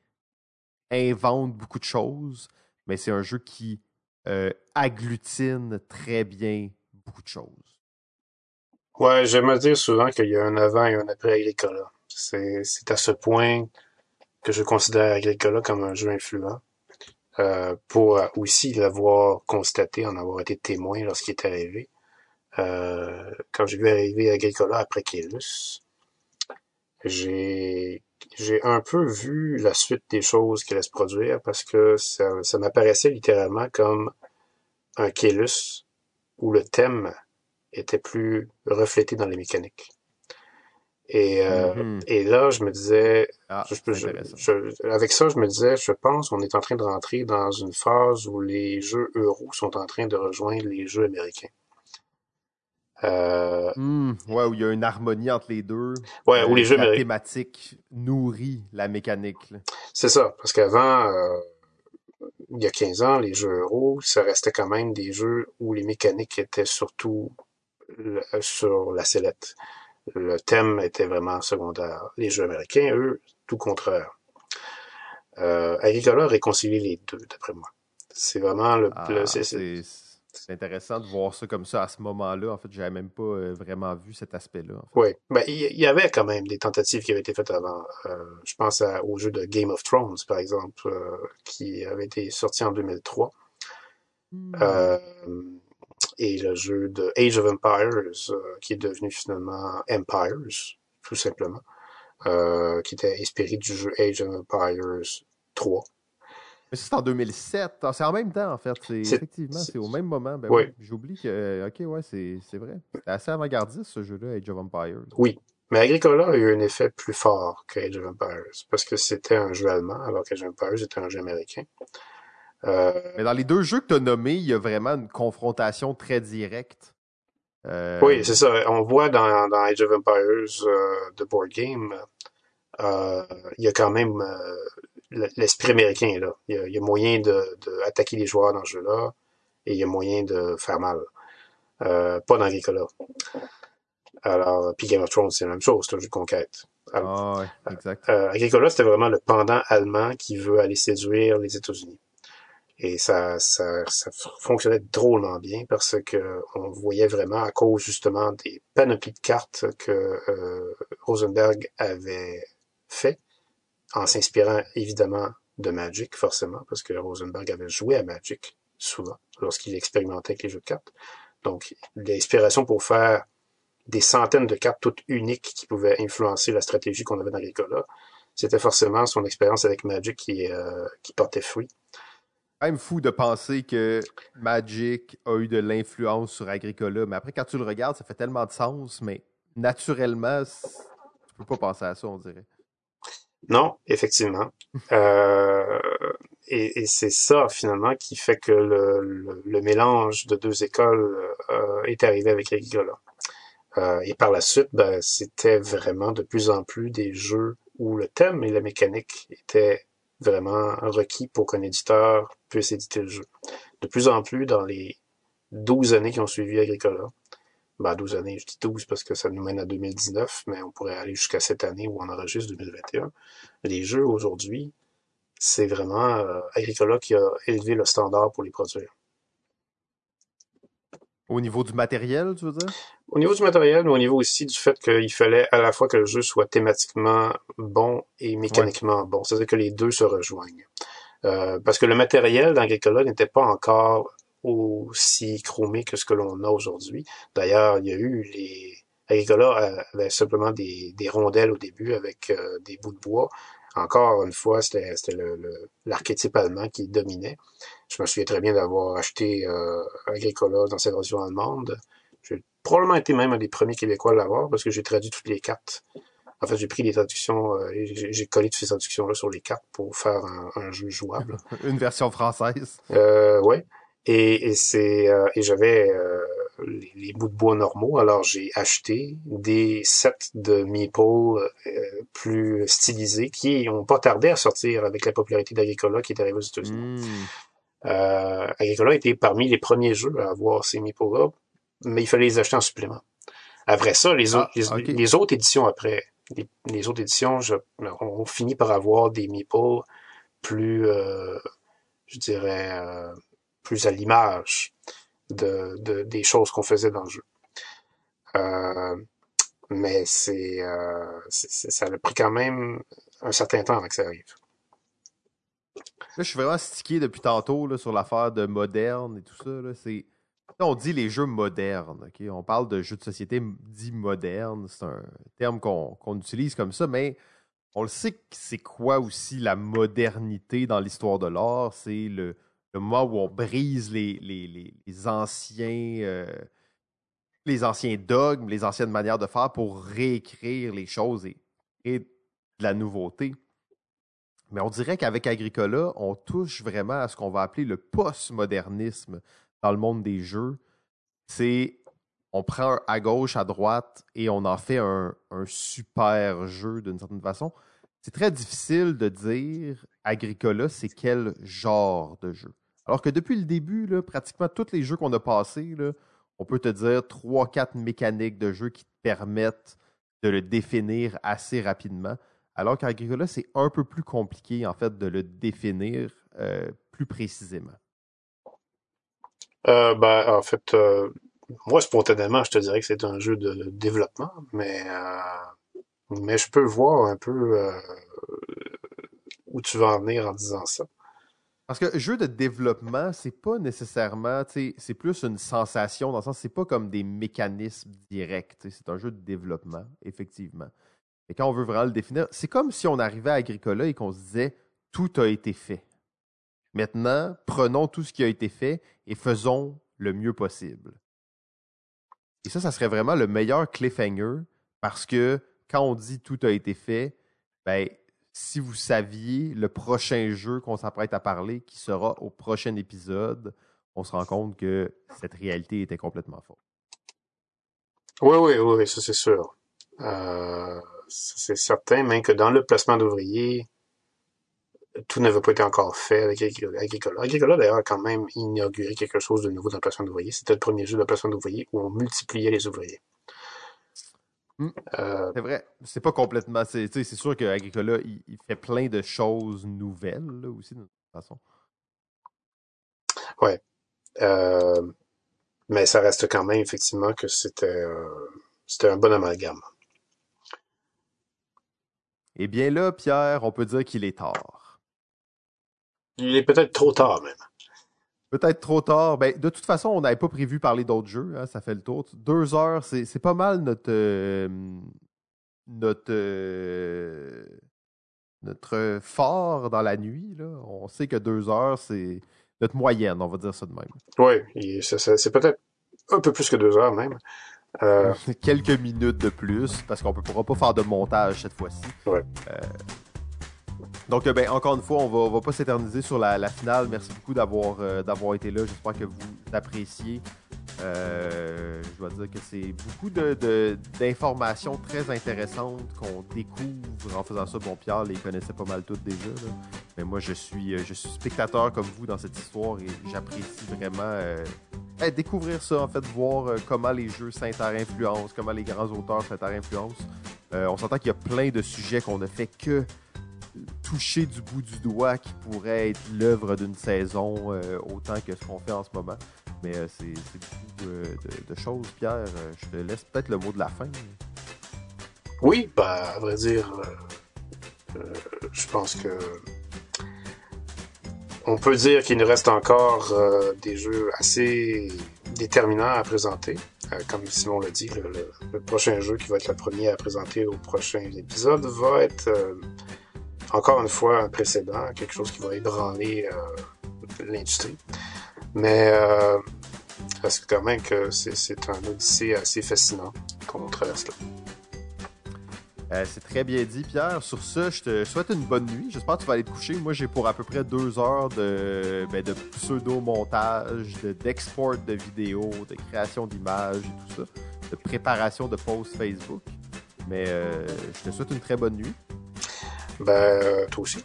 invente beaucoup de choses, mais c'est un jeu qui euh, agglutine très bien beaucoup de choses. Ouais, j'aime dire souvent qu'il y a un avant et un après Agricola. C'est à ce point que je considère Agricola comme un jeu influent. Euh, pour aussi l'avoir constaté, en avoir été témoin lorsqu'il est arrivé. Euh, quand j'ai vu arriver Agricola après Kélus, j'ai j'ai un peu vu la suite des choses qui allaient se produire parce que ça, ça m'apparaissait littéralement comme un Kélus où le thème était plus reflété dans les mécaniques. Et, euh, mm-hmm. et là, je me disais, ah, avec ça, je me disais, je pense qu'on est en train de rentrer dans une phase où les jeux euro sont en train de rejoindre les jeux américains. Euh, hmm, ouais, où il y a une harmonie entre les deux. Ouais, où les jeux La thématique nourrit la mécanique. C'est ça, parce qu'avant, euh, il y a 15 ans, les jeux euro, ça restait quand même des jeux où les mécaniques étaient surtout sur la sellette le thème était vraiment secondaire. Les jeux américains, eux, tout contraire. Euh, Agricola réconcilie les deux, d'après moi. C'est vraiment le... Ah, c'est intéressant de voir ça comme ça à ce moment-là. En fait, j'avais même pas euh, vraiment vu cet aspect-là. Oui, ben, il y, avait quand même des tentatives qui avaient été faites avant. Euh, je pense au jeu de Game of Thrones, par exemple, euh, qui avait été sorti en 2003. Hmm et le jeu de Age of Empires, euh, qui est devenu finalement Empires, tout simplement, euh, qui était inspiré du jeu Age of Empires 3. Mais c'est en 2007, ah, c'est en même temps en fait. Effectivement, c'est au même moment. Ben oui. J'oublie que, ok, ouais, c'est vrai. C'est assez avant-gardiste ce jeu-là, Age of Empires. Oui, mais Agricola a eu un effet plus fort que Age of Empires, parce que c'était un jeu allemand, alors qu'Age of Empires était un jeu américain. Euh, Mais dans les deux jeux que tu as nommés, il y a vraiment une confrontation très directe. Euh, oui, c'est ça. On voit dans, dans Age of Empires, euh, The Board Game, il y a quand même l'esprit américain là. Il y a, moyen de, attaquer les joueurs dans ce jeu-là et il y a moyen de faire mal. pas dans Agricola. Alors, puis Game of Thrones, c'est la même chose, c'est un jeu de conquête. ah, ouais, exact. Agricola, c'était vraiment le pendant allemand qui veut aller séduire les États-Unis. Et ça, ça, ça fonctionnait drôlement bien parce que on voyait vraiment à cause justement des panoplies de cartes que euh, Rosenberg avait fait, en s'inspirant évidemment de Magic, forcément, parce que Rosenberg avait joué à Magic souvent, lorsqu'il expérimentait avec les jeux de cartes. Donc, l'inspiration pour faire des centaines de cartes toutes uniques qui pouvaient influencer la stratégie qu'on avait dans Agricola, c'était forcément son expérience avec Magic qui, euh, qui portait fruit même fou de penser que Magic a eu de l'influence sur Agricola. Mais après, quand tu le regardes, ça fait tellement de sens, mais naturellement, tu peux pas penser à ça, on dirait. Non, effectivement. euh, et, c'est ça, finalement, qui fait que le, le, mélange de deux écoles euh, est arrivé avec Agricola. Euh, et par la suite, ben, c'était vraiment de plus en plus des jeux où le thème et la mécanique étaient vraiment requis pour qu'un éditeur puisse éditer le jeu. De plus en plus, dans les 12 années qui ont suivi Agricola, ben 12 années, je dis 12 parce que ça nous mène à 2019, mais on pourrait aller jusqu'à cette année où on enregistre 2021. Les jeux aujourd'hui, c'est vraiment euh, Agricola qui a élevé le standard pour les produire. Au niveau du matériel, tu veux dire? Au niveau du matériel, mais au niveau aussi du fait qu'il fallait à la fois que le jeu soit thématiquement bon et mécaniquement bon. C'est-à-dire que les deux se rejoignent. Euh, parce que le matériel d'Agricola n'était pas encore aussi chromé que ce que l'on a aujourd'hui. D'ailleurs, il y a eu les... Agricola avait simplement des, des rondelles au début avec euh, des bouts de bois. Encore une fois, c'était l'archétype allemand qui dominait. Je me souviens très bien d'avoir acheté euh, Agricola dans cette version allemande. J'ai probablement été même un des premiers Québécois à l'avoir parce que j'ai traduit toutes les cartes. En fait, j'ai pris les traductions, euh, j'ai collé toutes ces traductions-là sur les cartes pour faire un, jeu jouable. Une version française. Euh, ouais. Et, c'est euh, et j'avais euh, les, bouts de bois normaux. Alors j'ai acheté des sets de meeple plus stylisés qui ont pas tardé à sortir avec la popularité d'Agricola qui est arrivée aux États-Unis. Hmm. Euh, Agricola était parmi les premiers jeux à avoir ces meeples-là, mais il fallait les acheter en supplément. Après ça, les, Ah, autres, les, ok. les autres éditions après, les, les autres éditions, je, on finit par avoir des meeples plus, euh, je dirais, euh, plus à l'image de, de, des choses qu'on faisait dans le jeu. Euh, mais c'est, euh, c'est- ça a pris quand même un certain temps avant que ça arrive. Là, je suis vraiment stické depuis tantôt là, sur l'affaire de moderne et tout ça. C'est... On dit les jeux modernes. ok? On parle de jeux de société m- dits modernes. C'est un terme qu'on, qu'on utilise comme ça, mais on le sait que c'est quoi aussi la modernité dans l'histoire de l'art. C'est le, le moment où on brise les, les, les, anciens. euh, les anciens dogmes, les anciennes manières de faire pour réécrire les choses et créer de la nouveauté. Mais on dirait qu'avec Agricola, on touche vraiment à ce qu'on va appeler le postmodernisme dans le monde des jeux. C'est on prend à gauche, à droite et on en fait un, un super jeu d'une certaine façon. C'est très difficile de dire Agricola, c'est quel genre de jeu? Alors que depuis le début, pratiquement tous les jeux qu'on a passés, on peut te dire trois, quatre mécaniques de jeu qui te permettent de le définir assez rapidement. Alors qu'Agricola, c'est un peu plus compliqué, en fait, de le définir euh, plus précisément. Euh, ben, en fait, euh, moi, spontanément, je te dirais que c'est un jeu de développement, mais, mais je peux voir un peu où tu vas en venir en disant ça. Parce que jeu de développement, c'est pas nécessairement, c'est plus une sensation, dans le sens, c'est pas comme des mécanismes directs. C'est un jeu de développement, effectivement. Et quand on veut vraiment le définir, c'est comme si on arrivait à Agricola et qu'on se disait tout a été fait. Maintenant, prenons tout ce qui a été fait et faisons le mieux possible. Et ça, ça serait vraiment le meilleur cliffhanger parce que quand on dit tout a été fait, ben, si vous saviez le prochain jeu qu'on s'apprête à parler, qui sera au prochain épisode, on se rend compte que cette réalité était complètement fausse. Oui, oui, oui, ça c'est sûr. Euh, c'est certain, même que dans le placement d'ouvriers, tout n'avait pas été encore fait avec Agricola. Agricola, d'ailleurs, a quand même inauguré quelque chose de nouveau dans le placement d'ouvriers. C'était le premier jeu de placement d'ouvriers où on multipliait les ouvriers. Hmm. Euh, C'est vrai, c'est pas complètement. C'est tu sais, c'est sûr qu'Agricola, il, il fait plein de choses nouvelles là, aussi, de toute façon. euh, mais ça reste quand même effectivement que c'était euh, c'était un bon amalgame. Eh bien là, Pierre, on peut dire qu'il est tard. Il est peut-être trop tard même. Peut-être trop tard. Ben, de toute façon, on n'avait pas prévu parler d'autres jeux. hein, ça fait le tour. Deux heures, c'est c'est pas mal notre euh, notre euh, notre fort dans la nuit. Là. On sait que deux heures, c'est notre moyenne, on va dire ça de même. Oui, c'est- peut-être un peu plus que deux heures même. Euh, Quelques minutes de plus, parce qu'on ne pourra pas faire de montage cette fois-ci. Ouais. Euh, donc, euh, ben, encore une fois, on va, va pas s'éterniser sur la, finale. Merci beaucoup d'avoir euh, d'avoir été là. J'espère que vous appréciez. Euh, je dois dire que c'est beaucoup de- de- d'informations très intéressantes qu'on découvre en faisant ça. Bon, Pierre les connaissait pas mal toutes déjà. Mais moi, je suis, je suis spectateur comme vous dans cette histoire et j'apprécie vraiment découvrir ça, en fait, voir comment les jeux s'inter-influencent, comment les grands auteurs s'inter-influencent. On s'entend qu'il y a plein de sujets qu'on ne fait que toucher du bout du doigt qui pourrait être l'œuvre d'une saison euh, autant que ce qu'on fait en ce moment. Mais euh, c'est beaucoup de, choses, Pierre. Euh, je te laisse peut-être le mot de la fin. oui, ben, à vrai dire, je pense que on peut dire qu'il nous reste encore des jeux assez déterminants à présenter. Comme Simon l'a dit, le, le- le prochain jeu qui va être le premier à présenter au prochain épisode va être encore une fois un précédent, quelque chose qui va ébranler euh, l'industrie. Mais euh, reste quand même que c'est- un odyssée assez fascinant qu'on traverse là. Euh, c'est très bien dit, Pierre. Sur ce, je te souhaite une bonne nuit. J'espère que tu vas aller te coucher. Moi, j'ai pour à peu près deux heures de, ben, de pseudo-montage, de- d'export de vidéos, de création d'images et tout ça, de préparation de posts Facebook. Mais je te souhaite une très bonne nuit. Ben, toi aussi.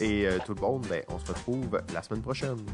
Et euh, tout le monde, ben, on se retrouve la semaine prochaine.